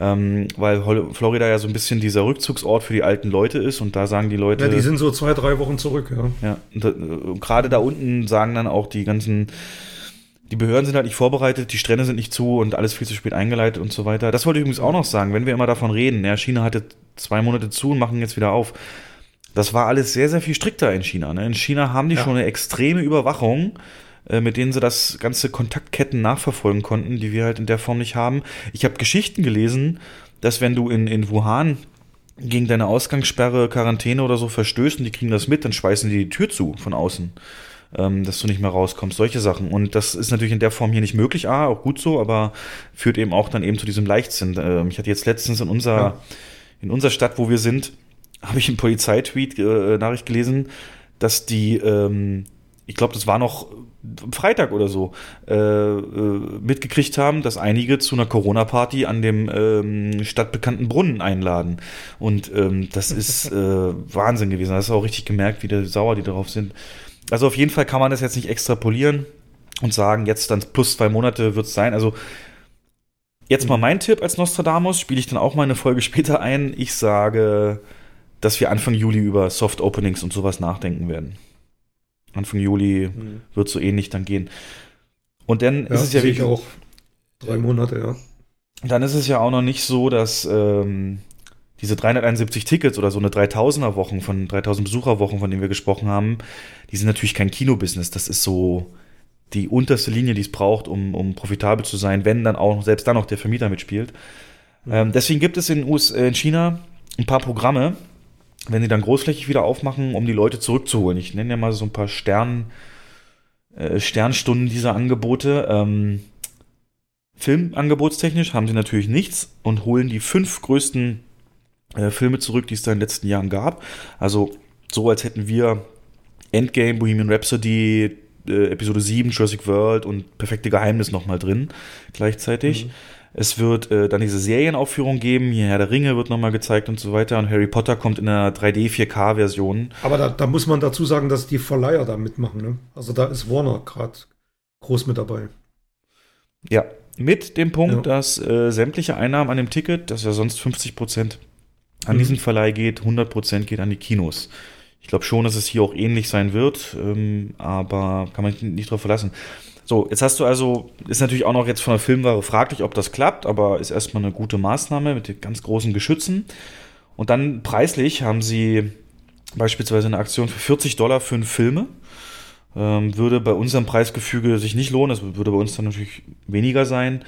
ähm, weil Florida ja so ein bisschen dieser Rückzugsort für die alten Leute ist und da sagen die Leute Ja, die sind so zwei, drei Wochen zurück, ja. ja, äh, gerade da unten sagen dann auch die ganzen, die Behörden sind halt nicht vorbereitet, die Strände sind nicht zu und alles viel zu spät eingeleitet und so weiter. Das wollte ich übrigens auch noch sagen, wenn wir immer davon reden, ja, China hatte zwei Monate zu und machen jetzt wieder auf. Das war alles sehr, sehr viel strikter in China. Ne? In China haben die Ja. schon eine extreme Überwachung, mit denen sie das ganze Kontaktketten nachverfolgen konnten, die wir halt in der Form nicht haben. Ich habe Geschichten gelesen, dass wenn du in, in Wuhan gegen deine Ausgangssperre, Quarantäne oder so verstößt und die kriegen das mit, dann schweißen die die Tür zu von außen, ähm, dass du nicht mehr rauskommst. Solche Sachen. Und das ist natürlich in der Form hier nicht möglich. Ah, auch gut so, aber führt eben auch dann eben zu diesem Leichtsinn. Ähm, ich hatte jetzt letztens in unserer, Ja. in unserer Stadt, wo wir sind, habe ich einen Polizeitweet äh, Nachricht gelesen, dass die, ähm, ich glaube, das war noch Freitag oder so, äh, äh, mitgekriegt haben, dass einige zu einer Corona-Party an dem ähm, stadtbekannten Brunnen einladen. Und ähm, das ist äh, Wahnsinn gewesen. Da hast du auch richtig gemerkt, wie der sauer die darauf sind. Also auf jeden Fall kann man das jetzt nicht extrapolieren und sagen, jetzt dann plus zwei Monate wird es sein. Also jetzt mal mein Tipp als Nostradamus, spiele ich dann auch mal eine Folge später ein. Ich sage, dass wir Anfang Juli über Soft Openings und sowas nachdenken werden. Anfang Juli Mhm. wird so ähnlich dann gehen. Und dann Ja, ist es ja sehe ich wie- auch. Drei Monate, ja. dann ist es ja auch noch nicht so, dass ähm, diese 371 Tickets oder so eine 3000er Wochen von 3000 Besucherwochen, von denen wir gesprochen haben, die sind natürlich kein Kinobusiness. Das ist so die unterste Linie, die es braucht, um, um profitabel zu sein, wenn dann auch selbst dann noch der Vermieter mitspielt. Ähm, deswegen gibt es in, US, äh, in China ein paar Programme, wenn die dann großflächig wieder aufmachen, um die Leute zurückzuholen. Ich nenne ja mal so ein paar Stern, äh, Sternstunden dieser Angebote. Ähm, Filmangebotstechnisch haben sie natürlich nichts und holen die fünf größten äh, Filme zurück, die es da in den letzten Jahren gab. Also so, als hätten wir Endgame, Bohemian Rhapsody, äh, Episode 7, Jurassic World und Perfekte Geheimnis nochmal drin gleichzeitig. Es wird äh, dann diese Serienaufführung geben, hier Herr der Ringe wird nochmal gezeigt und so weiter und Harry Potter kommt in einer 3D 4K-Version. Aber da, da muss man dazu sagen, dass die Verleiher da mitmachen. Ne? Also da ist Warner gerade groß mit dabei. Ja, mit dem Punkt, Ja. dass äh, sämtliche Einnahmen an dem Ticket, das ja sonst 50 Prozent an Mhm. diesen Verleih geht, 100 Prozent geht an die Kinos. Ich glaube schon, dass es hier auch ähnlich sein wird, ähm, aber kann man nicht drauf verlassen. So, jetzt hast du also, ist natürlich auch noch jetzt von der Filmware fraglich, ob das klappt, aber ist erstmal eine gute Maßnahme mit den ganz großen Geschützen. Und dann preislich haben sie beispielsweise eine Aktion für 40 Dollar fünf Filme. Ähm, würde bei unserem Preisgefüge sich nicht lohnen, das würde bei uns dann natürlich weniger sein.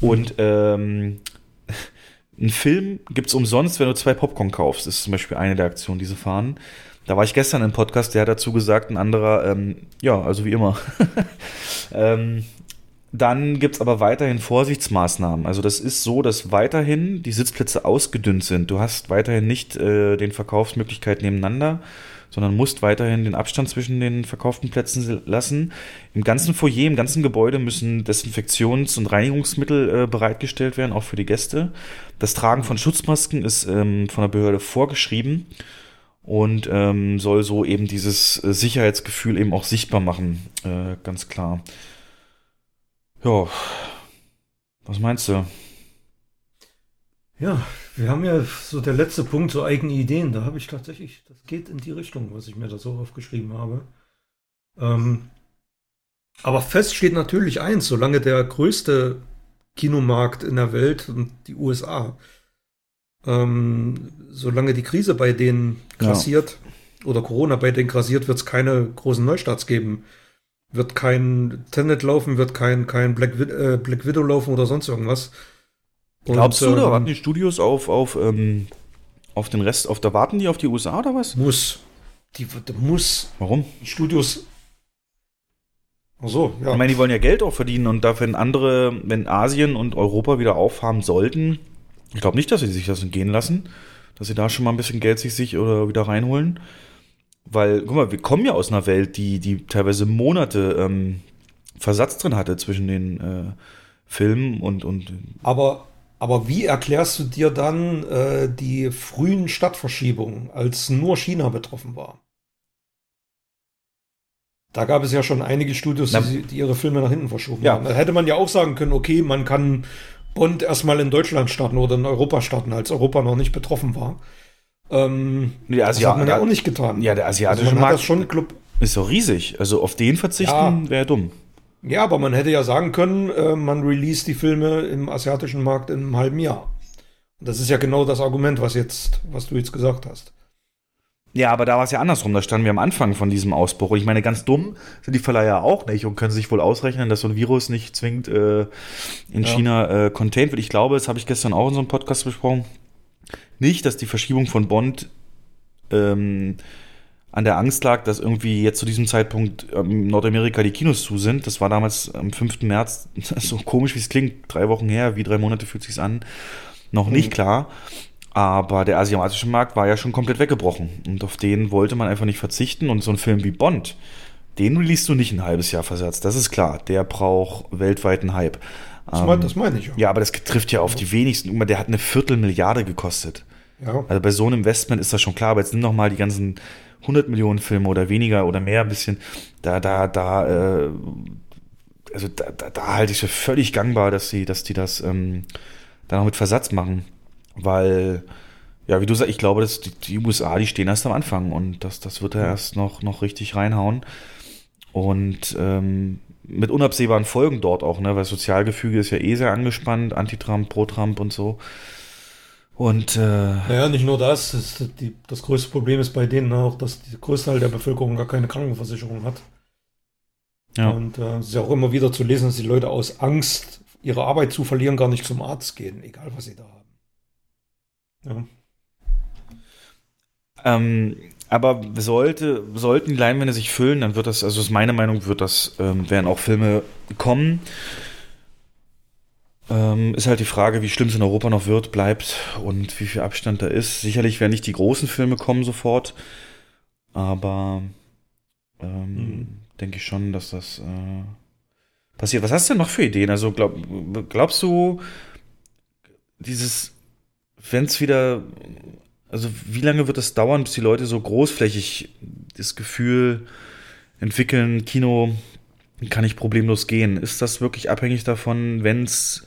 Und ähm, ein Film gibt's umsonst, wenn du zwei Popcorn kaufst. Ist zum Beispiel eine der Aktionen, die sie fahren. Da war ich gestern im Podcast, der hat dazu gesagt, ein anderer, ähm, ja, also wie immer. ähm, dann gibt's aber weiterhin Vorsichtsmaßnahmen. Also das ist so, dass weiterhin die Sitzplätze ausgedünnt sind. Du hast weiterhin nicht äh, den Verkaufsmöglichkeit nebeneinander, sondern musst weiterhin den Abstand zwischen den verkauften Plätzen lassen. Im ganzen Foyer, im ganzen Gebäude müssen Desinfektions- und Reinigungsmittel äh, bereitgestellt werden, auch für die Gäste. Das Tragen von Schutzmasken ist ähm, von der Behörde vorgeschrieben und ähm, soll so eben dieses äh, Sicherheitsgefühl eben auch sichtbar machen, äh, ganz klar. Ja, was meinst du? Ja, wir haben ja so der letzte Punkt, so eigene Ideen. Da habe ich tatsächlich, das geht in die Richtung, was ich mir da so aufgeschrieben habe. Ähm, aber fest steht natürlich eins, solange der größte Kinomarkt in der Welt und die USA, ähm, solange die Krise bei denen Ja. grassiert oder Corona bei denen grassiert, wird es keine großen Neustarts geben. Wird kein Tenet laufen, wird kein, kein Black, Wid äh, Black Widow laufen oder sonst irgendwas. Und, Glaubst du, da ähm, warten die Studios auf, auf, ähm, Auf den Rest, auf da warten die auf die USA oder was? Muss. Die, die muss. Warum? Die Studios. Ach so, ja. Ich meine, die wollen ja Geld auch verdienen und dafür, wenn andere, wenn Asien und Europa wieder aufhaben sollten, ich glaube nicht, dass sie sich das entgehen lassen, dass sie da schon mal ein bisschen Geld sich, sich oder wieder reinholen. Weil, guck mal, wir kommen ja aus einer Welt, die, die teilweise Monate ähm, Versatz drin hatte zwischen den äh, Filmen und, und. Aber, aber wie erklärst du dir dann äh, die frühen Stadtverschiebungen, als nur China betroffen war? Da gab es ja schon einige Studios, die, die ihre Filme nach hinten verschoben Ja. haben. Da hätte man ja auch sagen können, okay, man kann Bond erstmal in Deutschland starten oder in Europa starten, als Europa noch nicht betroffen war. Ähm, Nee, das Asia- hat man ja der- auch nicht getan. Ja, der asiatische also Markt das schon Club. ist doch riesig. Also auf den verzichten Ja. wäre dumm. Ja, aber man hätte ja sagen können, äh, man release die Filme im asiatischen Markt in einem halben Jahr. Und das ist ja genau das Argument, was jetzt, was du jetzt gesagt hast. Ja, aber da war es ja andersrum. Da standen wir am Anfang von diesem Ausbruch. Und ich meine, ganz dumm sind die Verleiher auch nicht und können sich wohl ausrechnen, dass so ein Virus nicht zwingend äh, in Ja. China äh, contained wird. Ich glaube, das habe ich gestern auch in so einem Podcast besprochen. Nicht, dass die Verschiebung von Bond ähm, an der Angst lag, dass irgendwie jetzt zu diesem Zeitpunkt ähm, in Nordamerika die Kinos zu sind. Das war damals am 5. März, so komisch wie es klingt, drei Wochen her, wie drei Monate fühlt sich's an, noch nicht klar. Aber der asiatische Markt war ja schon komplett weggebrochen. Und auf den wollte man einfach nicht verzichten. Und so ein Film wie Bond, den releast du nicht ein halbes Jahr versetzt. Das ist klar. Der braucht weltweiten Hype. Das, Ähm, mein, das meine ich ja. ja, aber das trifft ja auf die wenigsten. Der hat eine Viertelmilliarde gekostet. Ja. Also bei so einem Investment ist das schon klar, aber jetzt nimm noch mal die ganzen 100 Millionen Filme oder weniger oder mehr ein bisschen. Da, da, da, äh, also da, da, da halte ich für völlig gangbar, dass sie, dass die das ähm, dann auch mit Versatz machen. Weil, ja, wie du sagst, ich glaube, dass die, die USA, die stehen erst am Anfang und das, das wird er erst noch, noch richtig reinhauen. Und ähm, mit unabsehbaren Folgen dort auch, ne? Weil Sozialgefüge ist ja eh sehr angespannt, Anti-Trump, Pro-Trump und so. Und äh, Naja, nicht nur das. Das, die, das größte Problem ist bei denen auch, dass der größte Teil der Bevölkerung gar keine Krankenversicherung hat. ja. Und äh, es ist ja auch immer wieder zu lesen, dass die Leute aus Angst, ihre Arbeit zu verlieren, gar nicht zum Arzt gehen, egal was sie da haben. Ja. Ähm, aber sollte, sollten die Leinwände sich füllen, dann wird das, also ist meine Meinung, wird das, ähm, werden auch Filme kommen. Ähm, ist halt die Frage, wie schlimm es in Europa noch wird, bleibt und wie viel Abstand da ist. Sicherlich werden nicht die großen Filme kommen sofort, aber ähm, Mhm. denke ich schon, dass das äh, passiert. Was hast du denn noch für Ideen? Also glaub, glaubst du, dieses, wenn es wieder also wie lange wird es dauern, bis die Leute so großflächig das Gefühl entwickeln, Kino kann ich problemlos gehen? Ist das wirklich abhängig davon, wenn es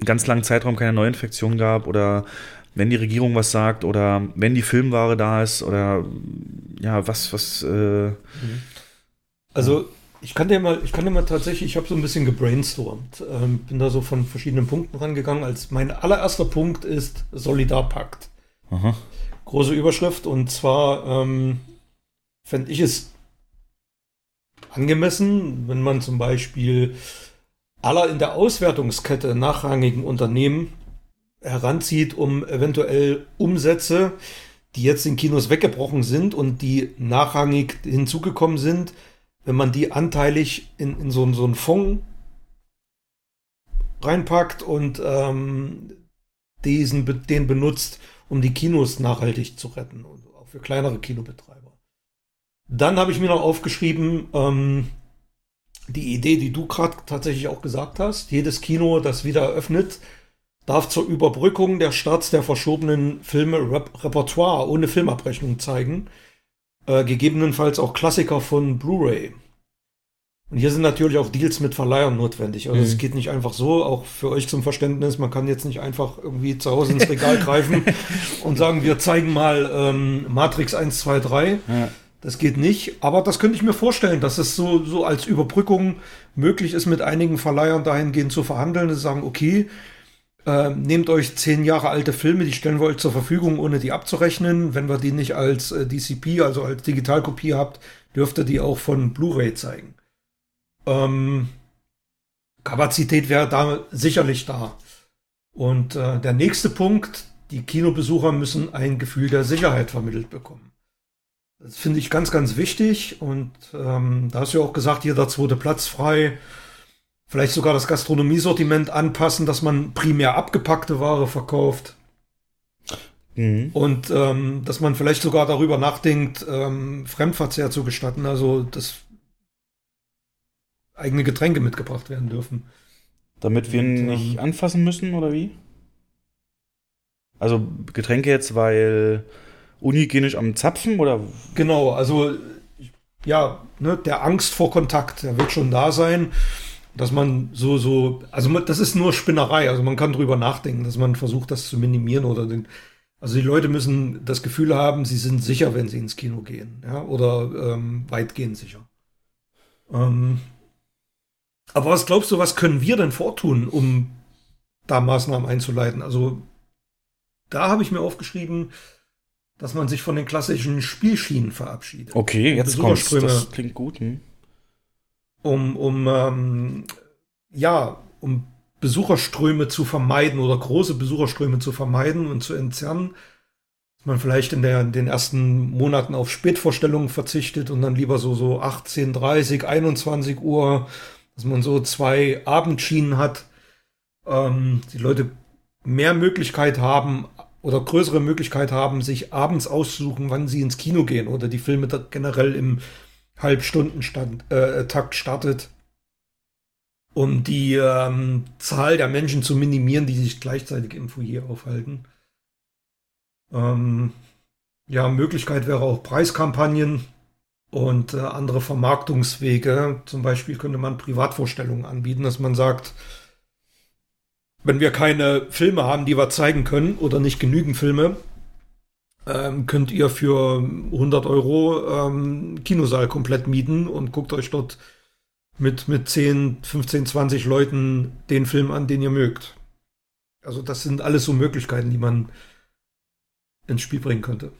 einen ganz langen Zeitraum keine Neuinfektion gab oder wenn die Regierung was sagt oder wenn die Filmware da ist oder ja, was, was, äh, Also ich kann dir mal, ich kann dir mal tatsächlich, ich habe so ein bisschen gebrainstormt, ähm, bin da so von verschiedenen Punkten rangegangen. Als mein allererster Punkt ist Solidarpakt. aha. Große Überschrift und zwar ähm, fände ich es angemessen, wenn man zum Beispiel aller in der Auswertungskette nachrangigen Unternehmen heranzieht, um eventuell Umsätze, die jetzt in Kinos weggebrochen sind und die nachrangig hinzugekommen sind, wenn man die anteilig in, in so, so einen Fonds reinpackt und ähm, diesen, den benutzt, um die Kinos nachhaltig zu retten und auch für kleinere Kinobetreiber. Dann habe ich mir noch aufgeschrieben, ähm, die Idee, die du gerade tatsächlich auch gesagt hast, jedes Kino, das wieder eröffnet, darf zur Überbrückung der Starts der verschobenen Filme Rep Repertoire ohne Filmabrechnung zeigen. Äh, gegebenenfalls auch Klassiker von Blu-ray. Und hier sind natürlich auch Deals mit Verleihern notwendig. Also es Mhm. geht nicht einfach so, auch für euch zum Verständnis, man kann jetzt nicht einfach irgendwie zu Hause ins Regal greifen und sagen, wir zeigen mal ähm, Matrix 1, 2, 3. Ja. Das geht nicht, aber das könnte ich mir vorstellen, dass es so, so als Überbrückung möglich ist, mit einigen Verleihern dahingehend zu verhandeln, dass sie sagen, okay, äh, nehmt euch zehn Jahre alte Filme, die stellen wir euch zur Verfügung, ohne die abzurechnen. Wenn wir die nicht als äh, DCP, also als Digitalkopie habt, dürft ihr die auch von Blu-ray zeigen. Ähm, Kapazität wäre da sicherlich da. Und äh, der nächste Punkt, die Kinobesucher müssen ein Gefühl der Sicherheit vermittelt bekommen. Das finde ich ganz, ganz wichtig. Und ähm, da hast du ja auch gesagt, jeder zweite Platz frei. Vielleicht sogar das Gastronomiesortiment anpassen, dass man primär abgepackte Ware verkauft. Mhm. Und ähm, dass man vielleicht sogar darüber nachdenkt, ähm, Fremdverzehr zu gestatten, also dass eigene Getränke mitgebracht werden dürfen. Damit wir Und, nicht ähm, anfassen müssen, oder wie? Also Getränke jetzt, weil unhygienisch am Zapfen oder? Genau, also ja, ne, der Angst vor Kontakt, der wird schon da sein, dass man so, so, also das ist nur Spinnerei, also man kann drüber nachdenken, dass man versucht, das zu minimieren oder den, also die Leute müssen das Gefühl haben, sie sind sicher, wenn sie ins Kino gehen, ja, oder ähm, weitgehend sicher. Ähm, aber was glaubst du, was können wir denn vortun, um da Maßnahmen einzuleiten? Also da habe ich mir aufgeschrieben, dass man sich von den klassischen Spielschienen verabschiedet. Okay, jetzt kommt's. Das klingt gut. Hm? Um, um ähm, ja, um Besucherströme zu vermeiden oder große Besucherströme zu vermeiden und zu entzerren. Dass man vielleicht in, der, in den ersten Monaten auf Spätvorstellungen verzichtet und dann lieber so, so 18, 30, 21 Uhr, dass man so zwei Abendschienen hat. Ähm, die Leute mehr Möglichkeit haben oder größere Möglichkeit haben, sich abends auszusuchen, wann sie ins Kino gehen oder die Filme generell im Halbstundentakt äh, startet um die ähm, Zahl der Menschen zu minimieren, die sich gleichzeitig im Foyer aufhalten. Ähm, ja, Möglichkeit wäre auch Preiskampagnen und äh, andere Vermarktungswege. Zum Beispiel könnte man Privatvorstellungen anbieten, dass man sagt, wenn wir keine Filme haben, die wir zeigen können oder nicht genügend Filme, ähm, könnt ihr für 100 Euro ähm, Kinosaal komplett mieten und guckt euch dort mit, mit 10, 15, 20 Leuten den Film an, den ihr mögt. Also das sind alles so Möglichkeiten, die man ins Spiel bringen könnte.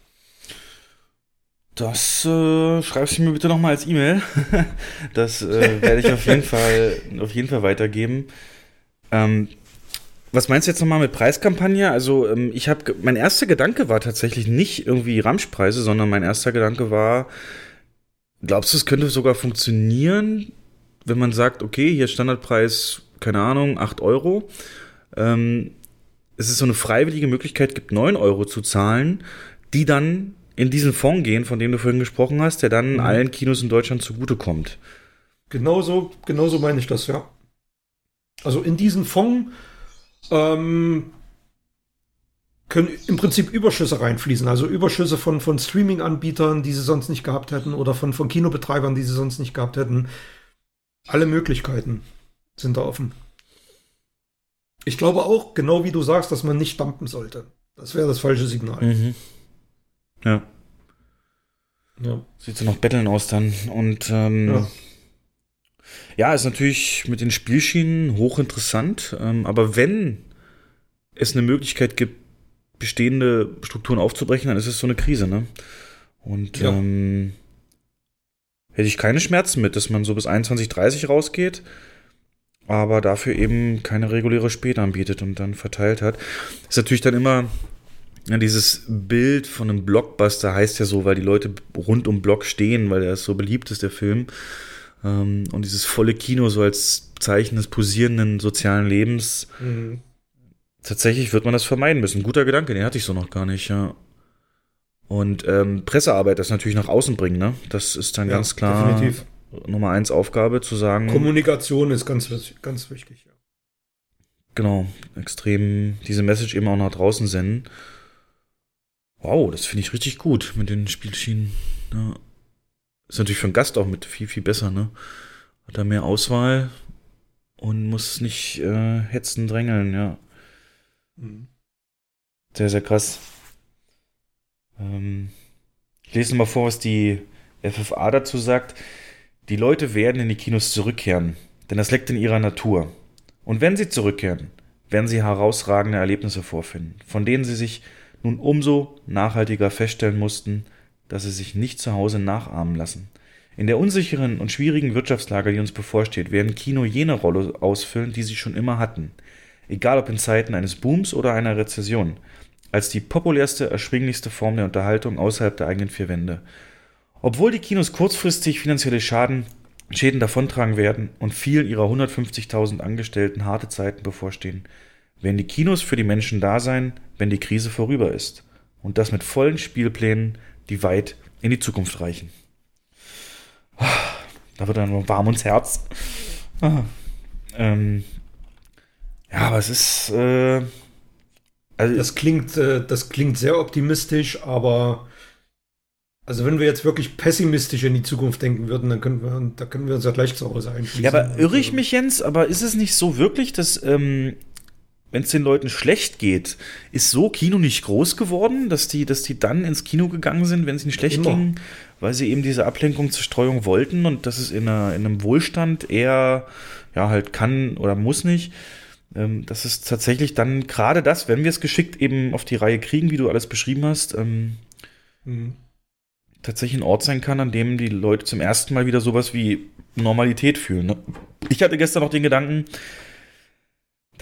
Das äh, schreibst du mir bitte nochmal als E-Mail. das äh, werde ich auf jeden Fall auf jeden Fall weitergeben. Ähm, was meinst du jetzt nochmal mit Preiskampagne? Also ähm, ich habe, mein erster Gedanke war tatsächlich nicht irgendwie Ramschpreise, sondern mein erster Gedanke war, glaubst du, es könnte sogar funktionieren, wenn man sagt, okay, hier Standardpreis, keine Ahnung, 8 Euro, ähm, es ist so eine freiwillige Möglichkeit gibt, 9 Euro zu zahlen, die dann in diesen Fonds gehen, von dem du vorhin gesprochen hast, der dann mhm. allen Kinos in Deutschland zugutekommt. Genauso, genauso meine ich das, ja. Also in diesen Fonds ähm, können im Prinzip Überschüsse reinfließen, also Überschüsse von, von Streaming-Anbietern, die sie sonst nicht gehabt hätten, oder von, von Kinobetreibern, die sie sonst nicht gehabt hätten. Alle Möglichkeiten sind da offen. Ich glaube auch, genau wie du sagst, dass man nicht dumpen sollte. Das wäre das falsche Signal. Mhm. Ja. Ja. Sieht so noch Betteln aus dann. Und ähm, ja. Ja. ist natürlich mit den Spielschienen hochinteressant. Ähm, aber wenn es eine Möglichkeit gibt, bestehende Strukturen aufzubrechen, dann ist es so eine Krise, ne? Und ja. ähm, hätte ich keine Schmerzen mit, dass man so bis 21, 30 rausgeht, aber dafür eben keine reguläre Spät anbietet und dann verteilt hat. Ist natürlich dann immer ja, dieses Bild von einem Blockbuster heißt ja so, weil die Leute rund um Block stehen, weil er so beliebt ist, der Film. Ähm, und dieses volle Kino so als Zeichen des posierenden sozialen Lebens. Mhm. Tatsächlich wird man das vermeiden müssen. Guter Gedanke, den hatte ich so noch gar nicht, ja. Und ähm, Pressearbeit das natürlich nach außen bringen, ne? Das ist dann ja, ganz klar definitiv. Nummer eins Aufgabe zu sagen. Kommunikation ist ganz, ganz wichtig, ja. Genau, extrem diese Message eben auch nach draußen senden. Wow, das finde ich richtig gut mit den Spielschienen. Ja. Ist natürlich für einen Gast auch mit viel, viel besser, ne? Hat er mehr Auswahl und muss nicht äh, hetzen, drängeln, ja. Mhm. Sehr, sehr krass. Ähm, ich lese mal vor, was die FFA dazu sagt. Die Leute werden in die Kinos zurückkehren, denn das liegt in ihrer Natur. Und wenn sie zurückkehren, werden sie herausragende Erlebnisse vorfinden, von denen sie sich nun umso nachhaltiger feststellen mussten, dass sie sich nicht zu Hause nachahmen lassen. In der unsicheren und schwierigen Wirtschaftslage, die uns bevorsteht, werden Kino jene Rolle ausfüllen, die sie schon immer hatten. Egal ob in Zeiten eines Booms oder einer Rezession. als die populärste, erschwinglichste Form der Unterhaltung außerhalb der eigenen vier Wände. Obwohl die Kinos kurzfristig finanzielle Schaden, Schäden davontragen werden und vielen ihrer 150.000 Angestellten harte Zeiten bevorstehen, werden die Kinos für die Menschen da sein, wenn die Krise vorüber ist. Und das mit vollen Spielplänen, die weit in die Zukunft reichen. Da wird dann warm ums Herz. Ah. Ähm, ja, aber es ist. Äh, also das klingt, äh, das klingt sehr optimistisch, aber also wenn wir jetzt wirklich pessimistisch in die Zukunft denken würden, dann können wir, da können wir uns ja gleich zu Hause einschließen. Ja, aber irre ich mich, Jens? Aber ist es nicht so wirklich, dass ähm, wenn es den Leuten schlecht geht, ist so Kino nicht groß geworden, dass die, dass die dann ins Kino gegangen sind, wenn es ihnen schlecht Immer. ging, weil sie eben diese Ablenkung zur Streuung wollten und das ist in, einer, in einem Wohlstand eher, ja, halt kann oder muss nicht. Ähm, das ist tatsächlich dann gerade das, wenn wir es geschickt eben auf die Reihe kriegen, wie du alles beschrieben hast, ähm, mhm tatsächlich ein Ort sein kann, an dem die Leute zum ersten Mal wieder sowas wie Normalität fühlen. Ne? Ich hatte gestern noch den Gedanken,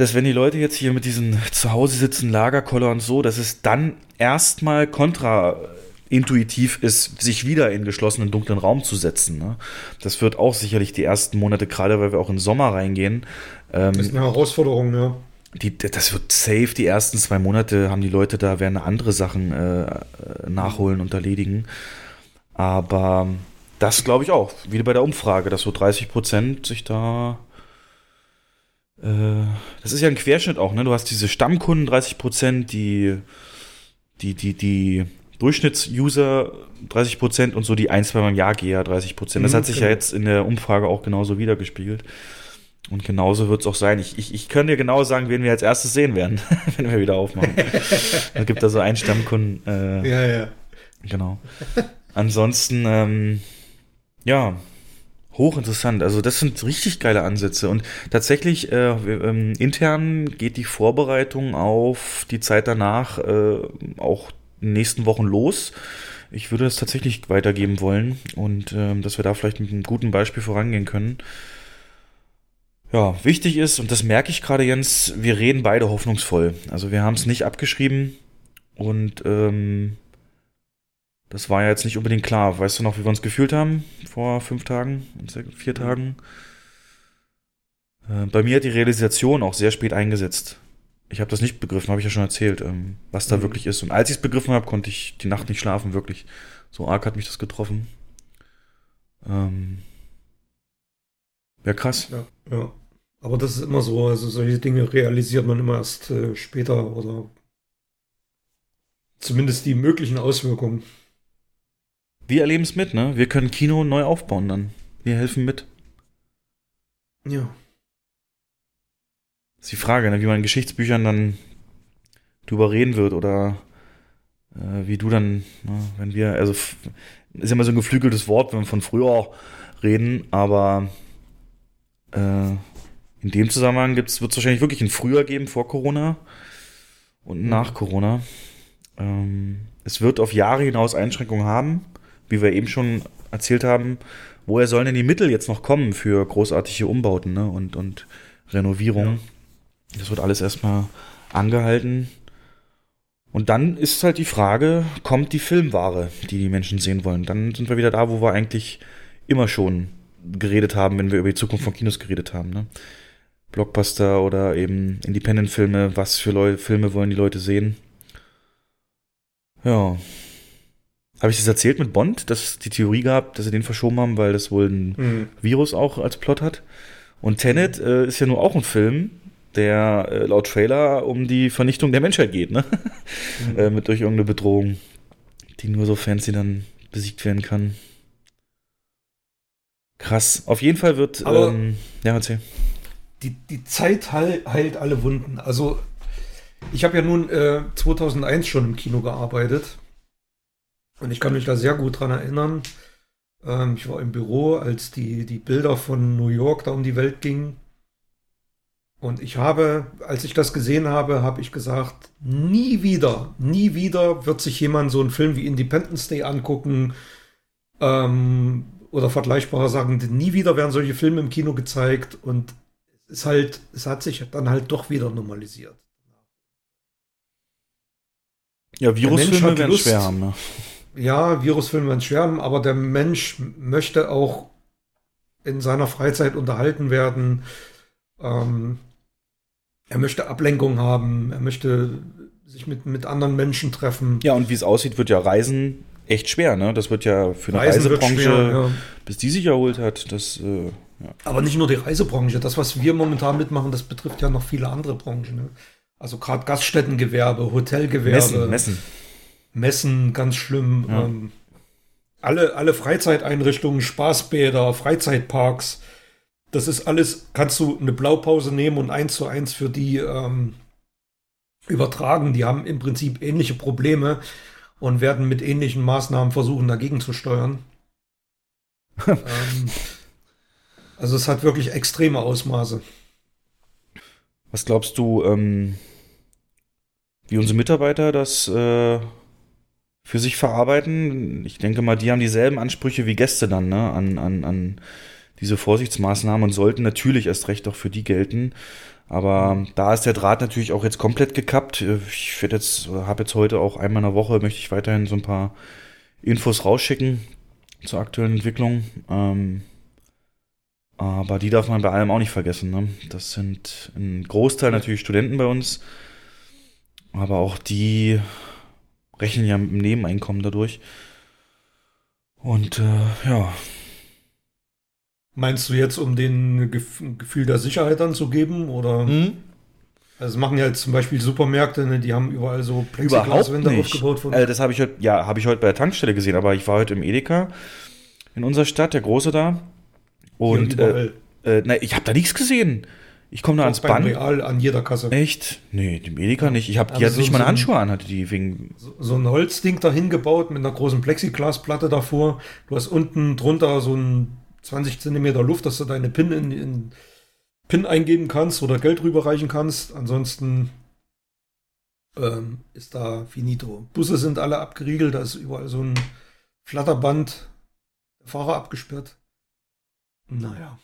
dass wenn die Leute jetzt hier mit diesen zu Hause sitzen, Lagerkoller und so, dass es dann erstmal kontraintuitiv ist, sich wieder in geschlossenen dunklen Raum zu setzen. Ne? Das wird auch sicherlich die ersten Monate, gerade weil wir auch in den Sommer reingehen. Ähm, das ist eine Herausforderung, ja. Die, das wird safe, die ersten zwei Monate haben die Leute da, werden andere Sachen äh, nachholen und erledigen. Aber das glaube ich auch, wie bei der Umfrage, dass so 30 Prozent sich da. Äh, das ist ja ein Querschnitt auch, ne? Du hast diese Stammkunden 30 Prozent, die, die, die, die Durchschnittsuser 30 Prozent und so die ein, zwei Mal im Jahr Geher 30 Prozent. Das mhm, hat sich genau. ja jetzt in der Umfrage auch genauso wiedergespiegelt. Und genauso wird es auch sein. Ich, ich, ich kann dir genau sagen, wen wir als erstes sehen werden, wenn wir wieder aufmachen. da gibt da so einen Stammkunden. Äh, ja, ja. Genau. Ansonsten, ähm, ja, hochinteressant. Also das sind richtig geile Ansätze. Und tatsächlich, äh, ähm, intern geht die Vorbereitung auf die Zeit danach äh, auch in den nächsten Wochen los. Ich würde das tatsächlich weitergeben wollen und ähm, dass wir da vielleicht mit einem guten Beispiel vorangehen können. Ja, wichtig ist, und das merke ich gerade, Jens, wir reden beide hoffnungsvoll. Also wir haben es nicht abgeschrieben und ähm, das war ja jetzt nicht unbedingt klar. Weißt du noch, wie wir uns gefühlt haben vor fünf Tagen, vier Tagen? Äh, bei mir hat die Realisation auch sehr spät eingesetzt. Ich habe das nicht begriffen, habe ich ja schon erzählt, ähm, was da mhm. wirklich ist. Und als ich es begriffen habe, konnte ich die Nacht nicht schlafen, wirklich. So arg hat mich das getroffen. Ähm, ja, krass. Ja, ja. Aber das ist immer so. Also solche Dinge realisiert man immer erst äh, später oder zumindest die möglichen Auswirkungen wir erleben es mit, ne? Wir können Kino neu aufbauen dann. Wir helfen mit. Ja. Das ist die Frage, ne? wie man in Geschichtsbüchern dann drüber reden wird oder äh, wie du dann, ne? wenn wir, also ist ja immer so ein geflügeltes Wort, wenn wir von früher reden, aber äh, in dem Zusammenhang wird es wahrscheinlich wirklich ein Früher geben vor Corona und nach Corona. Ähm, es wird auf Jahre hinaus Einschränkungen haben wie wir eben schon erzählt haben, woher sollen denn die Mittel jetzt noch kommen für großartige Umbauten ne? und, und Renovierung? Ja. Das wird alles erstmal angehalten. Und dann ist halt die Frage, kommt die Filmware, die die Menschen sehen wollen? Dann sind wir wieder da, wo wir eigentlich immer schon geredet haben, wenn wir über die Zukunft von Kinos geredet haben. Ne? Blockbuster oder eben Independent-Filme, was für Leu Filme wollen die Leute sehen? Ja, habe ich das erzählt mit Bond, dass es die Theorie gab, dass sie den verschoben haben, weil das wohl ein mhm. Virus auch als Plot hat? Und Tenet äh, ist ja nur auch ein Film, der äh, laut Trailer um die Vernichtung der Menschheit geht, ne? Mhm. äh, mit durch irgendeine Bedrohung, die nur so fancy dann besiegt werden kann. Krass. Auf jeden Fall wird. Ähm, ja, erzähl. Die, die Zeit heil, heilt alle Wunden. Also, ich habe ja nun äh, 2001 schon im Kino gearbeitet. Und ich kann mich da sehr gut dran erinnern. Ähm, ich war im Büro, als die, die Bilder von New York da um die Welt gingen. Und ich habe, als ich das gesehen habe, habe ich gesagt, nie wieder, nie wieder wird sich jemand so einen Film wie Independence Day angucken ähm, oder vergleichbare Sachen. Nie wieder werden solche Filme im Kino gezeigt und es ist halt, es hat sich dann halt doch wieder normalisiert. Ja, Virusfilme werden schwer haben, ne? Ja, Virusfilme werden schwer haben, aber der Mensch möchte auch in seiner Freizeit unterhalten werden. Ähm, er möchte Ablenkung haben, er möchte sich mit, mit anderen Menschen treffen. Ja, und wie es aussieht, wird ja Reisen echt schwer, ne? Das wird ja für eine Reisen Reisebranche, schwer, ja. bis die sich erholt hat, das. Äh, ja. Aber nicht nur die Reisebranche. Das, was wir momentan mitmachen, das betrifft ja noch viele andere Branchen. Ne? Also gerade Gaststättengewerbe, Hotelgewerbe. Messen, Messen. Messen, ganz schlimm. Ja. Ähm, alle, alle Freizeiteinrichtungen, Spaßbäder, Freizeitparks. Das ist alles, kannst du eine Blaupause nehmen und eins zu eins für die ähm, übertragen. Die haben im Prinzip ähnliche Probleme und werden mit ähnlichen Maßnahmen versuchen, dagegen zu steuern. ähm, also es hat wirklich extreme Ausmaße. Was glaubst du, ähm, wie unsere Mitarbeiter das äh, für sich verarbeiten? Ich denke mal, die haben dieselben Ansprüche wie Gäste dann ne? an, an, an diese Vorsichtsmaßnahmen und sollten natürlich erst recht auch für die gelten. Aber da ist der Draht natürlich auch jetzt komplett gekappt. Ich werde jetzt, habe jetzt heute auch einmal in der Woche, möchte ich weiterhin so ein paar Infos rausschicken zur aktuellen Entwicklung. Ähm, aber die darf man bei allem auch nicht vergessen. Ne? Das sind ein Großteil natürlich Studenten bei uns. Aber auch die rechnen ja mit dem Nebeneinkommen dadurch. Und äh, ja, Meinst du jetzt, um den Gefühl der Sicherheit anzugeben? Oder? Hm? Also machen ja jetzt zum Beispiel Supermärkte, ne, die haben überall so Plexiglaswände aufgebaut. Von äh, das habe ich heute, ja, habe ich heute bei der Tankstelle gesehen, aber ich war heute im Edeka in unserer Stadt, der große da. Und äh, äh, na, ich habe da nichts gesehen. Ich komme da ans Band. Real an jeder Kasse. Echt? Nee, dem Edeka nicht. Ich habe die hat so, nicht mal so Handschuhe an, hatte die wegen. So, so ein Holzding da hingebaut mit einer großen Plexiglasplatte davor. Du hast unten drunter so ein 20 Zentimeter Luft, dass du deine PIN in, in PIN eingeben kannst oder Geld rüberreichen kannst. Ansonsten ähm, ist da finito. Busse sind alle abgeriegelt, da ist überall so ein Flatterband. Der Fahrer abgesperrt. Naja.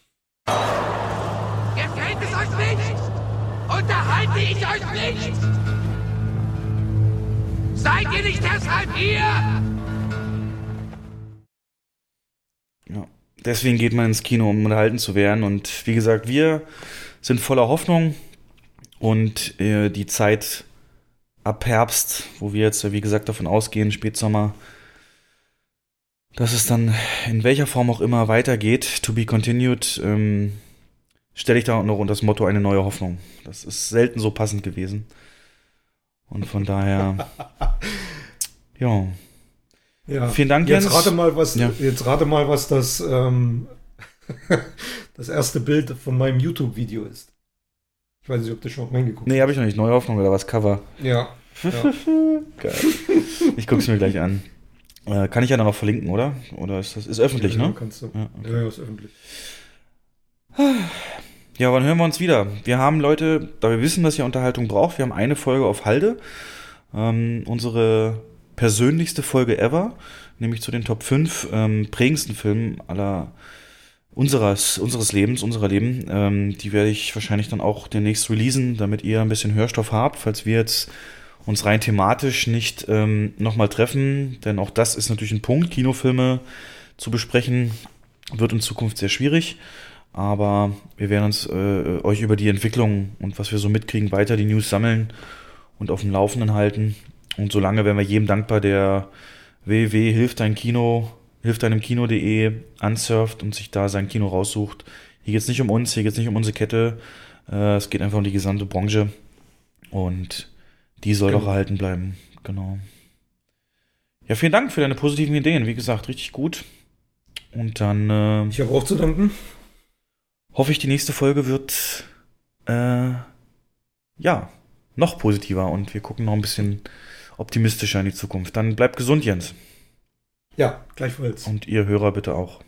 Gefällt es euch nicht? Unterhalte ich euch nicht? Seid ihr nicht deshalb hier? Ja deswegen geht man ins Kino, um unterhalten zu werden. Und wie gesagt, wir sind voller Hoffnung und äh, die Zeit ab Herbst, wo wir jetzt, wie gesagt, davon ausgehen, Spätsommer, dass es dann in welcher Form auch immer weitergeht, to be continued, ähm, stelle ich da noch unter das Motto eine neue Hoffnung. Das ist selten so passend gewesen. Und von daher, ja. Ja. Vielen Dank, jetzt Jens. Rate mal, was, ja. Jetzt rate mal, was das, ähm, das erste Bild von meinem YouTube-Video ist. Ich weiß nicht, ob du schon reingeguckt hast. Nee, habe ich noch nicht. Neue Hoffnung oder was? Cover. Ja. ja. Geil. Ich gucke es mir gleich an. Äh, kann ich ja dann noch verlinken, oder? Oder ist das ist öffentlich, ja, ne? Kannst du. Ja, okay. ja, ist öffentlich. Ja, wann hören wir uns wieder? Wir haben Leute, da wir wissen, dass ihr Unterhaltung braucht, wir haben eine Folge auf Halde. Ähm, unsere persönlichste Folge ever, nämlich zu den Top 5 ähm, prägendsten Filmen aller unseres, unseres Lebens, unserer Leben. Ähm, die werde ich wahrscheinlich dann auch demnächst releasen, damit ihr ein bisschen Hörstoff habt, falls wir jetzt uns rein thematisch nicht ähm, nochmal treffen. Denn auch das ist natürlich ein Punkt. Kinofilme zu besprechen wird in Zukunft sehr schwierig. Aber wir werden uns äh, euch über die Entwicklung und was wir so mitkriegen, weiter die News sammeln und auf dem Laufenden halten. Und solange wären wir jedem dankbar, der www hilft dein Kino, hilft deinem Kino.de ansurft und sich da sein Kino raussucht. Hier geht es nicht um uns, hier geht es nicht um unsere Kette. Äh, es geht einfach um die gesamte Branche. Und die soll genau. doch erhalten bleiben. Genau. Ja, vielen Dank für deine positiven Ideen. Wie gesagt, richtig gut. Und dann. Äh, ich habe auch zu danken. Hoffe ich, die nächste Folge wird. Äh, ja, noch positiver und wir gucken noch ein bisschen optimistischer in die Zukunft. Dann bleibt gesund, Jens. Ja, gleichfalls. Und ihr Hörer bitte auch.